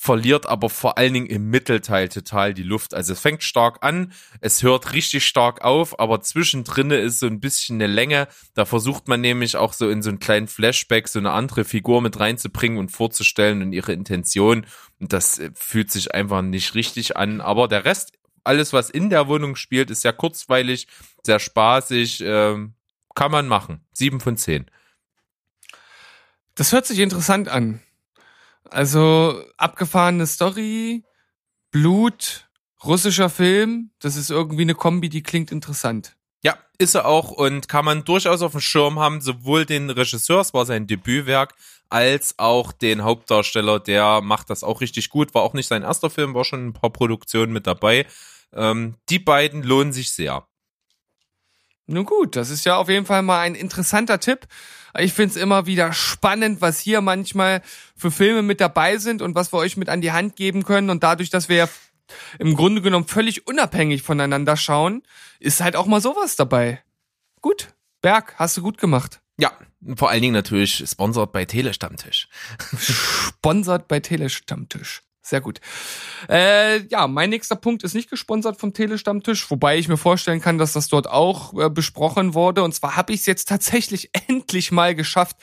verliert aber vor allen Dingen im Mittelteil total die Luft. Also es fängt stark an, es hört richtig stark auf, aber zwischendrin ist so ein bisschen eine Länge. Da versucht man nämlich auch so in so einen kleinen Flashback so eine andere Figur mit reinzubringen und vorzustellen und ihre Intention. Und das äh, fühlt sich einfach nicht richtig an. Aber der Rest, alles was in der Wohnung spielt, ist sehr kurzweilig, sehr spaßig, äh, kann man machen. Sieben von zehn. Das hört sich interessant an. Also abgefahrene Story, Blut, russischer Film, das ist irgendwie eine Kombi, die klingt interessant. Ja, ist er auch und kann man durchaus auf dem Schirm haben, sowohl den Regisseur, es war sein Debütwerk, als auch den Hauptdarsteller, der macht das auch richtig gut, war auch nicht sein erster Film, war schon ein paar Produktionen mit dabei. Ähm, die beiden lohnen sich sehr. Nun gut, das ist ja auf jeden Fall mal ein interessanter Tipp. Ich find's immer wieder spannend, was hier manchmal für Filme mit dabei sind und was wir euch mit an die Hand geben können. Und dadurch, dass wir ja im Grunde genommen völlig unabhängig voneinander schauen, ist halt auch mal sowas dabei. Gut, Berg, hast du gut gemacht. Ja, vor allen Dingen natürlich sponsert bei Telestammtisch. Sponsert bei Telestammtisch. Sehr gut. Äh, ja, mein nächster Punkt ist nicht gesponsert vom Telestammtisch, wobei ich mir vorstellen kann, dass das dort auch äh, besprochen wurde. Und zwar habe ich es jetzt tatsächlich endlich mal geschafft,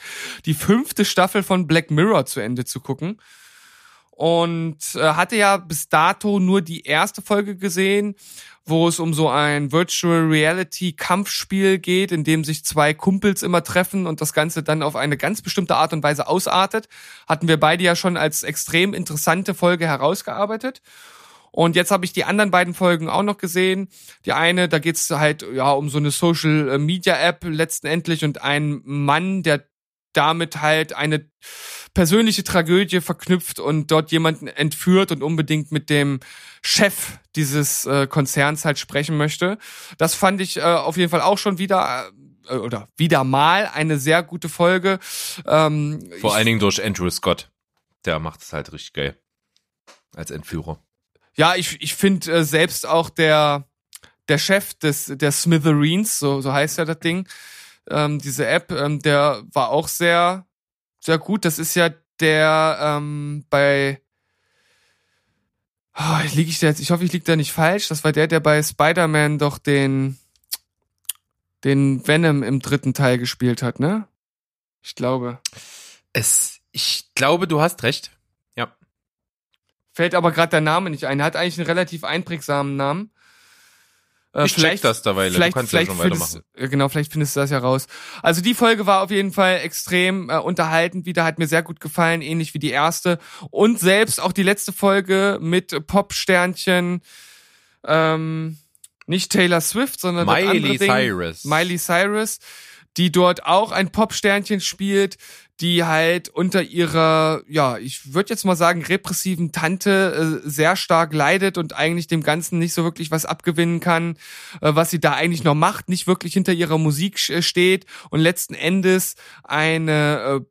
die fünfte Staffel von Black Mirror zu Ende zu gucken. Und äh, hatte ja bis dato nur die erste Folge gesehen wo es um so ein Virtual Reality Kampfspiel geht, in dem sich zwei Kumpels immer treffen und das Ganze dann auf eine ganz bestimmte Art und Weise ausartet. Hatten wir beide ja schon als extrem interessante Folge herausgearbeitet. Und jetzt habe ich die anderen beiden Folgen auch noch gesehen. Die eine, da geht's halt ja um so eine Social Media App letztendlich und ein Mann, der damit halt eine persönliche Tragödie verknüpft und dort jemanden entführt und unbedingt mit dem Chef dieses äh, Konzerns halt sprechen möchte. Das fand ich äh, auf jeden Fall auch schon wieder äh, oder wieder mal eine sehr gute Folge. Ähm, Vor allen Dingen durch Andrew Scott. Der macht es halt richtig geil. Als Entführer. Ja, ich, ich finde äh, selbst auch der, der Chef des, der Smithereens, so, so heißt ja das Ding, ähm, diese App, ähm, der war auch sehr, sehr gut. Das ist ja der ähm, bei oh, liege ich da jetzt, ich hoffe, ich liege da nicht falsch. Das war der, der bei Spider-Man doch den den Venom im dritten Teil gespielt hat, ne? Ich glaube. Es, ich glaube, du hast recht. Ja. Fällt aber gerade der Name nicht ein. Er hat eigentlich einen relativ einprägsamen Namen. Äh, ich check das dabei, vielleicht, du kannst vielleicht ja schon weitermachen. äh, Genau, vielleicht findest du das ja raus. Also die Folge war auf jeden Fall extrem äh, unterhaltend wieder, hat mir sehr gut gefallen, ähnlich wie die erste. Und selbst auch die letzte Folge mit Popsternchen, ähm, nicht Taylor Swift, sondern Miley Ding, Cyrus. Miley Cyrus, die dort auch ein Popsternchen spielt, die halt unter ihrer, ja, ich würde jetzt mal sagen, repressiven Tante äh, sehr stark leidet und eigentlich dem Ganzen nicht so wirklich was abgewinnen kann, äh, was sie da eigentlich noch macht, nicht wirklich hinter ihrer Musik äh, steht und letzten Endes eine äh,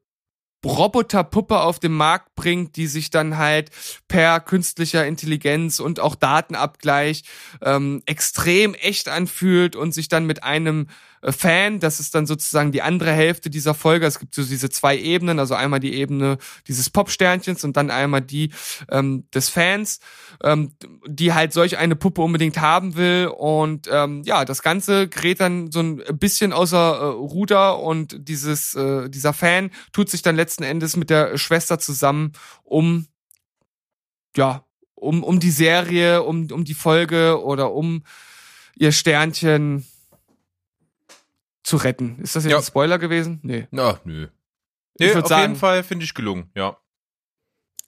Roboterpuppe auf den Markt bringt, die sich dann halt per künstlicher Intelligenz und auch Datenabgleich ähm, extrem echt anfühlt und sich dann mit einem Fan, das ist dann sozusagen die andere Hälfte dieser Folge. Es gibt so diese zwei Ebenen, also einmal die Ebene dieses Popsternchens und dann einmal die ähm, des Fans, ähm, die halt solch eine Puppe unbedingt haben will. Und ähm, ja, das Ganze gerät dann so ein bisschen außer äh, Ruder und dieses äh, dieser Fan tut sich dann letzten Endes mit der Schwester zusammen, um ja um um die Serie, um um die Folge oder um ihr Sternchen zu retten. Ist das jetzt Ja. ein Spoiler gewesen? Nee. Na, nö. Nee, auf sagen- jeden Fall finde ich gelungen, ja.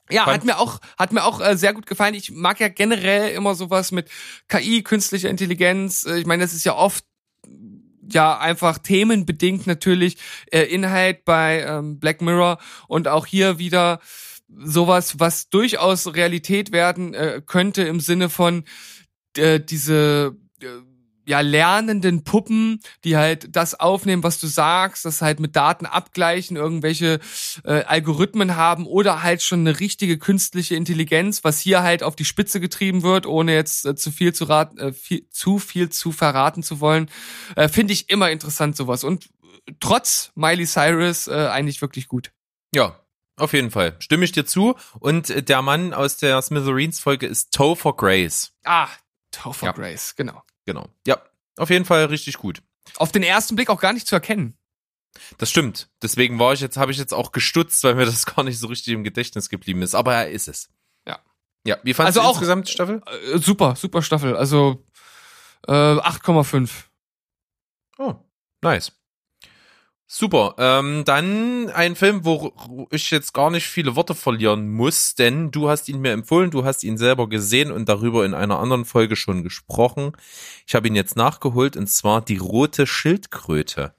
Ja, Fand- hat mir auch, hat mir auch äh, sehr gut gefallen. Ich mag ja generell immer sowas mit KI, künstlicher Intelligenz. Äh, ich meine, das ist ja oft ja einfach themenbedingt natürlich äh, Inhalt bei ähm, Black Mirror und auch hier wieder sowas, was durchaus Realität werden äh, könnte im Sinne von äh, diese äh, ja, lernenden Puppen, die halt das aufnehmen, was du sagst, das halt mit Daten abgleichen, irgendwelche äh, Algorithmen haben oder halt schon eine richtige künstliche Intelligenz, was hier halt auf die Spitze getrieben wird, ohne jetzt äh, zu viel zu raten, äh, viel, zu viel zu verraten zu wollen, äh, finde ich immer interessant sowas und trotz Miley Cyrus äh, eigentlich wirklich gut. Ja, auf jeden Fall. Stimme ich dir zu. Und äh, der Mann aus der Smithereens-Folge ist Topher Grace. Ah, Topher Ja. Grace, genau. Genau. Ja, auf jeden Fall richtig gut. Auf den ersten Blick auch gar nicht zu erkennen. Das stimmt. Deswegen war ich jetzt, habe ich jetzt auch gestutzt, weil mir das gar nicht so richtig im Gedächtnis geblieben ist. Aber er ist es. Ja. Ja. Wie fandest Also du auch- insgesamt die Staffel? Äh, super, super Staffel. Also äh, 8,5. Oh, nice. Super. Ähm, dann ein Film, wo ich jetzt gar nicht viele Worte verlieren muss, denn du hast ihn mir empfohlen, du hast ihn selber gesehen und darüber in einer anderen Folge schon gesprochen. Ich habe ihn jetzt nachgeholt und zwar die rote Schildkröte.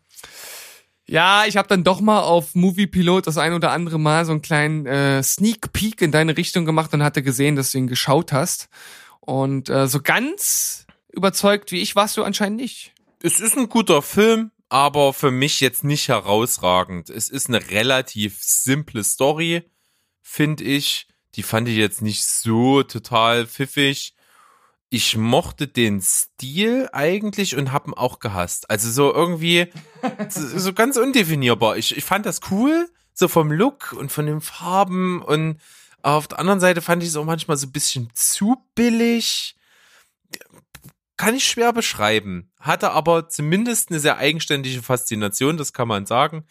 Ja, ich habe dann doch mal auf Movie Pilot das ein oder andere Mal so einen kleinen äh, Sneak Peek in deine Richtung gemacht und hatte gesehen, dass du ihn geschaut hast. Und äh, so ganz überzeugt wie ich warst du anscheinend nicht. Es ist ein guter Film, aber für mich jetzt nicht herausragend. Es ist eine relativ simple Story, finde ich. Die fand ich jetzt nicht so total pfiffig. Ich mochte den Stil eigentlich und hab ihn auch gehasst. Also so irgendwie so, ganz undefinierbar. Ich, ich fand das cool, so vom Look und von den Farben und auf der anderen Seite fand ich es auch manchmal so ein bisschen zu billig kann ich schwer beschreiben. Hatte aber zumindest eine sehr eigenständige Faszination, das kann man sagen.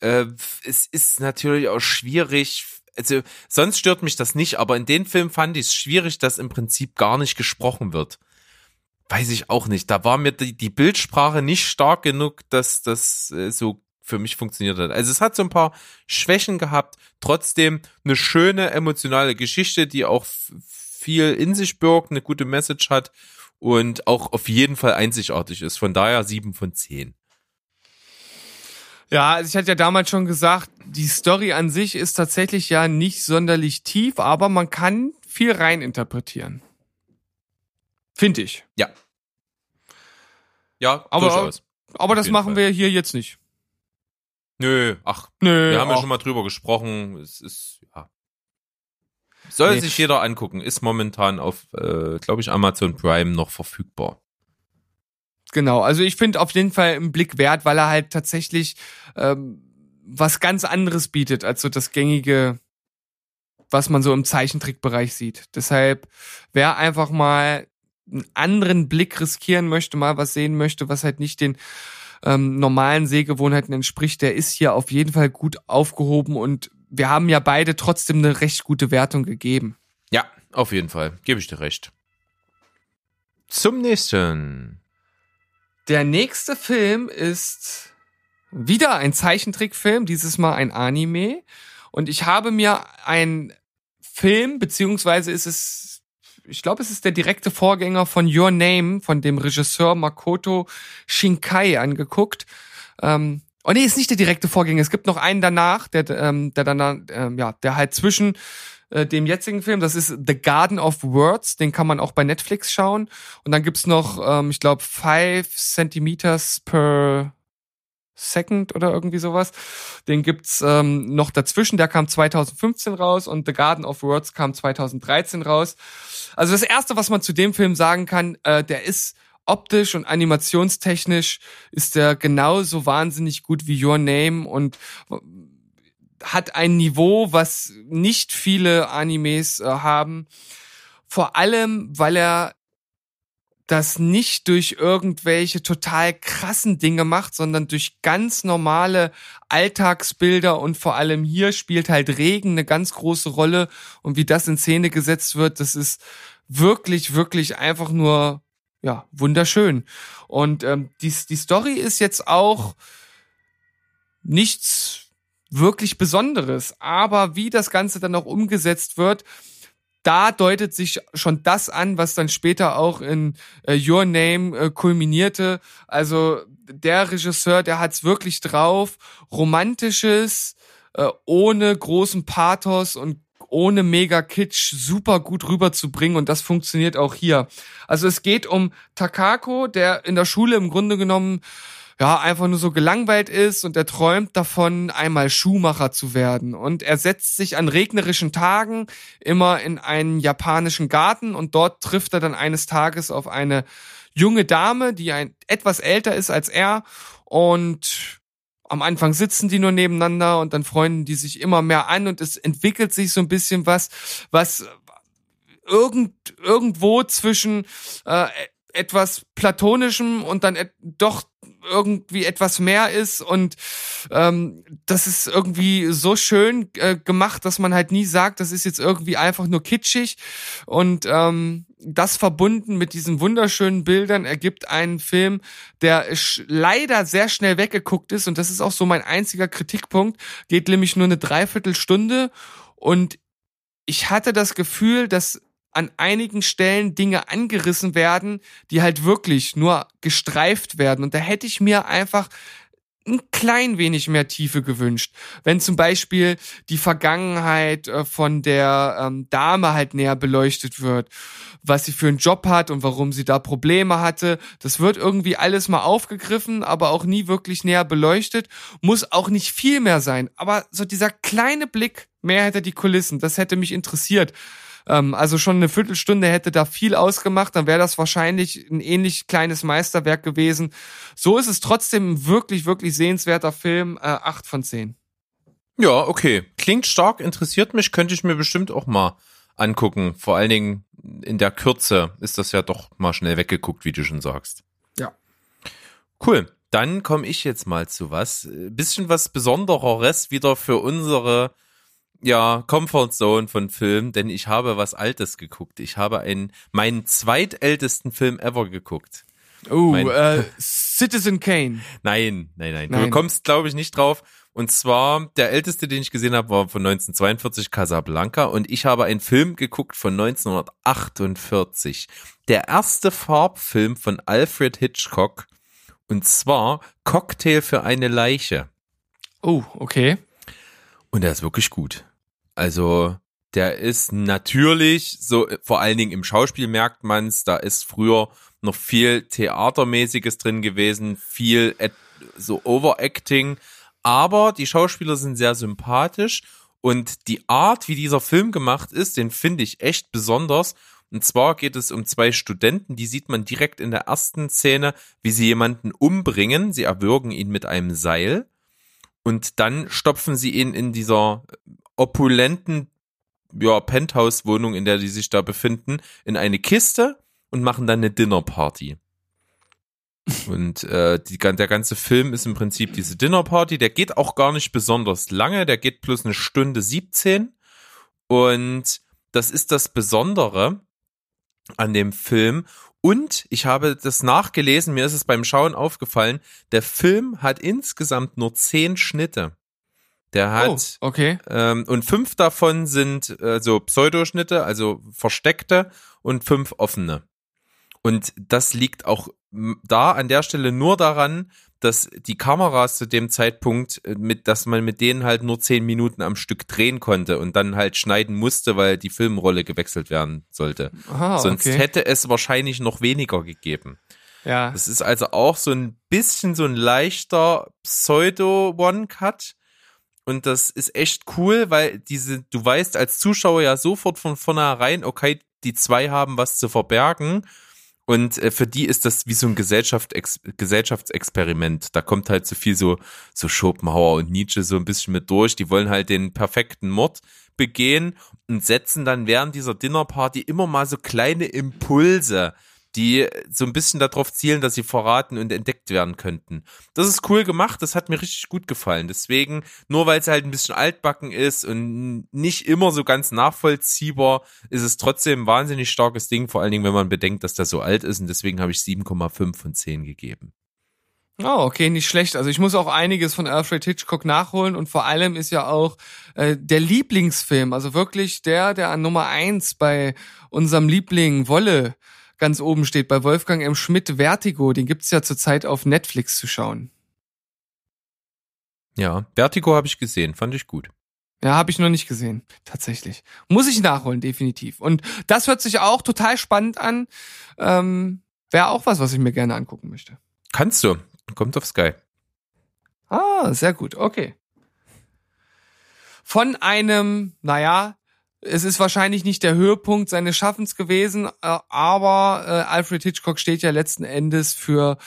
Äh, es ist natürlich auch schwierig. Also sonst stört mich das nicht, aber in dem Film fand ich es schwierig, dass im Prinzip gar nicht gesprochen wird. Weiß ich auch nicht. Da war mir die, die Bildsprache nicht stark genug, dass das äh, so für mich funktioniert hat. Also es hat so ein paar Schwächen gehabt, trotzdem eine schöne emotionale Geschichte, die auch viel in sich birgt, eine gute Message hat und auch auf jeden Fall einzigartig ist. Von daher sieben von zehn. Ja, also ich hatte ja damals schon gesagt, die Story an sich ist tatsächlich ja nicht sonderlich tief, aber man kann viel reininterpretieren. Finde ich. Ja. Ja, Aber- durchaus. Aber das machen Fall. wir hier jetzt nicht. Nö, ach, Nö, wir haben ja auch- schon mal drüber gesprochen. Es ist, ja. Soll Nee. sich jeder angucken. Ist momentan auf, äh, glaube ich, Amazon Prime noch verfügbar. Genau, also ich finde auf jeden Fall einen Blick wert, weil er halt tatsächlich ähm, was ganz anderes bietet als so das gängige, was man so im Zeichentrickbereich sieht. Deshalb, wer einfach mal einen anderen Blick riskieren möchte, mal was sehen möchte, was halt nicht den ähm, normalen Sehgewohnheiten entspricht, der ist hier auf jeden Fall gut aufgehoben und wir haben ja beide trotzdem eine recht gute Wertung gegeben. Ja, auf jeden Fall. Gebe ich dir recht. Zum nächsten. Der nächste Film ist wieder ein Zeichentrickfilm, dieses Mal ein Anime. Und ich habe mir einen Film, beziehungsweise ist es, ich glaube, es ist der direkte Vorgänger von Your Name, von dem Regisseur Makoto Shinkai angeguckt. Ähm, oh nee, ist nicht der direkte Vorgänger. Es gibt noch einen danach, der, ähm, der danach, ähm, ja, der halt zwischen äh, dem jetzigen Film, das ist The Garden of Words, den kann man auch bei Netflix schauen. Und dann gibt's noch, ähm, ich glaube, five Centimeters per Second oder irgendwie sowas. Den gibt's ähm, noch dazwischen, der kam 2015 raus und The Garden of Words kam 2013 raus. Also das erste, was man zu dem Film sagen kann, äh, der ist optisch und animationstechnisch ist der genauso wahnsinnig gut wie Your Name und hat ein Niveau, was nicht viele Animes äh, haben. Vor allem, weil er das nicht durch irgendwelche total krassen Dinge macht, sondern durch ganz normale Alltagsbilder und vor allem hier spielt halt Regen eine ganz große Rolle und wie das in Szene gesetzt wird, das ist wirklich, wirklich einfach nur, ja, wunderschön. Und ähm, die, die Story ist jetzt auch nichts wirklich Besonderes, aber wie das Ganze dann auch umgesetzt wird, da deutet sich schon das an, was dann später auch in äh, Your Name äh, kulminierte. Also der Regisseur, der hat's wirklich drauf, romantisches, äh, ohne großen Pathos und ohne mega Kitsch super gut rüberzubringen und das funktioniert auch hier. Also es geht um Takako, der in der Schule im Grunde genommen ja, einfach nur so gelangweilt ist und er träumt davon, einmal Schuhmacher zu werden. Und er setzt sich an regnerischen Tagen immer in einen japanischen Garten und dort trifft er dann eines Tages auf eine junge Dame, die ein etwas älter ist als er und am Anfang sitzen die nur nebeneinander und dann freunden die sich immer mehr an und es entwickelt sich so ein bisschen was, was irgend, irgendwo zwischen äh, etwas platonischem und dann doch irgendwie etwas mehr ist und ähm, das ist irgendwie so schön äh, gemacht, dass man halt nie sagt, das ist jetzt irgendwie einfach nur kitschig und ähm, das verbunden mit diesen wunderschönen Bildern ergibt einen Film, der leider sehr schnell weggeguckt ist. Und das ist auch so mein einziger Kritikpunkt, geht nämlich nur eine Dreiviertelstunde. Und ich hatte das Gefühl, dass an einigen Stellen Dinge angerissen werden, die halt wirklich nur gestreift werden. Und da hätte ich mir einfach ein klein wenig mehr Tiefe gewünscht. Wenn zum Beispiel die Vergangenheit äh, von der ähm, Dame halt näher beleuchtet wird, was sie für einen Job hat und warum sie da Probleme hatte, das wird irgendwie alles mal aufgegriffen, aber auch nie wirklich näher beleuchtet. Muss auch nicht viel mehr sein. Aber so dieser kleine Blick mehr hinter die Kulissen, das hätte mich interessiert. Ähm, also schon eine Viertelstunde hätte da viel ausgemacht, dann wäre das wahrscheinlich ein ähnlich kleines Meisterwerk gewesen. So ist es trotzdem ein wirklich, wirklich sehenswerter Film. Äh, acht von zehn. Ja, okay. Klingt stark, interessiert mich, könnte ich mir bestimmt auch mal angucken. Vor allen Dingen in der Kürze ist das ja doch mal schnell weggeguckt, wie du schon sagst. Ja. Cool. Dann komme ich jetzt mal zu was. Bisschen was Besondereres wieder für unsere ja, Comfort Zone von Film, denn ich habe was Altes geguckt. Ich habe einen, meinen zweitältesten Film ever geguckt. Oh, mein, äh, Citizen Kane. Nein, nein, nein. nein. Du kommst, glaube ich, nicht drauf. Und zwar, der älteste, den ich gesehen habe, war von 1942, Casablanca. Und ich habe einen Film geguckt von 1948. Der erste Farbfilm von Alfred Hitchcock. Und zwar Cocktail für eine Leiche. Oh, okay. Und der ist wirklich gut. Also der ist natürlich so, vor allen Dingen im Schauspiel merkt man's, da ist früher noch viel Theatermäßiges drin gewesen, viel so Overacting, aber die Schauspieler sind sehr sympathisch und die Art, wie dieser Film gemacht ist, den finde ich echt besonders. Und zwar geht es um zwei Studenten, die sieht man direkt in der ersten Szene, wie sie jemanden umbringen. Sie erwürgen ihn mit einem Seil und dann stopfen sie ihn in dieser opulenten ja, Penthouse-Wohnung, in der die sich da befinden, in eine Kiste und machen dann eine Dinnerparty. Und äh, die, der ganze Film ist im Prinzip diese Dinnerparty. Der geht auch gar nicht besonders lange. Der geht plus eine Stunde 17. Und das ist das Besondere an dem Film. Und ich habe das nachgelesen, mir ist es beim Schauen aufgefallen, der Film hat insgesamt nur zehn Schnitte. Der hat oh, okay. ähm, und fünf davon sind äh, so Pseudoschnitte, also versteckte und fünf offene. Und das liegt auch da an der Stelle nur daran, dass die Kameras zu dem Zeitpunkt äh, mit, dass man mit denen halt nur zehn Minuten am Stück drehen konnte und dann halt schneiden musste, weil die Filmrolle gewechselt werden sollte. Aha, Sonst okay. hätte es wahrscheinlich noch weniger gegeben. Ja. Das ist also auch so ein bisschen so ein leichter Pseudo-One-Cut und das ist echt cool, weil diese, du weißt als Zuschauer ja sofort von vornherein, okay, die zwei haben was zu verbergen. Und äh, für die ist das wie so ein Gesellschaft, Gesellschaftsexperiment. Da kommt halt so viel so, so Schopenhauer und Nietzsche so ein bisschen mit durch. Die wollen halt den perfekten Mord begehen und setzen dann während dieser Dinnerparty immer mal so kleine Impulse die so ein bisschen darauf zielen, dass sie verraten und entdeckt werden könnten. Das ist cool gemacht, das hat mir richtig gut gefallen. Deswegen, nur weil es halt ein bisschen altbacken ist und nicht immer so ganz nachvollziehbar, ist es trotzdem ein wahnsinnig starkes Ding, vor allen Dingen, wenn man bedenkt, dass der so alt ist und deswegen habe ich 7,5 von 10 gegeben. Oh, okay, nicht schlecht. Also ich muss auch einiges von Alfred Hitchcock nachholen und vor allem ist ja auch äh, der Lieblingsfilm, also wirklich der, der an Nummer eins bei unserem Liebling Wolle ganz oben steht bei Wolfgang M. Schmidt Vertigo. Den gibt's ja zurzeit auf Netflix zu schauen. Ja, Vertigo habe ich gesehen, fand ich gut. Ja, habe ich noch nicht gesehen, tatsächlich. Muss ich nachholen, definitiv. Und das hört sich auch total spannend an. Ähm, Wäre auch was, was ich mir gerne angucken möchte. Kannst du. Kommt auf Sky. Ah, sehr gut, okay. Von einem, naja, es ist wahrscheinlich nicht der Höhepunkt seines Schaffens gewesen, äh, aber äh, Alfred Hitchcock steht ja letzten Endes für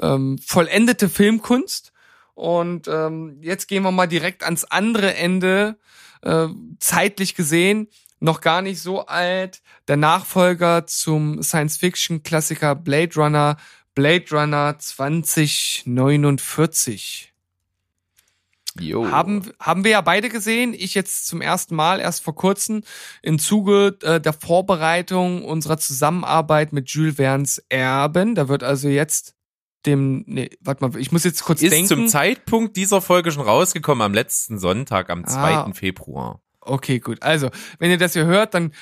ähm, vollendete Filmkunst. Und ähm, jetzt gehen wir mal direkt ans andere Ende, äh, zeitlich gesehen, noch gar nicht so alt. Der Nachfolger zum Science-Fiction-Klassiker Blade Runner, Blade Runner 2049. Jo. Haben, haben wir ja beide gesehen. Ich jetzt zum ersten Mal, erst vor kurzem, im Zuge äh, der Vorbereitung unserer Zusammenarbeit mit Jules Verne's Erben. Da wird also jetzt dem, nee, warte mal, ich muss jetzt kurz ist denken. zum Zeitpunkt dieser Folge schon rausgekommen, am letzten Sonntag, am 2. Ah. Februar. Okay, gut. Also, wenn ihr das hier hört, dann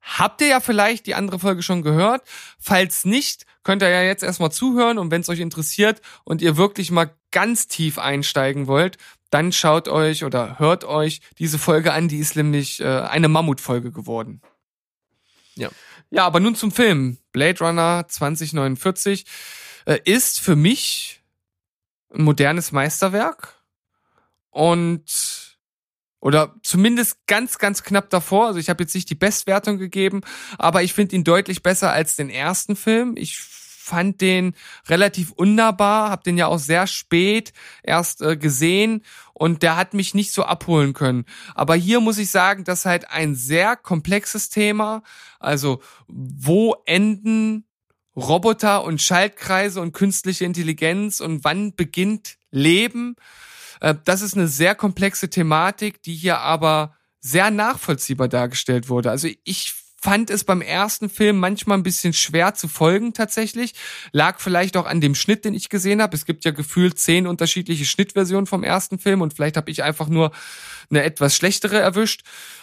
habt ihr ja vielleicht die andere Folge schon gehört. Falls nicht, könnt ihr ja jetzt erstmal zuhören und wenn es euch interessiert und ihr wirklich mal ganz tief einsteigen wollt, dann schaut euch oder hört euch diese Folge an, die ist nämlich äh, eine Mammutfolge geworden. Ja. Ja, aber nun zum Film. Blade Runner 2049 äh, ist für mich ein modernes Meisterwerk und oder zumindest ganz, ganz knapp davor. Also ich habe jetzt nicht die Bestwertung gegeben, aber ich finde ihn deutlich besser als den ersten Film. Ich fand den relativ unnahbar, habe den ja auch sehr spät erst äh, gesehen und der hat mich nicht so abholen können. Aber hier muss ich sagen, das ist halt ein sehr komplexes Thema. Also wo enden Roboter und Schaltkreise und künstliche Intelligenz und wann beginnt Leben? Äh, Das ist eine sehr komplexe Thematik, die hier aber sehr nachvollziehbar dargestellt wurde. Also ich fand es beim ersten Film manchmal ein bisschen schwer zu folgen tatsächlich. Lag vielleicht auch an dem Schnitt, den ich gesehen habe. Es gibt ja gefühlt zehn unterschiedliche Schnittversionen vom ersten Film und vielleicht habe ich einfach nur eine etwas schlechtere erwischt.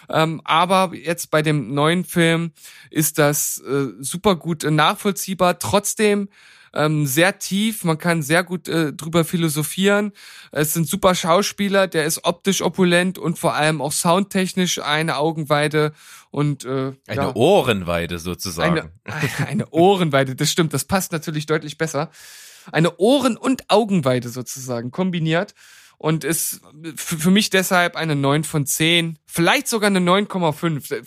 Ähm, aber jetzt bei dem neuen Film ist das äh, super gut nachvollziehbar. Trotzdem ähm, sehr tief, man kann sehr gut äh, drüber philosophieren. Es sind super Schauspieler, der ist optisch opulent und vor allem auch soundtechnisch eine Augenweide und äh, Eine ja, Ohrenweide sozusagen. eine, eine Ohrenweide, das stimmt, das passt natürlich deutlich besser. Eine Ohren- und Augenweide sozusagen kombiniert und ist für mich deshalb eine 9 von 10, vielleicht sogar eine 9,5.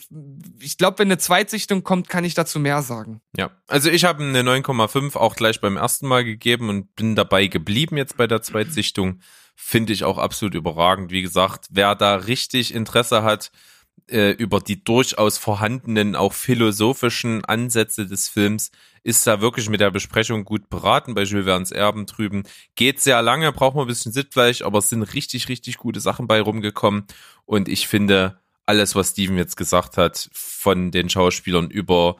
Ich glaube, wenn eine Zweitsichtung kommt, kann ich dazu mehr sagen. Ja, also ich habe eine 9,5 auch gleich beim ersten Mal gegeben und bin dabei geblieben jetzt bei der Zweitsichtung. Finde ich auch absolut überragend. Wie gesagt, wer da richtig Interesse hat, äh, über die durchaus vorhandenen, auch philosophischen Ansätze des Films, ist da wirklich mit der Besprechung gut beraten bei Jules Verne's Erben drüben. Geht sehr lange, braucht man ein bisschen Sittfleisch, aber es sind richtig, richtig gute Sachen bei rumgekommen. Und ich finde, alles, was Steven jetzt gesagt hat, von den Schauspielern über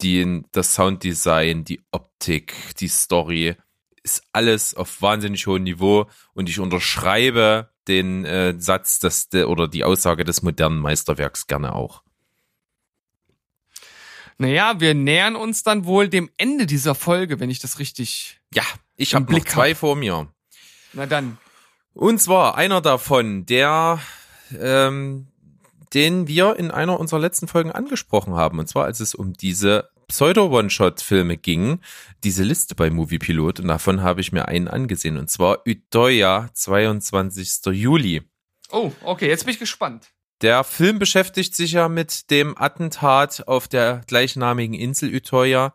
die, das Sounddesign, die Optik, die Story, ist alles auf wahnsinnig hohem Niveau und ich unterschreibe den äh, Satz dass de, oder die Aussage des modernen Meisterwerks gerne auch. Naja, wir nähern uns dann wohl dem Ende dieser Folge, wenn ich das richtig. Ja, ich habe noch zwei hab. vor mir. Na dann. Und zwar einer davon, der ähm, den wir in einer unserer letzten Folgen angesprochen haben. Und zwar, als es um diese Pseudo-One-Shot-Filme ging, diese Liste bei Moviepilot. Und davon habe ich mir einen angesehen. Und zwar Utøya, 22. Juli. Oh, okay, jetzt bin ich gespannt. Der Film beschäftigt sich ja mit dem Attentat auf der gleichnamigen Insel Utøya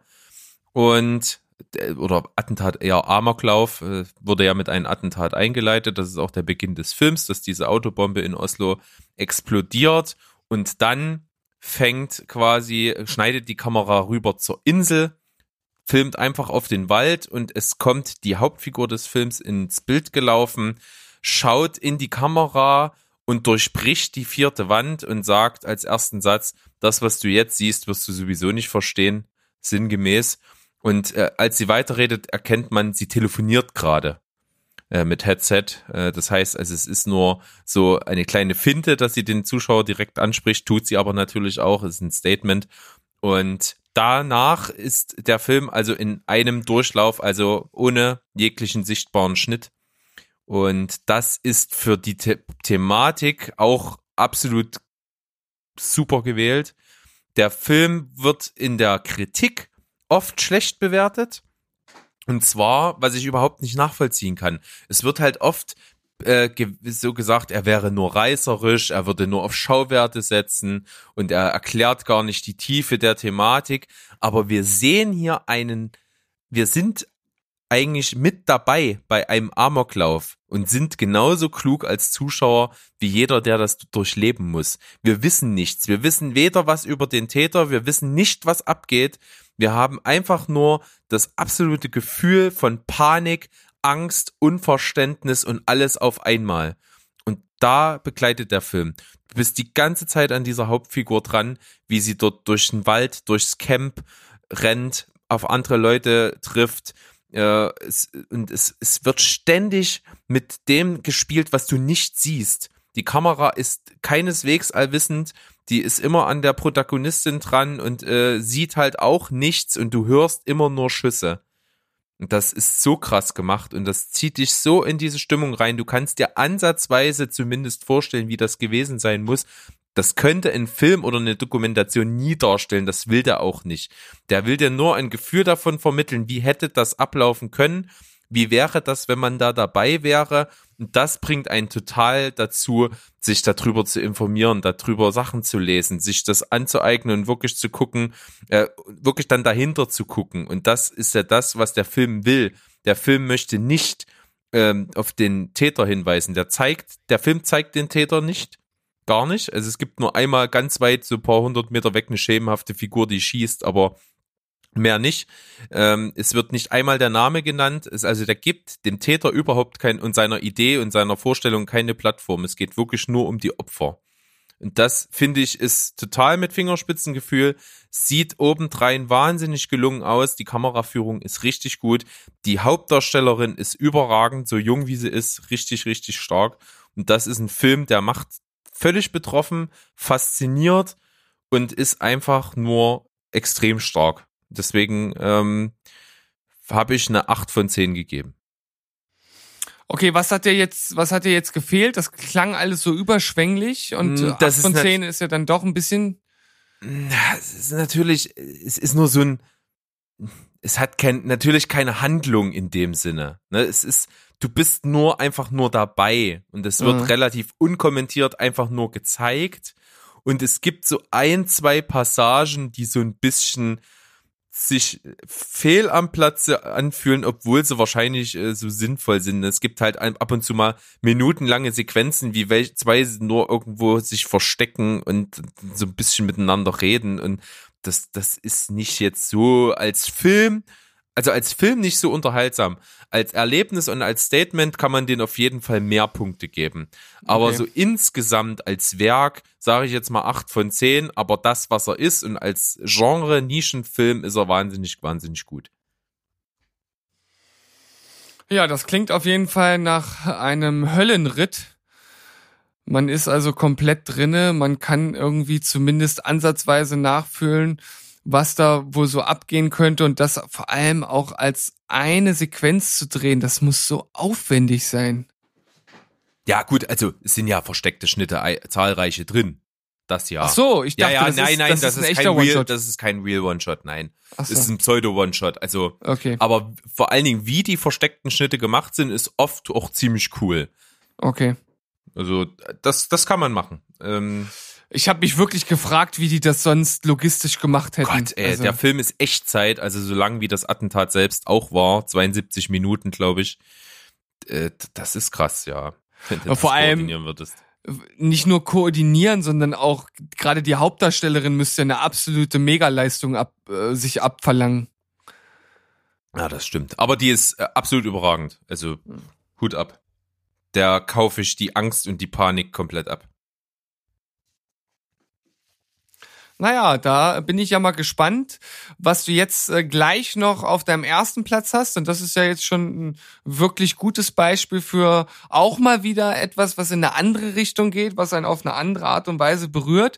und äh, oder Attentat eher Amoklauf äh, wurde ja mit einem Attentat eingeleitet. Das ist auch der Beginn des Films, dass diese Autobombe in Oslo explodiert und dann fängt quasi schneidet die Kamera rüber zur Insel, filmt einfach auf den Wald und es kommt die Hauptfigur des Films ins Bild gelaufen, schaut in die Kamera und durchbricht die vierte Wand und sagt als ersten Satz, das, was du jetzt siehst, wirst du sowieso nicht verstehen, sinngemäß. Und äh, als sie weiterredet, erkennt man, sie telefoniert gerade äh, mit Headset. Äh, das heißt, also es ist nur so eine kleine Finte, dass sie den Zuschauer direkt anspricht, tut sie aber natürlich auch, ist ein Statement. Und danach ist der Film also in einem Durchlauf, also ohne jeglichen sichtbaren Schnitt. Und das ist für die The Thematik auch absolut super gewählt. Der Film wird in der Kritik oft schlecht bewertet. Und zwar, was ich überhaupt nicht nachvollziehen kann. Es wird halt oft äh, so gesagt, er wäre nur reißerisch, er würde nur auf Schauwerte setzen und er erklärt gar nicht die Tiefe der Thematik. Aber wir sehen hier einen, wir sind eigentlich mit dabei bei einem Amoklauf und sind genauso klug als Zuschauer wie jeder, der das durchleben muss. Wir wissen nichts. Wir wissen weder was über den Täter, wir wissen nicht, was abgeht. Wir haben einfach nur das absolute Gefühl von Panik, Angst, Unverständnis und alles auf einmal. Und da begleitet der Film. Du bist die ganze Zeit an dieser Hauptfigur dran, wie sie dort durch den Wald, durchs Camp rennt, auf andere Leute trifft, äh, es, und es, es wird ständig mit dem gespielt, was du nicht siehst. Die Kamera ist keineswegs allwissend, die ist immer an der Protagonistin dran und äh, sieht halt auch nichts und du hörst immer nur Schüsse. Und das ist so krass gemacht und das zieht dich so in diese Stimmung rein. Du kannst dir ansatzweise zumindest vorstellen, wie das gewesen sein muss. Das könnte ein Film oder eine Dokumentation nie darstellen. Das will der auch nicht. Der will dir nur ein Gefühl davon vermitteln, wie hätte das ablaufen können. Wie wäre das, wenn man da dabei wäre? Und das bringt einen total dazu, sich darüber zu informieren, darüber Sachen zu lesen, sich das anzueignen und wirklich zu gucken, äh, wirklich dann dahinter zu gucken. Und das ist ja das, was der Film will. Der Film möchte nicht ähm, auf den Täter hinweisen. Der zeigt, der Film zeigt den Täter nicht gar nicht. Also es gibt nur einmal ganz weit, so ein paar hundert Meter weg, eine schemenhafte Figur, die schießt, aber mehr nicht. Ähm, es wird nicht einmal der Name genannt. Es, also der gibt dem Täter überhaupt kein und seiner Idee und seiner Vorstellung keine Plattform. Es geht wirklich nur um die Opfer. Und das finde ich ist total mit Fingerspitzengefühl. Sieht obendrein wahnsinnig gelungen aus. Die Kameraführung ist richtig gut. Die Hauptdarstellerin ist überragend, so jung wie sie ist, richtig, richtig stark. Und das ist ein Film, der macht völlig betroffen, fasziniert und ist einfach nur extrem stark. Deswegen ähm, habe ich eine 8 von 10 gegeben. Okay, was hat dir jetzt, was hat dir jetzt gefehlt? Das klang alles so überschwänglich und 8 das ist von nat- 10 ist ja dann doch ein bisschen. Na, Es ist natürlich, es ist nur so ein, es hat kein, natürlich keine Handlung in dem Sinne. Ne? Es ist, du bist nur einfach nur dabei und es wird Mhm. relativ unkommentiert einfach nur gezeigt und es gibt so ein, zwei Passagen, die so ein bisschen sich fehl am Platze anfühlen, obwohl sie wahrscheinlich äh, so sinnvoll sind. Es gibt halt ab und zu mal minutenlange Sequenzen, wie welche zwei nur irgendwo sich verstecken und so ein bisschen miteinander reden und das, das ist nicht jetzt so als Film, also als Film nicht so unterhaltsam. Als Erlebnis und als Statement kann man den auf jeden Fall mehr Punkte geben. Aber Okay. so insgesamt als Werk sage ich jetzt mal acht von zehn, aber das, was er ist und als Genre Nischenfilm ist er wahnsinnig, wahnsinnig gut. Ja, das klingt auf jeden Fall nach einem Höllenritt. Man ist also komplett drinne. Man kann irgendwie zumindest ansatzweise nachfühlen, was da wohl so abgehen könnte und das vor allem auch als eine Sequenz zu drehen. Das muss so aufwendig sein. Ja, gut, also es sind ja versteckte Schnitte ei- zahlreiche drin. Das ja. Ach so, ich dachte, ja, ja, das, nein, ist, nein, das, das, ist ein ist echter kein Real, One-Shot. das ist kein Real One-Shot, nein. Ach Das ist so. ein Pseudo-One-Shot. Also, Okay, aber vor allen Dingen, wie die versteckten Schnitte gemacht sind, ist oft auch ziemlich cool. okay. Also, das, das kann man machen. Ähm, Ich habe mich wirklich gefragt, wie die das sonst logistisch gemacht hätten. Gott, ey, also, der Film ist Echtzeit, also so lang wie das Attentat selbst auch war, 72 Minuten, glaube ich. Äh, das ist krass, ja. Wenn du vor allem- würdest. nicht nur koordinieren, sondern auch gerade die Hauptdarstellerin müsste eine absolute Megaleistung ab, äh, sich abverlangen. Ja, das stimmt. Aber die ist äh, absolut überragend. Also, Hut ab. Der kaufe ich die Angst und die Panik komplett ab. Naja, da bin ich ja mal gespannt, was du jetzt äh, gleich noch auf deinem ersten Platz hast. Und das ist ja jetzt schon ein wirklich gutes Beispiel für auch mal wieder etwas, was in eine andere Richtung geht, was einen auf eine andere Art und Weise berührt.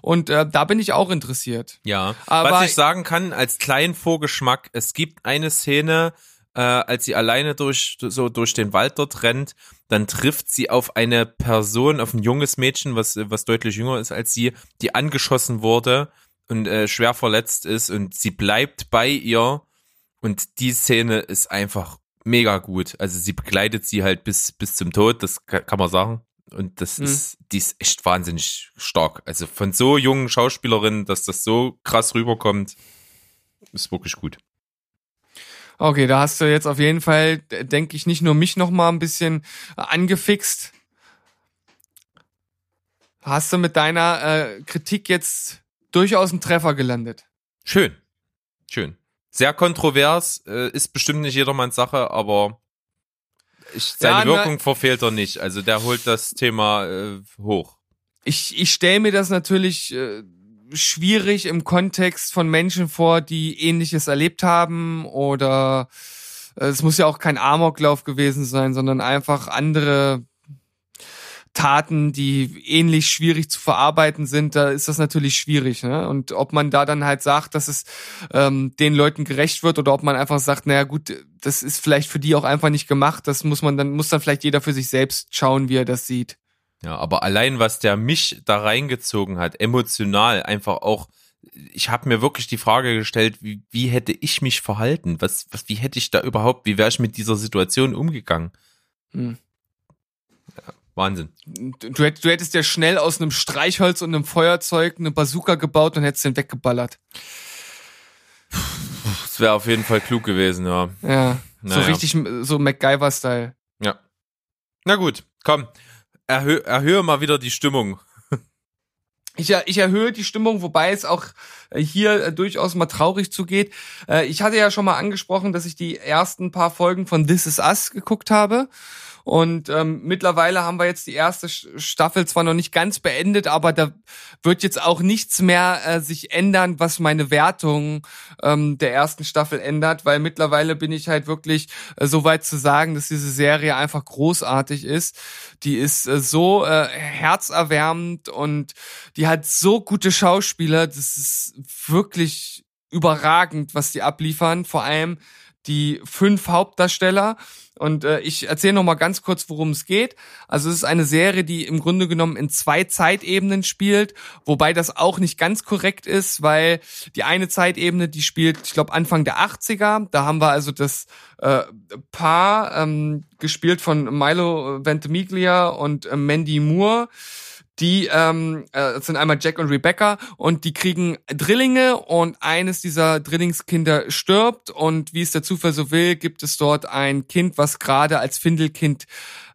Und äh, da bin ich auch interessiert. Ja. Aber- Was ich sagen kann, als kleinen Vorgeschmack, es gibt eine Szene, äh, als sie alleine durch, so durch den Wald dort rennt, dann trifft sie auf eine Person, auf ein junges Mädchen, was, was deutlich jünger ist als sie, die angeschossen wurde und äh, schwer verletzt ist und sie bleibt bei ihr und die Szene ist einfach mega gut. Also sie begleitet sie halt bis, bis zum Tod, das kann man sagen. Und das Mhm. ist, die ist echt wahnsinnig stark. Also von so jungen Schauspielerinnen, dass das so krass rüberkommt, ist wirklich gut. Okay, da hast du jetzt auf jeden Fall, denke ich, nicht nur mich noch mal ein bisschen äh, angefixt. Hast du mit deiner äh, Kritik jetzt durchaus einen Treffer gelandet? Schön. Schön. Sehr kontrovers, äh, ist bestimmt nicht jedermanns Sache, aber ich, seine Ja, Wirkung verfehlt er nicht. Also der holt das Thema äh, hoch. Ich, ich stelle mir das natürlich äh, schwierig im Kontext von Menschen vor, die ähnliches erlebt haben oder äh, es muss ja auch kein Amoklauf gewesen sein, sondern einfach andere Taten, die ähnlich schwierig zu verarbeiten sind, da ist das natürlich schwierig. Ne? Und ob man da dann halt sagt, dass es ähm, den Leuten gerecht wird oder ob man einfach sagt, naja gut, das ist vielleicht für die auch einfach nicht gemacht, das muss man dann, muss dann vielleicht jeder für sich selbst schauen, wie er das sieht. Ja, aber allein was der mich da reingezogen hat, emotional einfach auch, ich habe mir wirklich die Frage gestellt, wie, wie hätte ich mich verhalten? Was, was, wie hätte ich da überhaupt, wie wäre ich mit dieser Situation umgegangen? Hm. Wahnsinn. Du, hätt- du hättest ja schnell aus einem Streichholz und einem Feuerzeug eine Bazooka gebaut und hättest den weggeballert. Das wäre auf jeden Fall klug gewesen, ja. Ja. So Naja. richtig, so MacGyver-Style. Ja. Na gut, komm. Erhö erhöhe mal wieder die Stimmung. Ich, ich erhöhe die Stimmung, wobei es auch äh, hier äh, durchaus mal traurig zugeht. Äh, Ich hatte ja schon mal angesprochen, dass ich die ersten paar Folgen von This Is Us geguckt habe. Und ähm, mittlerweile haben wir jetzt die erste Staffel zwar noch nicht ganz beendet, aber da wird jetzt auch nichts mehr äh, sich ändern, was meine Wertung ähm, der ersten Staffel ändert, weil mittlerweile bin ich halt wirklich äh, so weit zu sagen, dass diese Serie einfach großartig ist. Die ist äh, so äh, herzerwärmend und die hat so gute Schauspieler, das ist wirklich überragend, was die abliefern. Vor allem die fünf Hauptdarsteller. Und äh, ich erzähle noch mal ganz kurz, worum es geht. Also es ist eine Serie, die im Grunde genommen in zwei Zeitebenen spielt, wobei das auch nicht ganz korrekt ist, weil die eine Zeitebene, die spielt, ich glaube, Anfang der 80er. Da haben wir also das äh, Paar ähm, gespielt von Milo Ventimiglia und äh, Mandy Moore. Die ähm, äh, sind einmal Jack und Rebecca und die kriegen Drillinge und eines dieser Drillingskinder stirbt. Und wie es der Zufall so will, gibt es dort ein Kind, was gerade als Findelkind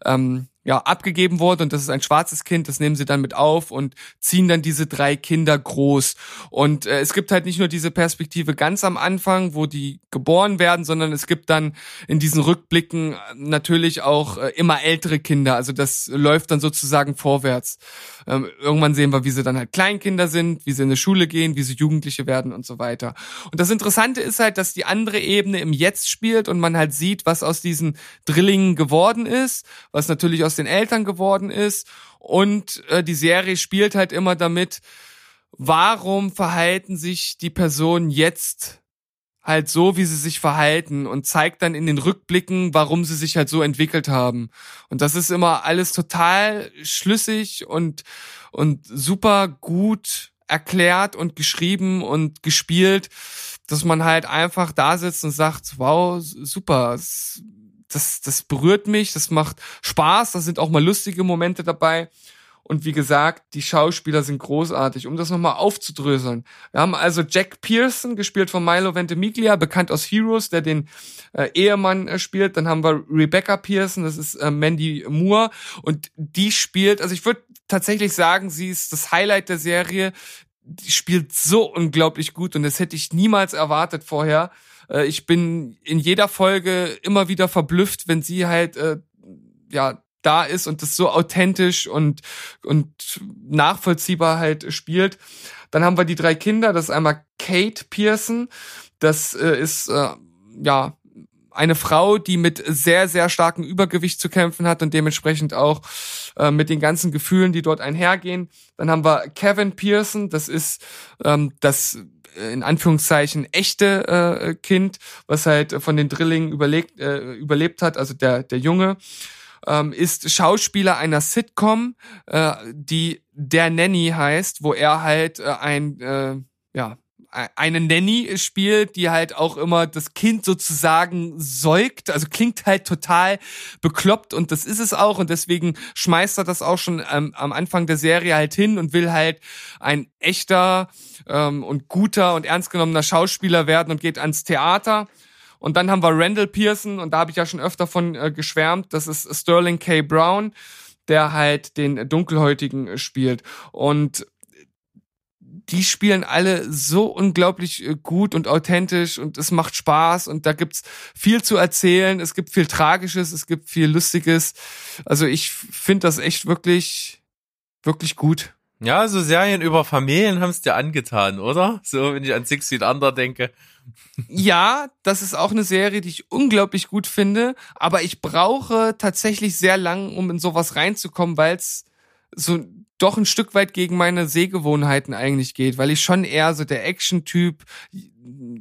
ähm, ja, abgegeben wurde und das ist ein schwarzes Kind, das nehmen sie dann mit auf und ziehen dann diese drei Kinder groß. Und äh, es gibt halt nicht nur diese Perspektive ganz am Anfang, wo die geboren werden, sondern es gibt dann in diesen Rückblicken äh, natürlich auch äh, immer ältere Kinder. Also das läuft dann sozusagen vorwärts. Ähm, irgendwann sehen wir, wie sie dann halt Kleinkinder sind, wie sie in die Schule gehen, wie sie Jugendliche werden und so weiter. Und das Interessante ist halt, dass die andere Ebene im Jetzt spielt und man halt sieht, was aus diesen Drillingen geworden ist, was natürlich aus den Eltern geworden ist. Und äh, die Serie spielt halt immer damit, warum verhalten sich die Personen jetzt halt so, wie sie sich verhalten und zeigt dann in den Rückblicken, warum sie sich halt so entwickelt haben. Und das ist immer alles total schlüssig und, und super gut erklärt und geschrieben und gespielt, dass man halt einfach da sitzt und sagt, wow, super, das, das berührt mich, das macht Spaß, da sind auch mal lustige Momente dabei. Und wie gesagt, die Schauspieler sind großartig. Um das nochmal aufzudröseln. Wir haben also Jack Pearson, gespielt von Milo Ventimiglia, bekannt aus Heroes, der den äh, Ehemann äh, spielt. Dann haben wir Rebecca Pearson, das ist äh, Mandy Moore. Und die spielt, also ich würde tatsächlich sagen, sie ist das Highlight der Serie. Die spielt so unglaublich gut und das hätte ich niemals erwartet vorher. Äh, ich bin in jeder Folge immer wieder verblüfft, wenn sie halt, äh, ja, da ist und das so authentisch und, und nachvollziehbar halt spielt. Dann haben wir die drei Kinder. Das ist einmal Kate Pearson. Das äh, ist, äh, ja, eine Frau, die mit sehr, sehr starkem Übergewicht zu kämpfen hat und dementsprechend auch äh, mit den ganzen Gefühlen, die dort einhergehen. Dann haben wir Kevin Pearson, das ist ähm, das in Anführungszeichen echte äh, Kind, was halt von den Drillingen überlegt, äh, überlebt hat, also der, der Junge. ähm, ist Schauspieler einer Sitcom, äh, die Der Nanny heißt, wo er halt äh, ein, äh, ja, eine Nanny spielt, die halt auch immer das Kind sozusagen säugt. Also klingt halt total bekloppt und das ist es auch und deswegen schmeißt er das auch schon ähm, am Anfang der Serie halt hin und will halt ein echter ähm, und guter und ernst genommener Schauspieler werden und geht ans Theater. Und dann haben wir Randall Pearson und da habe ich ja schon öfter von äh, geschwärmt. Das ist Sterling K. Brown, der halt den Dunkelhäutigen spielt und die spielen alle so unglaublich äh, gut und authentisch und es macht Spaß und da gibt's viel zu erzählen. Es gibt viel Tragisches, es gibt viel Lustiges. Also ich finde das echt wirklich, wirklich gut. Ja, so Serien über Familien haben es dir angetan, oder? So, wenn ich an Six Feet Under denke. Ja, das ist auch eine Serie, die ich unglaublich gut finde, aber ich brauche tatsächlich sehr lang, um in sowas reinzukommen, weil es so doch ein Stück weit gegen meine Sehgewohnheiten eigentlich geht, weil ich schon eher so der Action-Typ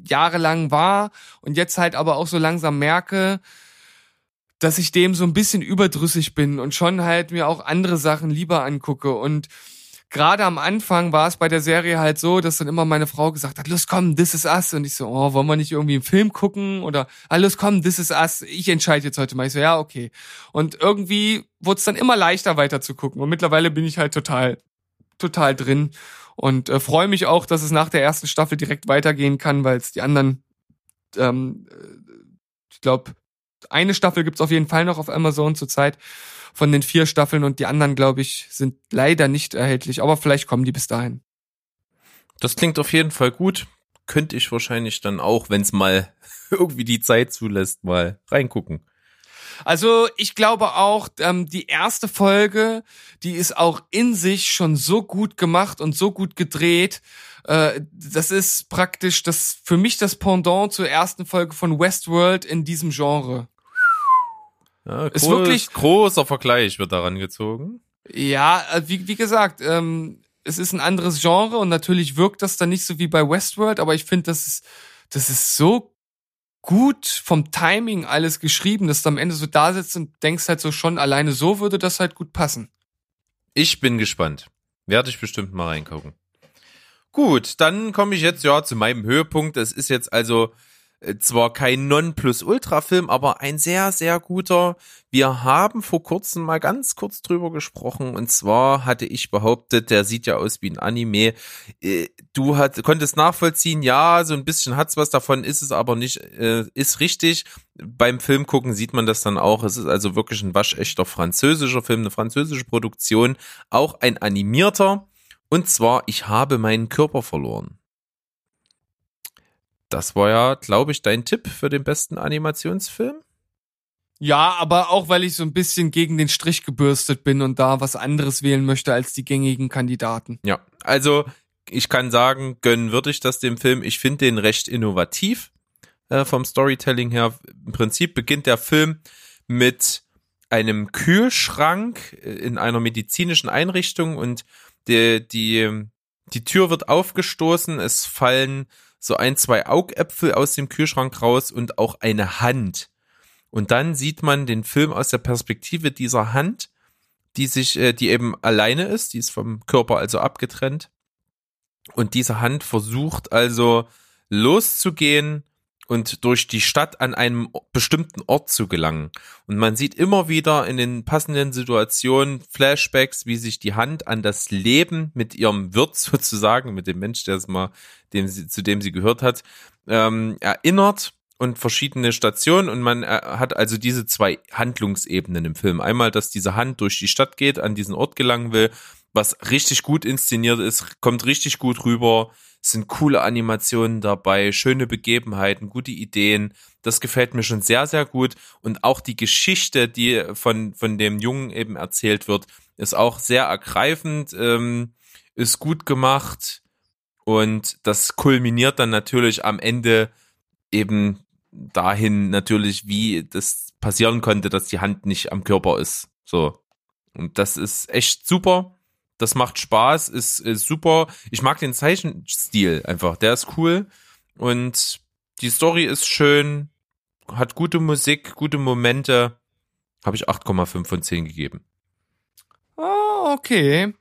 jahrelang war und jetzt halt aber auch so langsam merke, dass ich dem so ein bisschen überdrüssig bin und schon halt mir auch andere Sachen lieber angucke. Und gerade am Anfang war es bei der Serie halt so, dass dann immer meine Frau gesagt hat, los komm, this is us. Und ich so, oh, wollen wir nicht irgendwie einen Film gucken? Oder, ah, los komm, this is us. Ich entscheide jetzt heute mal. Ich so, ja, okay. Und irgendwie wurde es dann immer leichter weiter zu gucken. Und mittlerweile bin ich halt total, total drin. Und äh, freue mich auch, dass es nach der ersten Staffel direkt weitergehen kann, weil es die anderen, ähm, äh, ich glaube, eine Staffel gibt's auf jeden Fall noch auf Amazon zurzeit von den vier Staffeln und die anderen, glaube ich, sind leider nicht erhältlich, aber vielleicht kommen die bis dahin. Das klingt auf jeden Fall gut. Könnte ich wahrscheinlich dann auch, wenn es mal irgendwie die Zeit zulässt, mal reingucken. Also ich glaube auch, ähm, die erste Folge, die ist auch in sich schon so gut gemacht und so gut gedreht. Äh, das ist praktisch das für mich das Pendant zur ersten Folge von Westworld in diesem Genre. Ja, ist wirklich großer Vergleich wird daran gezogen. Ja, äh, wie, wie gesagt, ähm, es ist ein anderes Genre und natürlich wirkt das dann nicht so wie bei Westworld, aber ich finde, das ist, das ist so gut vom Timing alles geschrieben, dass du am Ende so da sitzt und denkst halt so schon, alleine so würde das halt gut passen. Ich bin gespannt. Werde ich bestimmt mal reingucken. Gut, dann komme ich jetzt ja zu meinem Höhepunkt. Es ist jetzt also zwar kein Non-Plus-Ultra-Film, aber ein sehr, sehr guter. Wir haben vor kurzem mal ganz kurz drüber gesprochen und zwar hatte ich behauptet, der sieht ja aus wie ein Anime. Äh, du hat, konntest nachvollziehen, ja, so ein bisschen hat's was davon, ist es aber nicht, äh, ist richtig. Beim Film gucken sieht man das dann auch. Es ist also wirklich ein waschechter französischer Film, eine französische Produktion, auch ein animierter. Und zwar, ich habe meinen Körper verloren. Das war ja, glaube ich, dein Tipp für den besten Animationsfilm. Ja, aber auch weil ich so ein bisschen gegen den Strich gebürstet bin und da was anderes wählen möchte als die gängigen Kandidaten. Ja, also ich kann sagen, gönnen würde ich das dem Film. Ich finde den recht innovativ äh, vom Storytelling her. Im Prinzip beginnt der Film mit einem Kühlschrank äh, in einer medizinischen Einrichtung und die, die, die Tür wird aufgestoßen. Es fallen so ein, zwei Augäpfel aus dem Kühlschrank raus und auch eine Hand. Und dann sieht man den Film aus der Perspektive dieser Hand, die sich, äh, die eben alleine ist, die ist vom Körper also abgetrennt. Und diese Hand versucht also loszugehen und durch die Stadt an einem bestimmten Ort zu gelangen. Und man sieht immer wieder in den passenden Situationen Flashbacks, wie sich die Hand an das Leben mit ihrem Wirt sozusagen, mit dem Mensch, der es mal, dem sie, zu dem sie gehört hat, ähm, erinnert und verschiedene Stationen und man äh, hat also diese zwei Handlungsebenen im Film. Einmal, dass diese Hand durch die Stadt geht, an diesen Ort gelangen will, was richtig gut inszeniert ist, kommt richtig gut rüber sind coole Animationen dabei, schöne Begebenheiten, gute Ideen. Das gefällt mir schon sehr, sehr gut. Und auch die Geschichte, die von, von dem Jungen eben erzählt wird, ist auch sehr ergreifend, ähm, ist gut gemacht. Und das kulminiert dann natürlich am Ende eben dahin natürlich, wie das passieren konnte, dass die Hand nicht am Körper ist. So. Und das ist echt super. Das macht Spaß, ist, ist super. Ich mag den Zeichenstil einfach. Der ist cool. Und die Story ist schön, hat gute Musik, gute Momente. Habe ich 8,5 von 10 gegeben. Oh, okay.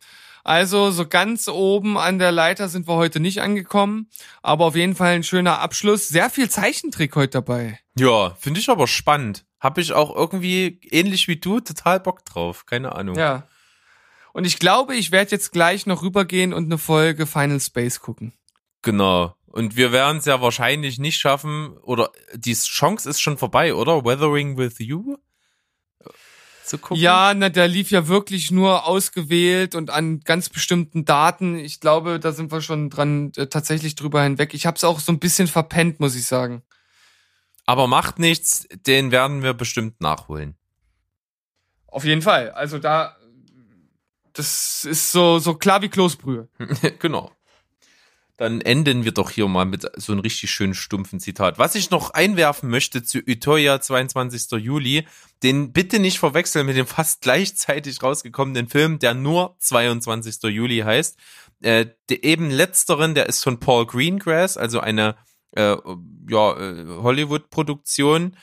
Also so ganz oben an der Leiter sind wir heute nicht angekommen, aber auf jeden Fall ein schöner Abschluss. Sehr viel Zeichentrick heute dabei. Ja, finde ich aber spannend. Habe ich auch irgendwie, ähnlich wie du, total Bock drauf. Keine Ahnung. Ja. Und ich glaube, ich werde jetzt gleich noch rübergehen und eine Folge Final Space gucken. Genau. Und wir werden es ja wahrscheinlich nicht schaffen, oder die Chance ist schon vorbei, oder? Weathering with You? Zu gucken? Ja, na, der lief ja wirklich nur ausgewählt und an ganz bestimmten Daten. Ich glaube, da sind wir schon dran äh, tatsächlich drüber hinweg. Ich habe es auch so ein bisschen verpennt, muss ich sagen. Aber macht nichts, den werden wir bestimmt nachholen. Auf jeden Fall. Also da, das ist so so klar wie Kloßbrühe. genau. Dann enden wir doch hier mal mit so einem richtig schönen stumpfen Zitat. Was ich noch einwerfen möchte zu Utøya 22. Juli, den bitte nicht verwechseln mit dem fast gleichzeitig rausgekommenen Film, der nur 22. Juli heißt. Äh, der eben letzteren, der ist von Paul Greengrass, also eine äh, ja, äh, Hollywood-Produktion,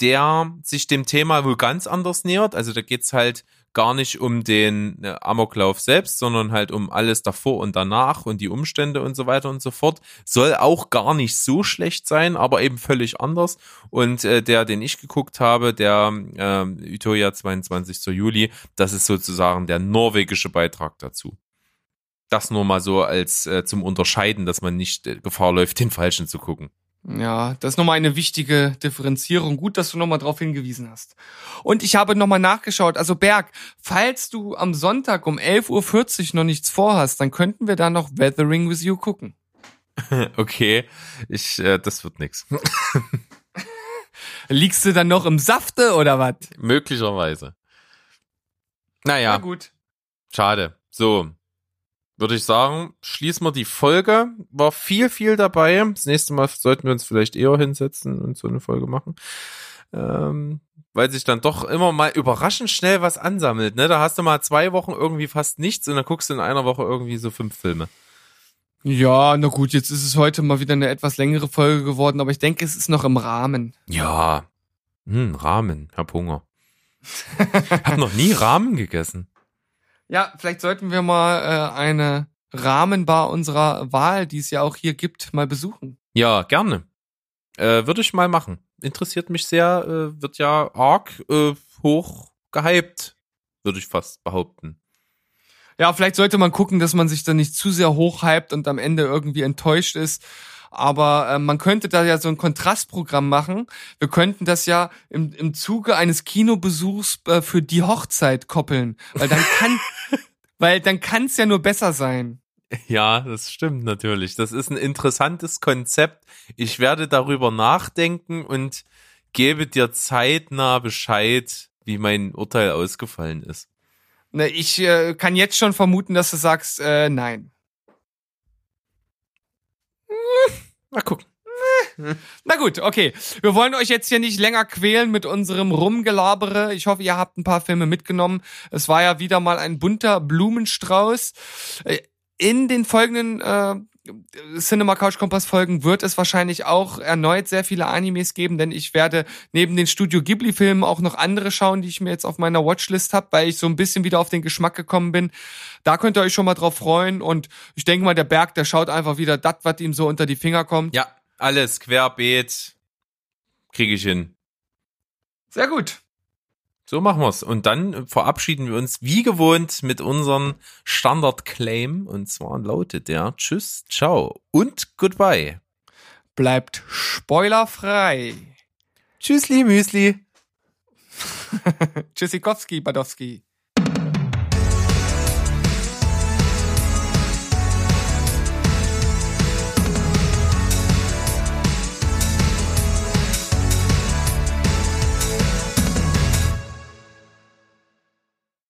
der sich dem Thema wohl ganz anders nähert. Also da geht's halt gar nicht um den äh, Amoklauf selbst, sondern halt um alles davor und danach und die Umstände und so weiter und so fort. Soll auch gar nicht so schlecht sein, aber eben völlig anders. Und äh, der, den ich geguckt habe, der äh, Utøya 22. Juli, das ist sozusagen der norwegische Beitrag dazu. Das nur mal so als äh, zum Unterscheiden, dass man nicht äh, Gefahr läuft, den falschen zu gucken. Ja, das ist nochmal eine wichtige Differenzierung. Gut, dass du nochmal darauf hingewiesen hast. Und ich habe nochmal nachgeschaut. Also Berg, falls du am Sonntag um 11.40 Uhr noch nichts vorhast, dann könnten wir da noch Weathering with You gucken. Okay, ich, äh, das wird nix. Liegst du dann noch im Safte oder was? Möglicherweise. Naja. Na gut. Schade. So. Würde ich sagen, schließen wir die Folge. War viel, viel dabei. Das nächste Mal sollten wir uns vielleicht eher hinsetzen und so eine Folge machen. Ähm, weil sich dann doch immer mal überraschend schnell was ansammelt. Ne? Da hast du mal zwei Wochen irgendwie fast nichts und dann guckst du in einer Woche irgendwie so fünf Filme. Ja, na gut, jetzt ist es heute mal wieder eine etwas längere Folge geworden, aber ich denke, es ist noch im Rahmen. Ja. Hm, Ramen. Hab Hunger. hab noch nie Ramen gegessen. Ja, vielleicht sollten wir mal äh, eine Rahmenbar unserer Wahl, die es ja auch hier gibt, mal besuchen. Ja, gerne. Äh, Würde ich mal machen. Interessiert mich sehr, äh, wird ja arg äh, hoch gehypt, würde ich fast behaupten. Ja, vielleicht sollte man gucken, dass man sich da nicht zu sehr hochhypt und am Ende irgendwie enttäuscht ist. Aber äh, man könnte da ja so ein Kontrastprogramm machen. Wir könnten das ja im, im Zuge eines Kinobesuchs äh, für die Hochzeit koppeln. Weil dann kann, weil dann kann es ja nur besser sein. Ja, das stimmt natürlich. Das ist ein interessantes Konzept. Ich werde darüber nachdenken und gebe dir zeitnah Bescheid, wie mein Urteil ausgefallen ist. Ne, ich äh, kann jetzt schon vermuten, dass du sagst, äh, nein. Mal gucken. Na gut, okay. Wir wollen euch jetzt hier nicht länger quälen mit unserem Rumgelabere. Ich hoffe, ihr habt ein paar Filme mitgenommen. Es war ja wieder mal ein bunter Blumenstrauß. Äh, In den folgenden äh, Cinema Couch Kompass Folgen wird es wahrscheinlich auch erneut sehr viele Animes geben, denn ich werde neben den Studio Ghibli Filmen auch noch andere schauen, die ich mir jetzt auf meiner Watchlist habe, weil ich so ein bisschen wieder auf den Geschmack gekommen bin. Da könnt ihr euch schon mal drauf freuen und ich denke mal, der Berg, der schaut einfach wieder das, was ihm so unter die Finger kommt. Ja, alles querbeet. Kriege ich hin. Sehr gut. So machen wir's. Und dann verabschieden wir uns wie gewohnt mit unserem Standard-Claim. Und zwar lautet der Tschüss, ciao und goodbye. Bleibt spoilerfrei. Tschüssli, Müsli. Tschüssikowski, Badowski.